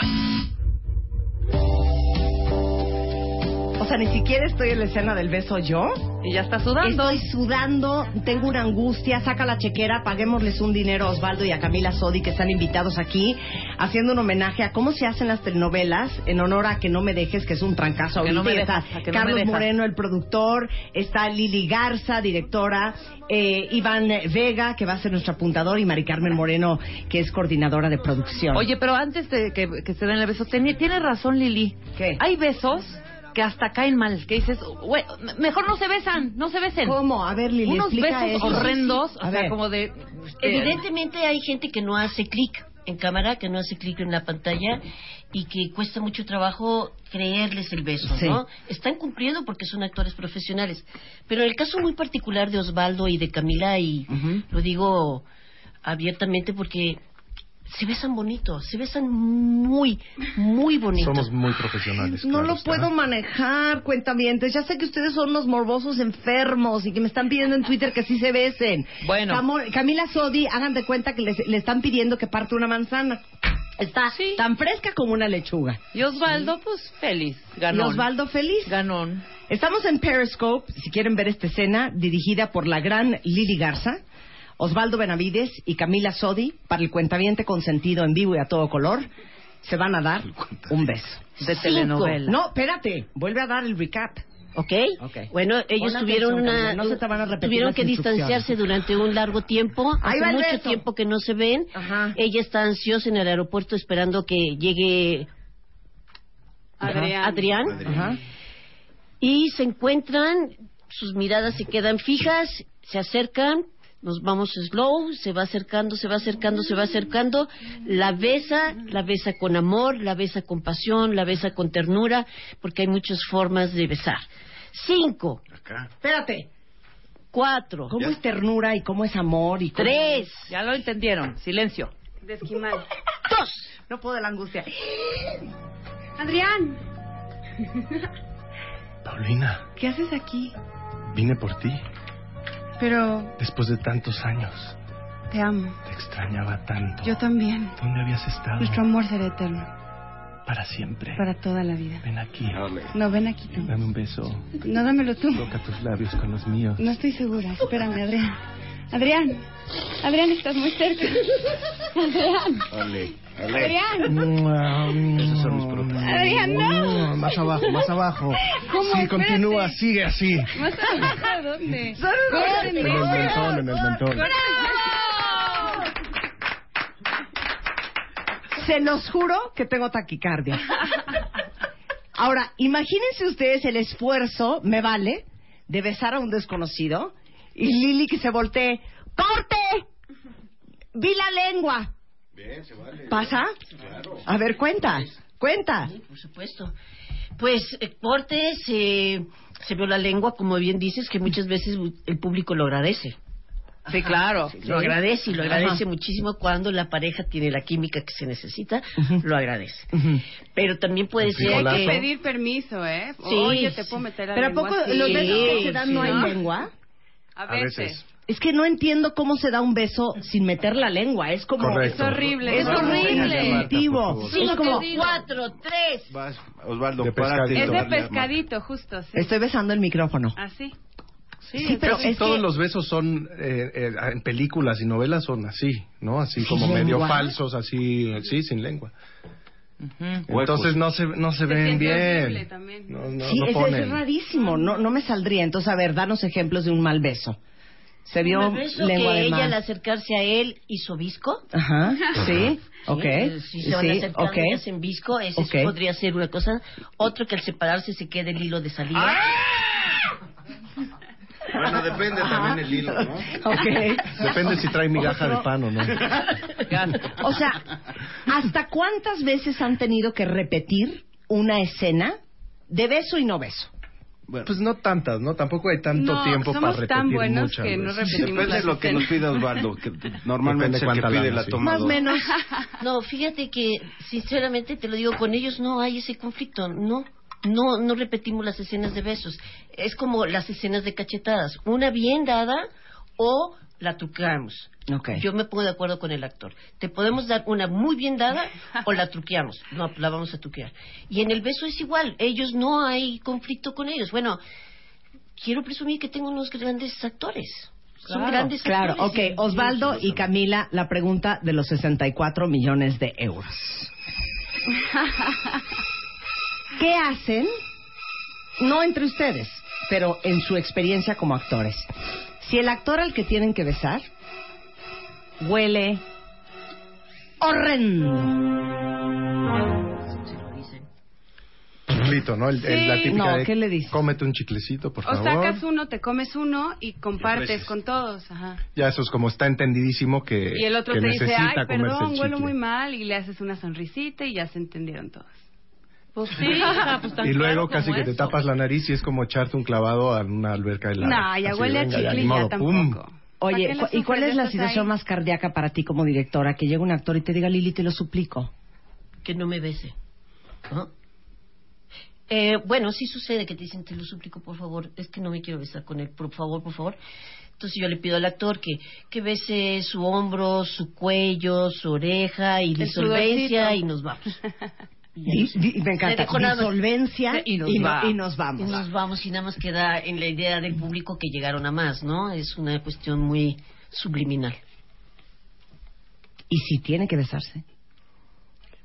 Sea, ni siquiera estoy en la escena del beso yo. Y ya está sudando. Estoy sudando, tengo una angustia, saca la chequera, paguémosles un dinero a Osvaldo y a Camila Sodi que están invitados aquí, haciendo un homenaje a cómo se hacen las telenovelas en honor a Que no me dejes, que es un trancazo ahorita. no me está dejas, que no Carlos. Moreno, el productor, está Lili Garza, directora, eh, Iván Vega, que va a ser nuestro apuntador, y Mari Carmen Moreno, que es coordinadora de producción. Oye, pero antes de que, que se den el beso, teni- tiene razón Lili. ¿Qué? Hay besos que hasta caen mal, que dices, "Güey, mejor no se besan, no se besen. ¿Cómo? A ver, Lili, Unos besos eso. horrendos, A o sea, ver. como de... Evidentemente hay gente que no hace clic en cámara, que no hace clic en la pantalla y que cuesta mucho trabajo creerles el beso, Sí. ¿no? Están cumpliendo porque son actores profesionales. Pero en el caso muy particular de Osvaldo y de Camila, y lo digo abiertamente porque se besan bonito, se besan muy, muy bonito. Somos muy profesionales. No claro lo está. puedo manejar, cuentamientos. Ya sé que ustedes son los morbosos enfermos y que me están pidiendo en Twitter que sí se besen. Bueno. Camo- Camila Sodi, hagan de cuenta que les- le están pidiendo que parte una manzana. Está tan fresca como una lechuga. Y Osvaldo, pues feliz, ganó. Y Osvaldo feliz. Ganón. Estamos en Periscope, si quieren ver esta escena, dirigida por la gran Lili Garza, Osvaldo Benavides y Camila Sodi, para el cuentaviente consentido en vivo y a todo color. se van a dar un beso. De telenovela. No, espérate, vuelve a dar el recap. ¿Ok? Ok. Bueno, ellos tuvieron una, no se te van a repetir tuvieron que distanciarse durante un largo tiempo, Ahí hace mucho beso. tiempo que no se ven. Ajá. Ella está ansiosa en el aeropuerto esperando que llegue Adrián. Adrián. Ajá. Y se encuentran, sus miradas se quedan fijas, se acercan, nos vamos slow, se va acercando, se va acercando, se va acercando, la besa, la besa con amor, la besa con pasión, la besa con ternura, porque hay muchas formas de besar. Cinco, Espérate. cuatro, ¿Cómo es ternura y cómo es amor y cómo tres, Ya lo entendieron. Silencio. De esquimal. dos. No puedo de la angustia. Adrián, Paulina, ¿qué haces aquí? vine por ti. Pero Después de tantos años, te amo. te extrañaba tanto. Yo también. ¿Dónde habías estado? Nuestro amor será eterno. Para siempre. Para toda la vida. Ven aquí. No, ven aquí tú. Dame un beso. No, dámelo tú. Toca tus labios con los míos. No estoy segura. Espérame, Adrián. Adrián. Adrián, estás muy cerca. Adrián. Ole, Adrián. Son mis propios. Adrián, no. Más abajo, más abajo. ¿Cómo? Sí, continúa, sigue así. ¿Más abajo dónde? En el mentón, en el mentón. Se los juro que tengo taquicardia. Ahora, imagínense ustedes el esfuerzo, me vale, de besar a un desconocido y Lili que se voltee. ¡Corte! Vi la lengua. Bien, se vale. ¿Pasa? A ver, cuenta. Cuenta. Sí, por supuesto. Pues eh, Cortes eh, se vio la lengua, como bien dices, que muchas veces el público lo agradece. Sí, claro. Lo agradece y lo Ajá. agradece muchísimo cuando la pareja tiene la química que se necesita, lo agradece. Pero también puede ser Hay que pedir permiso, ¿eh? Sí. Oye, te puedo meter la Pero ¿a lengua poco así? los besos que Sí, se dan sí. no hay lengua? A A veces. Es que no entiendo cómo se da un beso sin meter la lengua. Es como... Correcto. Es horrible. Es horrible. Es como... cuatro, tres. Vas, Osvaldo, De pescadito. Es de pescadito, justo. Sí. Estoy besando el micrófono. Así. Sí, pero Casi es todos que- los besos son, eh, eh, en películas y novelas son así, ¿no? Así ¿Sin como medio falsos, así, sí, sin lengua. Entonces no se, no se Se ven bien. también. No, no, sí, no es, es rarísimo. No, no me saldría. Entonces, a ver, danos ejemplos de un mal beso. Se vio lengua que de ella mar. al acercarse a él hizo visco. Ajá, sí, Sí, ok. eh, Si se van sí, acercando ok. y hacen visco, ese Ok. podría ser una cosa. Otro que al separarse se quede el hilo de salida. Bueno, depende también el hilo, ¿no? Ok. Depende si trae migaja Otro. de pan o no. O sea, ¿hasta cuántas veces han tenido que repetir una escena de beso y no beso? Pues no tantas, ¿no? Tampoco hay tanto No, tiempo somos para tan repetir buenos muchas que no repetimos Depende de lo que nos pide Osvaldo, que normalmente es el que pide la toma. Más o menos. No, fíjate que, sinceramente te lo digo, con ellos no hay ese conflicto, no. No, no repetimos las escenas de besos. Es como las escenas de cachetadas. Una bien dada o la trucamos. Yo me pongo de acuerdo con el actor. Te podemos dar una muy bien dada o la truqueamos. No, la vamos a truquear. Y en el beso es igual. Ellos no hay conflicto con ellos. Bueno, quiero presumir que tengo unos grandes actores. Son grandes Claro, actores. ok. Osvaldo y Camila, la pregunta de los 64 millones de euros. ¿Qué hacen? No entre ustedes, pero en su experiencia como actores. Si el actor al que tienen que besar huele horrendo. Chiclito, ¿no? El- el- la Sí. típica No, de, ¿qué le dices? Cómete un chiclecito, por O favor. sacas uno, te comes uno y compartes con todos. Ajá. Ya eso es como está entendidísimo que, Y el otro te dice, ay, perdón, el huelo muy mal, y le haces una sonrisita y ya se entendieron todos. Pues sí, pues tan Y luego claro casi que te eso. tapas la nariz y es como echarte un clavado a una alberca helada. No, ya Así, huele a chicle ya modo, pum. Oye, ¿Para qué le cu- ¿y cuál es la situación ahí. más cardíaca para ti como directora? Que llegue un actor y te diga, Lili, te lo suplico. que no me bese. ¿no? Eh, bueno, sí sucede que te dicen, te lo suplico, por favor, es que no me quiero besar con él, por favor, por favor. Entonces yo le pido al actor que, que bese su hombro, su cuello, su oreja y disolvencia y nos vamos. Di- di- me encanta. Disolvencia y nos, y, no- va- y nos vamos. Y nos vamos y nada más queda en la idea del público que llegaron a más, ¿no? Es una cuestión muy subliminal. ¿Y si tiene que besarse?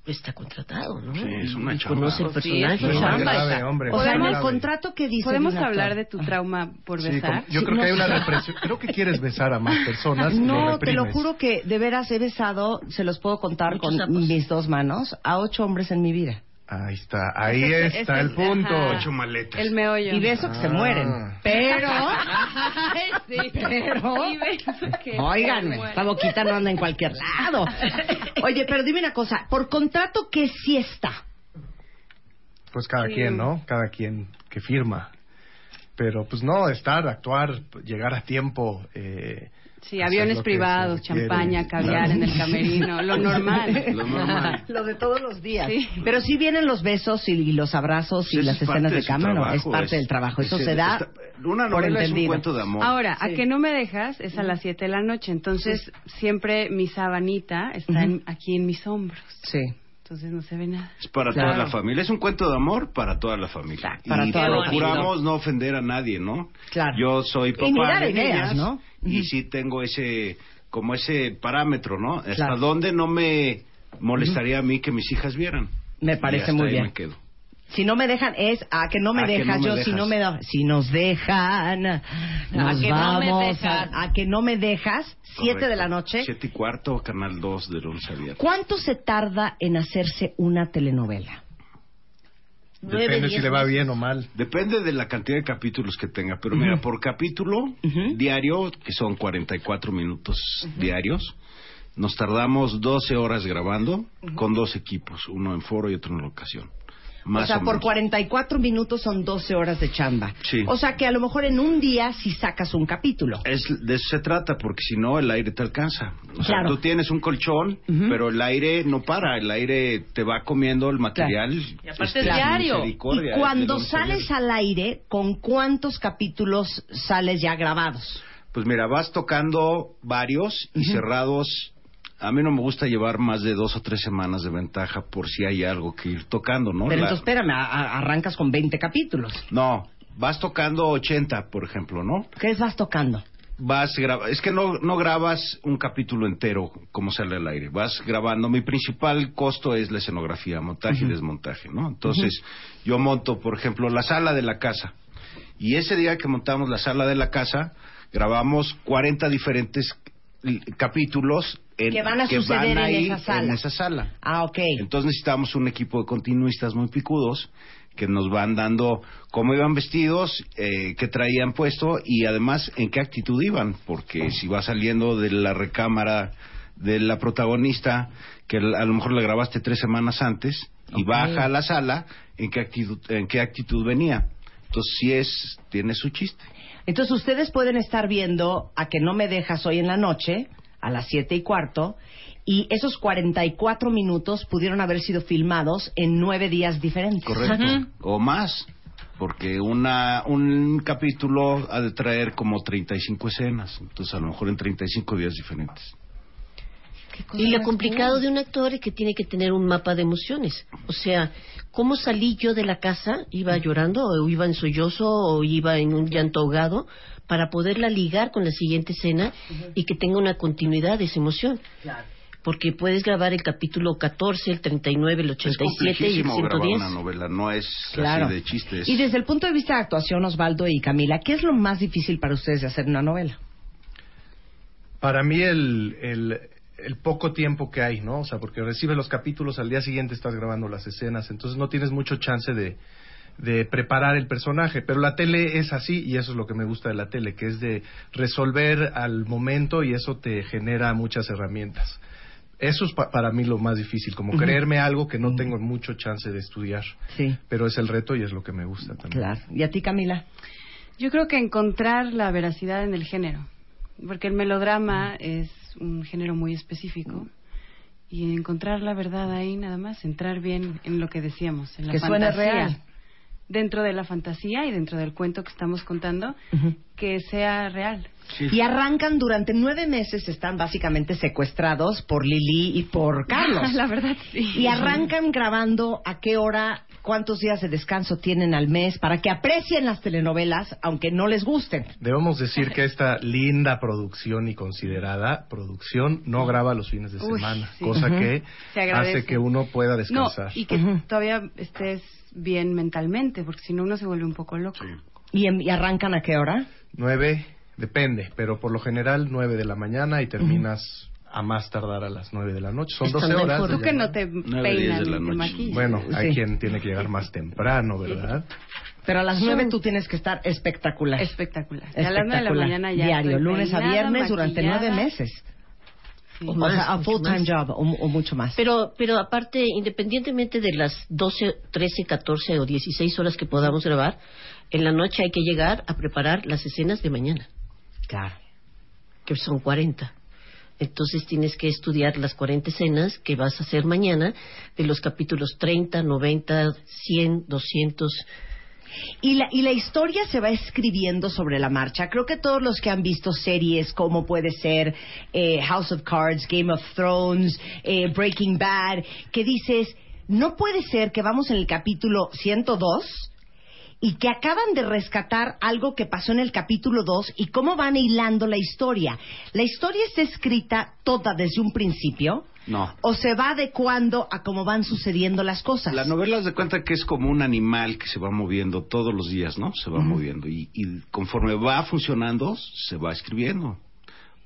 Está contratado, ¿no? Sí, es una Y chamba. Conoce el Pues sí, personaje. es una chamba, grave, hombre, O sea, en el contrato que dice. ¿Podemos hablar de tu trauma por Sí, besar? como- yo creo que hay una represión. Creo que quieres besar a más personas. No, te lo juro que de veras he besado, se los puedo contar Muchos con sapos. mis dos manos, a ocho hombres en mi vida. Ahí está, ahí Ese- está el punto. ajá. Ocho maletas. El meollo. Y beso que se Ah. mueren. Pero, Ay, sí. pero, Y que muere. esta boquita no anda en cualquier lado. Oye, pero dime una cosa, por contrato, ¿qué sí está? Pues cada Sí. quien, ¿no? Cada quien que firma. Pero pues no, estar, actuar, llegar a tiempo. Eh, Sí, aviones privados, champaña, caviar Claro. en el camerino, lo normal. Lo normal. Lo de todos los días. Sí. Pero sí vienen los besos y, los abrazos y las es escenas de de cámara, ¿no? Es parte es- del trabajo. Eso es- se da está- una por es un entendido. cuento de amor. Ahora, Sí. a que no me dejas es a las 7 de la noche, entonces siempre mi sabanita está en- aquí en mis hombros. Sí. Entonces no se ve nada. Es para Claro. toda la familia. Es un cuento de amor para toda la familia. para y procuramos no ofender a nadie, ¿no? Claro. Yo soy papá Y de ideas, niñas ¿no? y sí tengo ese como ese parámetro, ¿no? Hasta Claro. dónde no me molestaría a mí que mis hijas vieran. Me Y parece hasta muy ahí bien. me quedo. Si no me dejan, es a que no me A dejas. no me yo, si no me da, si nos dejan, nos que no me dejas. a, a que no me dejas. Siete Correcto. de la noche. Siete y cuarto, canal 2 de lunes a viernes. ¿Cuánto se tarda en hacerse una telenovela? Depende si le va bien o mal. Depende de la cantidad de capítulos que tenga, pero mira, por capítulo diario, que son 44 minutos diarios, nos tardamos 12 horas grabando con dos equipos, uno en foro y otro en locación. Más o sea, o por menos. 44 minutos son 12 horas de chamba. Sí. O sea que a lo mejor en un día sí sacas un capítulo. Es, de eso se trata, porque si no, el aire te alcanza. O sea, Claro. tú tienes un colchón, pero el aire no para, el aire te va comiendo el material. Y aparte este, es diario. Y cuando sales al aire, ¿con cuántos capítulos sales ya grabados? Pues mira, vas tocando varios y cerrados. A mí no me gusta llevar más de dos o tres semanas de ventaja por si hay algo que ir tocando, ¿no? Pero La- entonces, espérame, a- a- arrancas con 20 capítulos. No, vas tocando 80, por ejemplo, ¿no? ¿Qué vas tocando? Vas graba- es que no, no grabas un capítulo entero como sale al aire. Vas grabando. Mi principal costo es la escenografía, montaje y desmontaje, ¿no? Entonces, yo monto, por ejemplo, la sala de la casa. Y ese día que montamos la sala de la casa, grabamos 40 diferentes capítulos en- Que van a suceder en ahí, esa sala. en esa sala. Ah, ok. Entonces necesitamos un equipo de continuistas muy picudos que nos van dando cómo iban vestidos, eh, qué traían puesto y además en qué actitud iban, porque si va saliendo de la recámara de la protagonista, que a lo mejor la grabaste tres semanas antes, y baja a la sala, en qué actitud, en qué actitud venía. Entonces sí es, tiene su chiste. Entonces ustedes pueden estar viendo a que no me dejas hoy en la noche, a las siete y cuarto, y esos 44 minutos pudieron haber sido filmados en nueve días diferentes. Correcto. O más. Porque una, un capítulo ha de traer como 35 escenas. Entonces, a lo mejor en 35 días diferentes. Y lo complicado de un actor es que tiene que tener un mapa de emociones. O sea, ¿cómo salí yo de la casa? ¿Iba llorando o iba en sollozo o iba en un llanto ahogado? Para poderla ligar con la siguiente escena y que tenga una continuidad de esa emoción. Porque puedes grabar el capítulo 14, el 39, el Es 87 y el complejísimo grabar 110. una novela. No es Claro. así de chistes. Y desde el punto de vista de actuación, Osvaldo y Camila, ¿qué es lo más difícil para ustedes de hacer una novela? Para mí el, el, el poco tiempo que hay, ¿no? O sea, porque recibes los capítulos, al día siguiente estás grabando las escenas, entonces no tienes mucho chance de, de preparar el personaje. Pero la tele es así y eso es lo que me gusta de la tele, que es de resolver al momento y eso te genera muchas herramientas. Eso es pa- para mí lo más difícil, como creerme algo que no tengo mucho chance de estudiar. Sí. Pero es el reto y es lo que me gusta también. Claro. ¿Y a ti, Camila? Yo creo que encontrar la veracidad en el género, porque el melodrama es un género muy específico y encontrar la verdad ahí nada más, entrar bien en lo que decíamos, en la Que suene fantasía, real. dentro de la fantasía y dentro del cuento que estamos contando, que sea real. Y arrancan durante nueve meses, están básicamente secuestrados por Lili y por Carlos. La verdad, sí. Y arrancan grabando a qué hora cuántos días de descanso tienen al mes para que aprecien las telenovelas, aunque no les gusten. Debemos decir que esta linda producción y considerada producción no graba los fines de Uy, semana, sí. cosa que hace que uno pueda descansar. No, y que todavía estés bien mentalmente, porque si no uno se vuelve un poco loco. ¿Y, em- y arrancan a qué hora? Nueve, depende, pero por lo general nueve de la mañana y terminas a más tardar a las nueve de la noche. Son Están 12 de horas. Tú que no te Nueve, diez de peinas la ni te noche. maquillas. Bueno, hay Sí. quien tiene que llegar más temprano, ¿verdad? Pero a las nueve tú tienes que estar espectacular. Espectacular. Y a las nueve de la Espectacular. mañana ya Diario, lunes a viernes durante maquillada. nueve meses. Sí. O sea, a full-time job o, o mucho más. Pero, pero aparte, independientemente de las 12, 13, 14 o 16 horas que podamos grabar, en la noche hay que llegar a preparar las escenas de mañana. Claro. Que son 40. Entonces tienes que estudiar las 40 escenas que vas a hacer mañana de los capítulos 30, 90, 100, 200. Y la, y la historia se va escribiendo sobre la marcha. Creo que todos los que han visto series como puede ser eh, House of Cards, Game of Thrones, eh, Breaking Bad, que dices, no puede ser que vamos en el capítulo 102 y que acaban de rescatar algo que pasó en el capítulo 2 y cómo van hilando la historia. ¿La historia está escrita toda desde un principio No. o se va adecuando a cómo van sucediendo las cosas? La novela de cuenta que es como un animal que se va moviendo todos los días, ¿no? Se va moviendo y, y conforme va funcionando, se va escribiendo.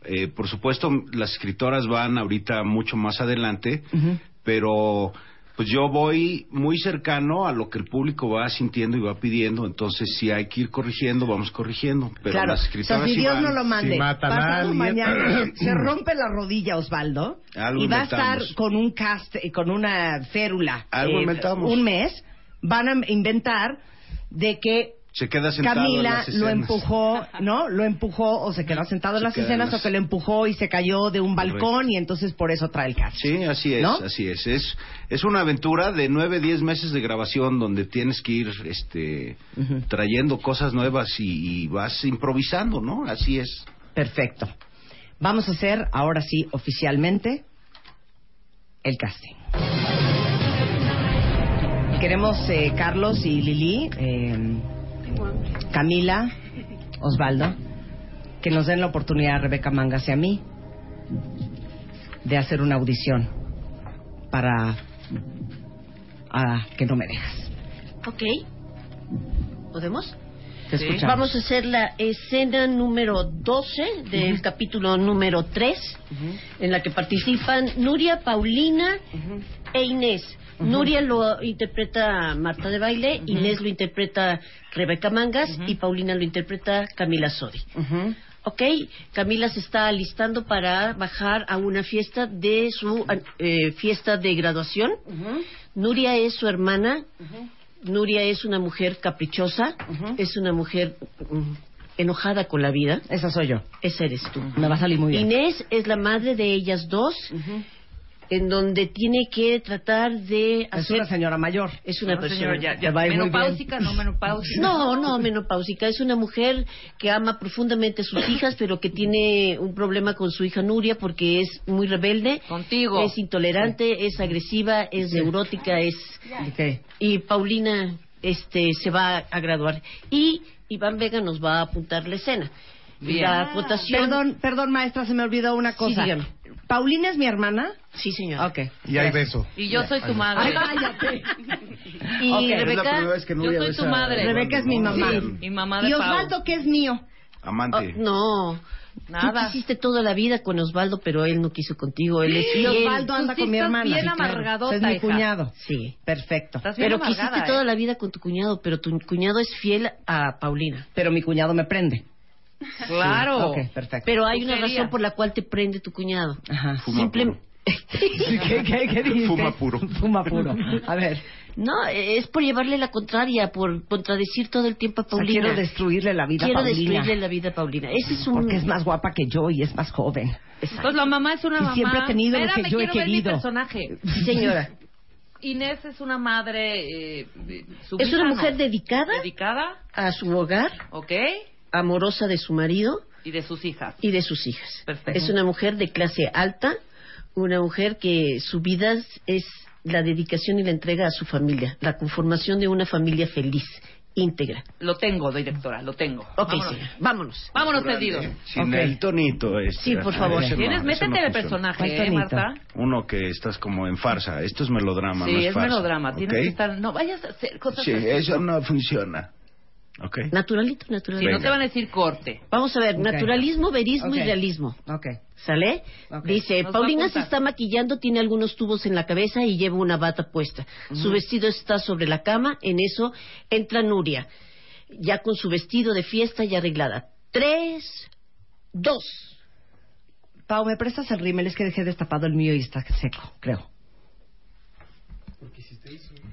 Eh, por supuesto, las escritoras van ahorita mucho más adelante, pero pues yo voy muy cercano a lo que el público va sintiendo y va pidiendo, entonces si hay que ir corrigiendo, vamos corrigiendo. Pero claro, las o sea, escritoras si sí Dios van- no lo mande, pasado mañana se rompe la rodilla Osvaldo Algo y va a estar con un cast, eh, con una férula Algo inventamos. un mes, van a inventar de que se queda sentado en Camila las lo empujó, ¿no? Lo empujó o se quedó sentado en las en escenas las- o que lo empujó y se cayó de un balcón Correcto. y entonces por eso trae el cast. Sí, así es, ¿No? así es. es. Es una aventura de nueve, diez meses de grabación donde tienes que ir este, trayendo cosas nuevas y, y vas improvisando, ¿no? Así es. Perfecto. Vamos a hacer ahora sí oficialmente el casting. Queremos eh, Carlos y Lili, eh, Camila, Osvaldo, que nos den la oportunidad a Rebeca Mangas y a mí de hacer una audición para a que no me dejas. Ok. ¿Podemos? Te Sí. Vamos a hacer la escena número 12 del capítulo número 3, en la que participan Nuria, Paulina e Inés. Nuria lo interpreta Marta de Baile, Inés lo interpreta Rebeca Mangas y Paulina lo interpreta Camila Sodi. Ok, Camila se está alistando para bajar a una fiesta de su eh, fiesta de graduación. Nuria es su hermana. Nuria es una mujer caprichosa, es una mujer mm, enojada con la vida. Esa soy yo. Esa eres tú. Me va a salir muy bien. Inés es la madre de ellas dos, en donde tiene que tratar de Es hacer... una señora mayor. Es una No, persona... señora, ya- ya va menopáusica, no menopáusica. No, no, menopáusica. Es una mujer que ama profundamente a sus hijas, pero que tiene un problema con su hija Nuria porque es muy rebelde. Contigo. Es intolerante, es agresiva, es neurótica, es... Ok. Y Paulina este, se va a graduar. Y Iván Vega nos va a apuntar la escena. Bien. La votación... Perdón, perdón, maestra, se me olvidó una cosa. dígame. ¿Paulina es mi hermana? Sí, señor. Ok. Y hay beso. Y yo soy tu madre. Ay, cállate. Y Ok. Rebeca... Es que Yo Nuria soy tu madre. Rebeca es mi mamá. ¿no? Y mamá de ¿Y Pau. Osvaldo qué es mío? Amante. Oh, no. Nada. Tú quisiste toda la vida con Osvaldo, pero él no quiso contigo. Él es Y fiel. Osvaldo anda sí con mi hermana. bien Sí, claro. Es mi hija. cuñado. Sí. Perfecto. Estás bien Pero quisiste ¿eh? toda la vida con tu cuñado, pero tu cuñado es fiel a Paulina. Pero mi cuñado me prende. Claro. Ok, perfecto. Pero hay una razón por la cual te prende tu cuñado. Ajá. Fuma Simple- puro. ¿Qué, qué, qué dijiste? Fuma puro. Fuma puro. A ver, No, es por llevarle la contraria, por contradecir todo el tiempo a o sea, Paulina. quiero destruirle la vida Quiero a Paulina. destruirle la vida a Paulina. Ese es un... Porque es más guapa que yo y es más joven. Pues la mamá es una Y mamá. siempre ha tenido lo que Espérame, yo he quiero ver mi querido. personaje. Sí, señora. Inés es una madre. eh, Es una ¿no? mujer dedicada dedicada, a su hogar, ¿ok? Amorosa de su marido Y de sus hijas. y de sus hijas. Perfecto. Es una mujer de clase alta, Una mujer que su vida es la dedicación y la entrega a su familia, la conformación de una familia feliz, íntegra. Lo tengo, directora, lo tengo. Ok, Vámonos. señora, vámonos. Vámonos, perdidos. Sin el tonito este. Sí, por favor. No, Tienes, métete no en el funciona. personaje, ¿eh, Marta? Uno que estás como en farsa. Esto es melodrama, Sí, no es, es farsa. melodrama. Tienes que estar... No vayas a hacer cosas Sí, así. eso no funciona. ¿Ok? Naturalito, Si naturalito. no te van a decir corte. Vamos a ver, naturalismo, verismo y Ok. realismo. Ok. ¿Sale? Dice, Nos Paulina se está maquillando, tiene algunos tubos en la cabeza y lleva una bata puesta. Su vestido está sobre la cama, en eso entra Nuria, ya con su vestido de fiesta y arreglada. Tres, dos. Pau, ¿me prestas el rímel? Es que dejé destapado el mío y está seco, creo.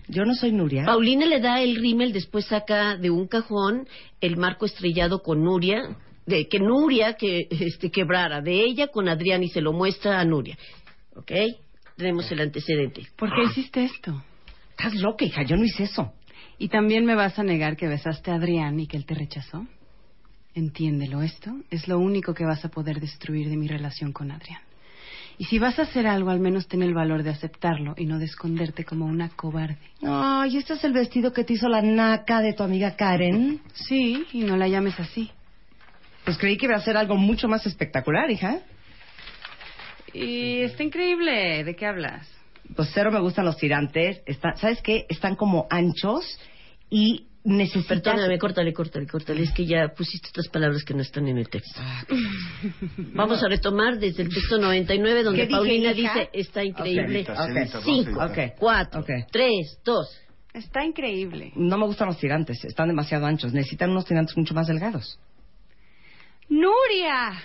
Yo no soy Nuria. Paulina le da el rímel, después saca de un cajón el marco estrellado con Nuria, de que Nuria que este quebrara, de ella con Adrián y se lo muestra a Nuria. ¿Ok? Tenemos el antecedente. ¿Por qué hiciste esto? Estás loca, hija, yo no hice eso. ¿Y también me vas a negar que besaste a Adrián y que él te rechazó? Entiéndelo, esto es lo único que vas a poder destruir de mi relación con Adrián. Y si vas a hacer algo, al menos ten el valor de aceptarlo y no de esconderte como una cobarde. Ay, ¿este es el vestido que te hizo la naca de tu amiga Karen? Sí, y no la llames así. Pues creí que iba a ser algo mucho más espectacular, hija. Y está increíble. ¿De qué hablas? Pues cero me gustan los tirantes. Está, ¿Sabes qué? Están como anchos y necesitas... Perdóname, córtale, córtale, córtale. Es que ya pusiste otras palabras que no están en el texto. Vamos a retomar desde el texto 99, donde ¿Qué dije, Paulina hija? dice, está increíble. Cinco, cuatro, tres, dos. Está increíble. No me gustan los tirantes, están demasiado anchos. Necesitan unos tirantes mucho más delgados. ¡Nuria!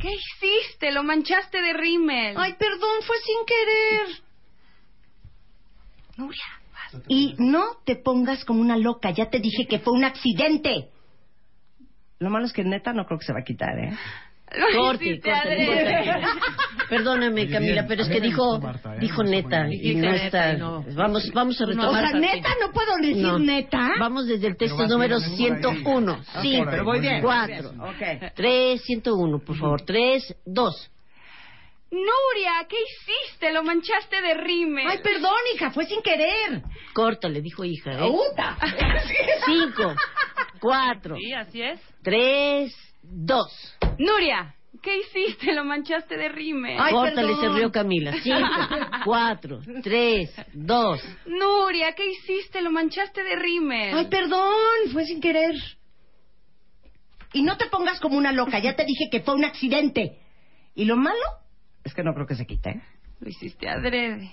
¿Qué hiciste? Lo manchaste de rímel. Ay, perdón, fue sin querer. Nuria. Y no te pongas como una loca, ya te dije que fue un accidente. Lo malo es que neta no creo que se va a quitar, ¿eh? Corte, hiciste corte. Perdóname, Camila, pero es que dijo, dijo neta y no neta está. y no. Vamos, vamos a No, retomar. o sea, neta, no puedo decir No. neta. Vamos desde el texto número bien, 101. Ok, 5, pero voy bien. 4, Ok. 3, 101, por favor. 3, 2. Nuria, ¿qué hiciste? Lo manchaste de rímel. Ay, perdón, hija, fue sin querer. Córtale, dijo hija. ¿eh? ¡Uta! 5, 4, Sí, así es. 3, 2. Nuria, ¿qué hiciste? Lo manchaste de rímel. Ay, Córtale, perdón. se rió Camila. 5, 4, 3, 2. Nuria, ¿qué hiciste? Lo manchaste de rímel. Ay, perdón, fue sin querer. Y no te pongas como una loca, ya te dije que fue un accidente. Y lo malo es que no creo que se quite. ¿eh? Lo hiciste adrede.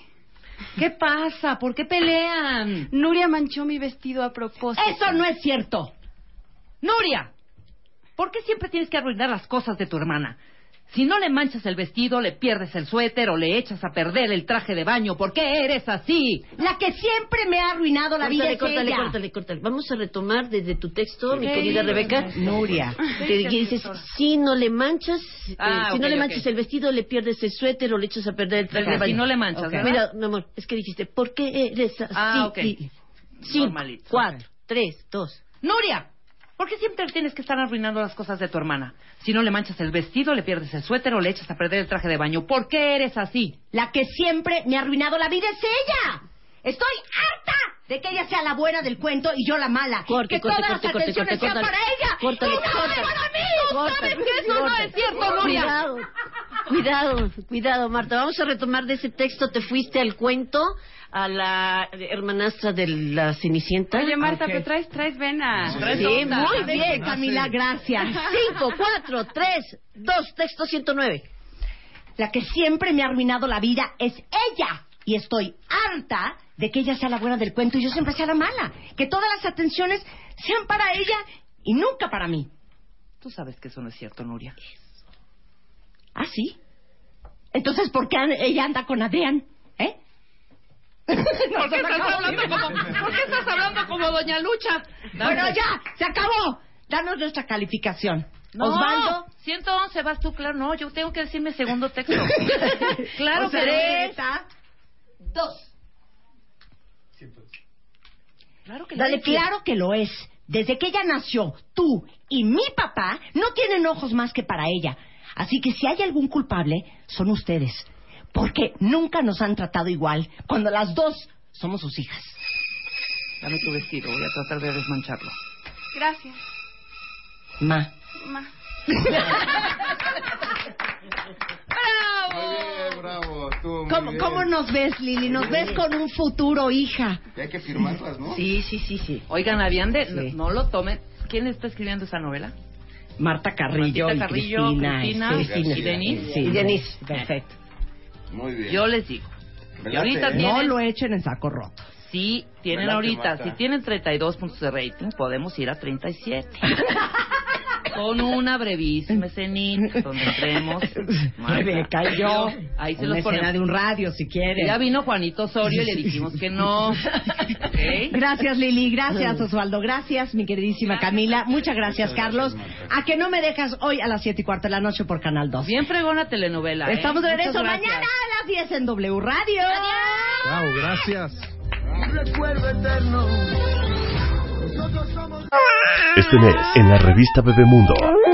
¿Qué pasa? ¿Por qué pelean? Nuria manchó mi vestido a propósito. Eso no es cierto. Nuria, ¿por qué siempre tienes que arruinar las cosas de tu hermana? Si no le manchas el vestido, le pierdes el suéter o le echas a perder el traje de baño. ¿Por qué eres así? La que siempre me ha arruinado la vida Córtale, es córtale, ella. córtale, córtale. Vamos a retomar desde tu texto, mi Sí. querida Rebeca. Nuria. Que dices, si no le manchas, eh, Ah, si no le manchas el vestido, le pierdes el suéter o le echas a perder el traje de Si baño. no le manchas. Mira, mi amor, es que dijiste, ¿por qué eres así? Ah, ok. Cinco, Normalito. cuatro, tres, dos. Nuria, ¿por qué siempre tienes que estar arruinando las cosas de tu hermana? Si no le manchas el vestido, le pierdes el suéter o le echas a perder el traje de baño. ¿Por qué eres así? La que siempre me ha arruinado la vida es ella. Estoy harta de que ella sea la buena del cuento y yo la mala. Corte, que corte, todas corte, las corte, atenciones corte, sean para ella. Córtale, y nada para mí. Córtale, sabes que eso no es cierto, Nuria. Cuidado, cuidado, cuidado, Marta. Vamos a retomar de ese texto. Te fuiste al cuento a la hermanastra de la Cenicienta. Oye, Marta, Ok. pero traes, traes venas. Sí, muy bien. Camila, gracias. Cinco, cuatro, tres, dos, texto 109. La que siempre me ha arruinado la vida es ella. Y estoy harta de que ella sea la buena del cuento y yo siempre sea la mala. Que todas las atenciones sean para ella y nunca para mí. Tú sabes que eso no es cierto, Nuria. ¿Ah, sí? Entonces, ¿por qué an- ella anda con Adrián? ¿Eh? ¿Por qué estás hablando como, ¿por qué estás hablando como Doña Lucha? Bueno, ya, se acabó. Danos nuestra calificación. No, Osvaldo. 111 vas tú, claro. No, yo tengo que decir mi segundo texto. claro O sea, que tres, es. Dos. Claro que lo Dale, es. claro que lo es. Desde que ella nació, tú y mi papá no tienen ojos más que para ella. Así que si hay algún culpable, son ustedes. Porque nunca nos han tratado igual cuando las dos somos sus hijas. Dame tu vestido, voy a tratar de desmancharlo. Gracias. Ma. Ma. bravo. Estuvo muy ¿Cómo, bien. ¿Cómo nos ves, Lili? Nos Muy ves bien. con un futuro, hija. Y hay que firmarlas, ¿no? Sí, sí, sí, sí. Oigan, habían de... Sí. No, no lo tomen. ¿Quién está escribiendo esa novela? Marta Carrillo, Martita y Carrillo, Cristina, Cristina, Cristina. y Denise. Sí, y Denise, perfecto. Muy bien. Yo les digo. Late, ahorita ¿eh? tienen... No lo echen en saco roto. Sí, tienen Me late, ahorita, si tienen 32 puntos de rating, podemos ir a 37. Con una brevísima escenita donde entremos. Rebeca y yo. Ahí se Una los ponemos. de un radio, si quieren. Ya vino Juanito Osorio y le dijimos que no. Gracias Lili, gracias Osvaldo, gracias mi queridísima Camila, muchas gracias Carlos. A que no me dejas hoy a las siete y cuarto de la noche por Canal 2. Bien fregona telenovela. ¿eh? Estamos de regreso gracias. mañana a las 10 en W Radio. Bravo, gracias. Un recuerdo eterno. Este mes, en la revista Bebemundo,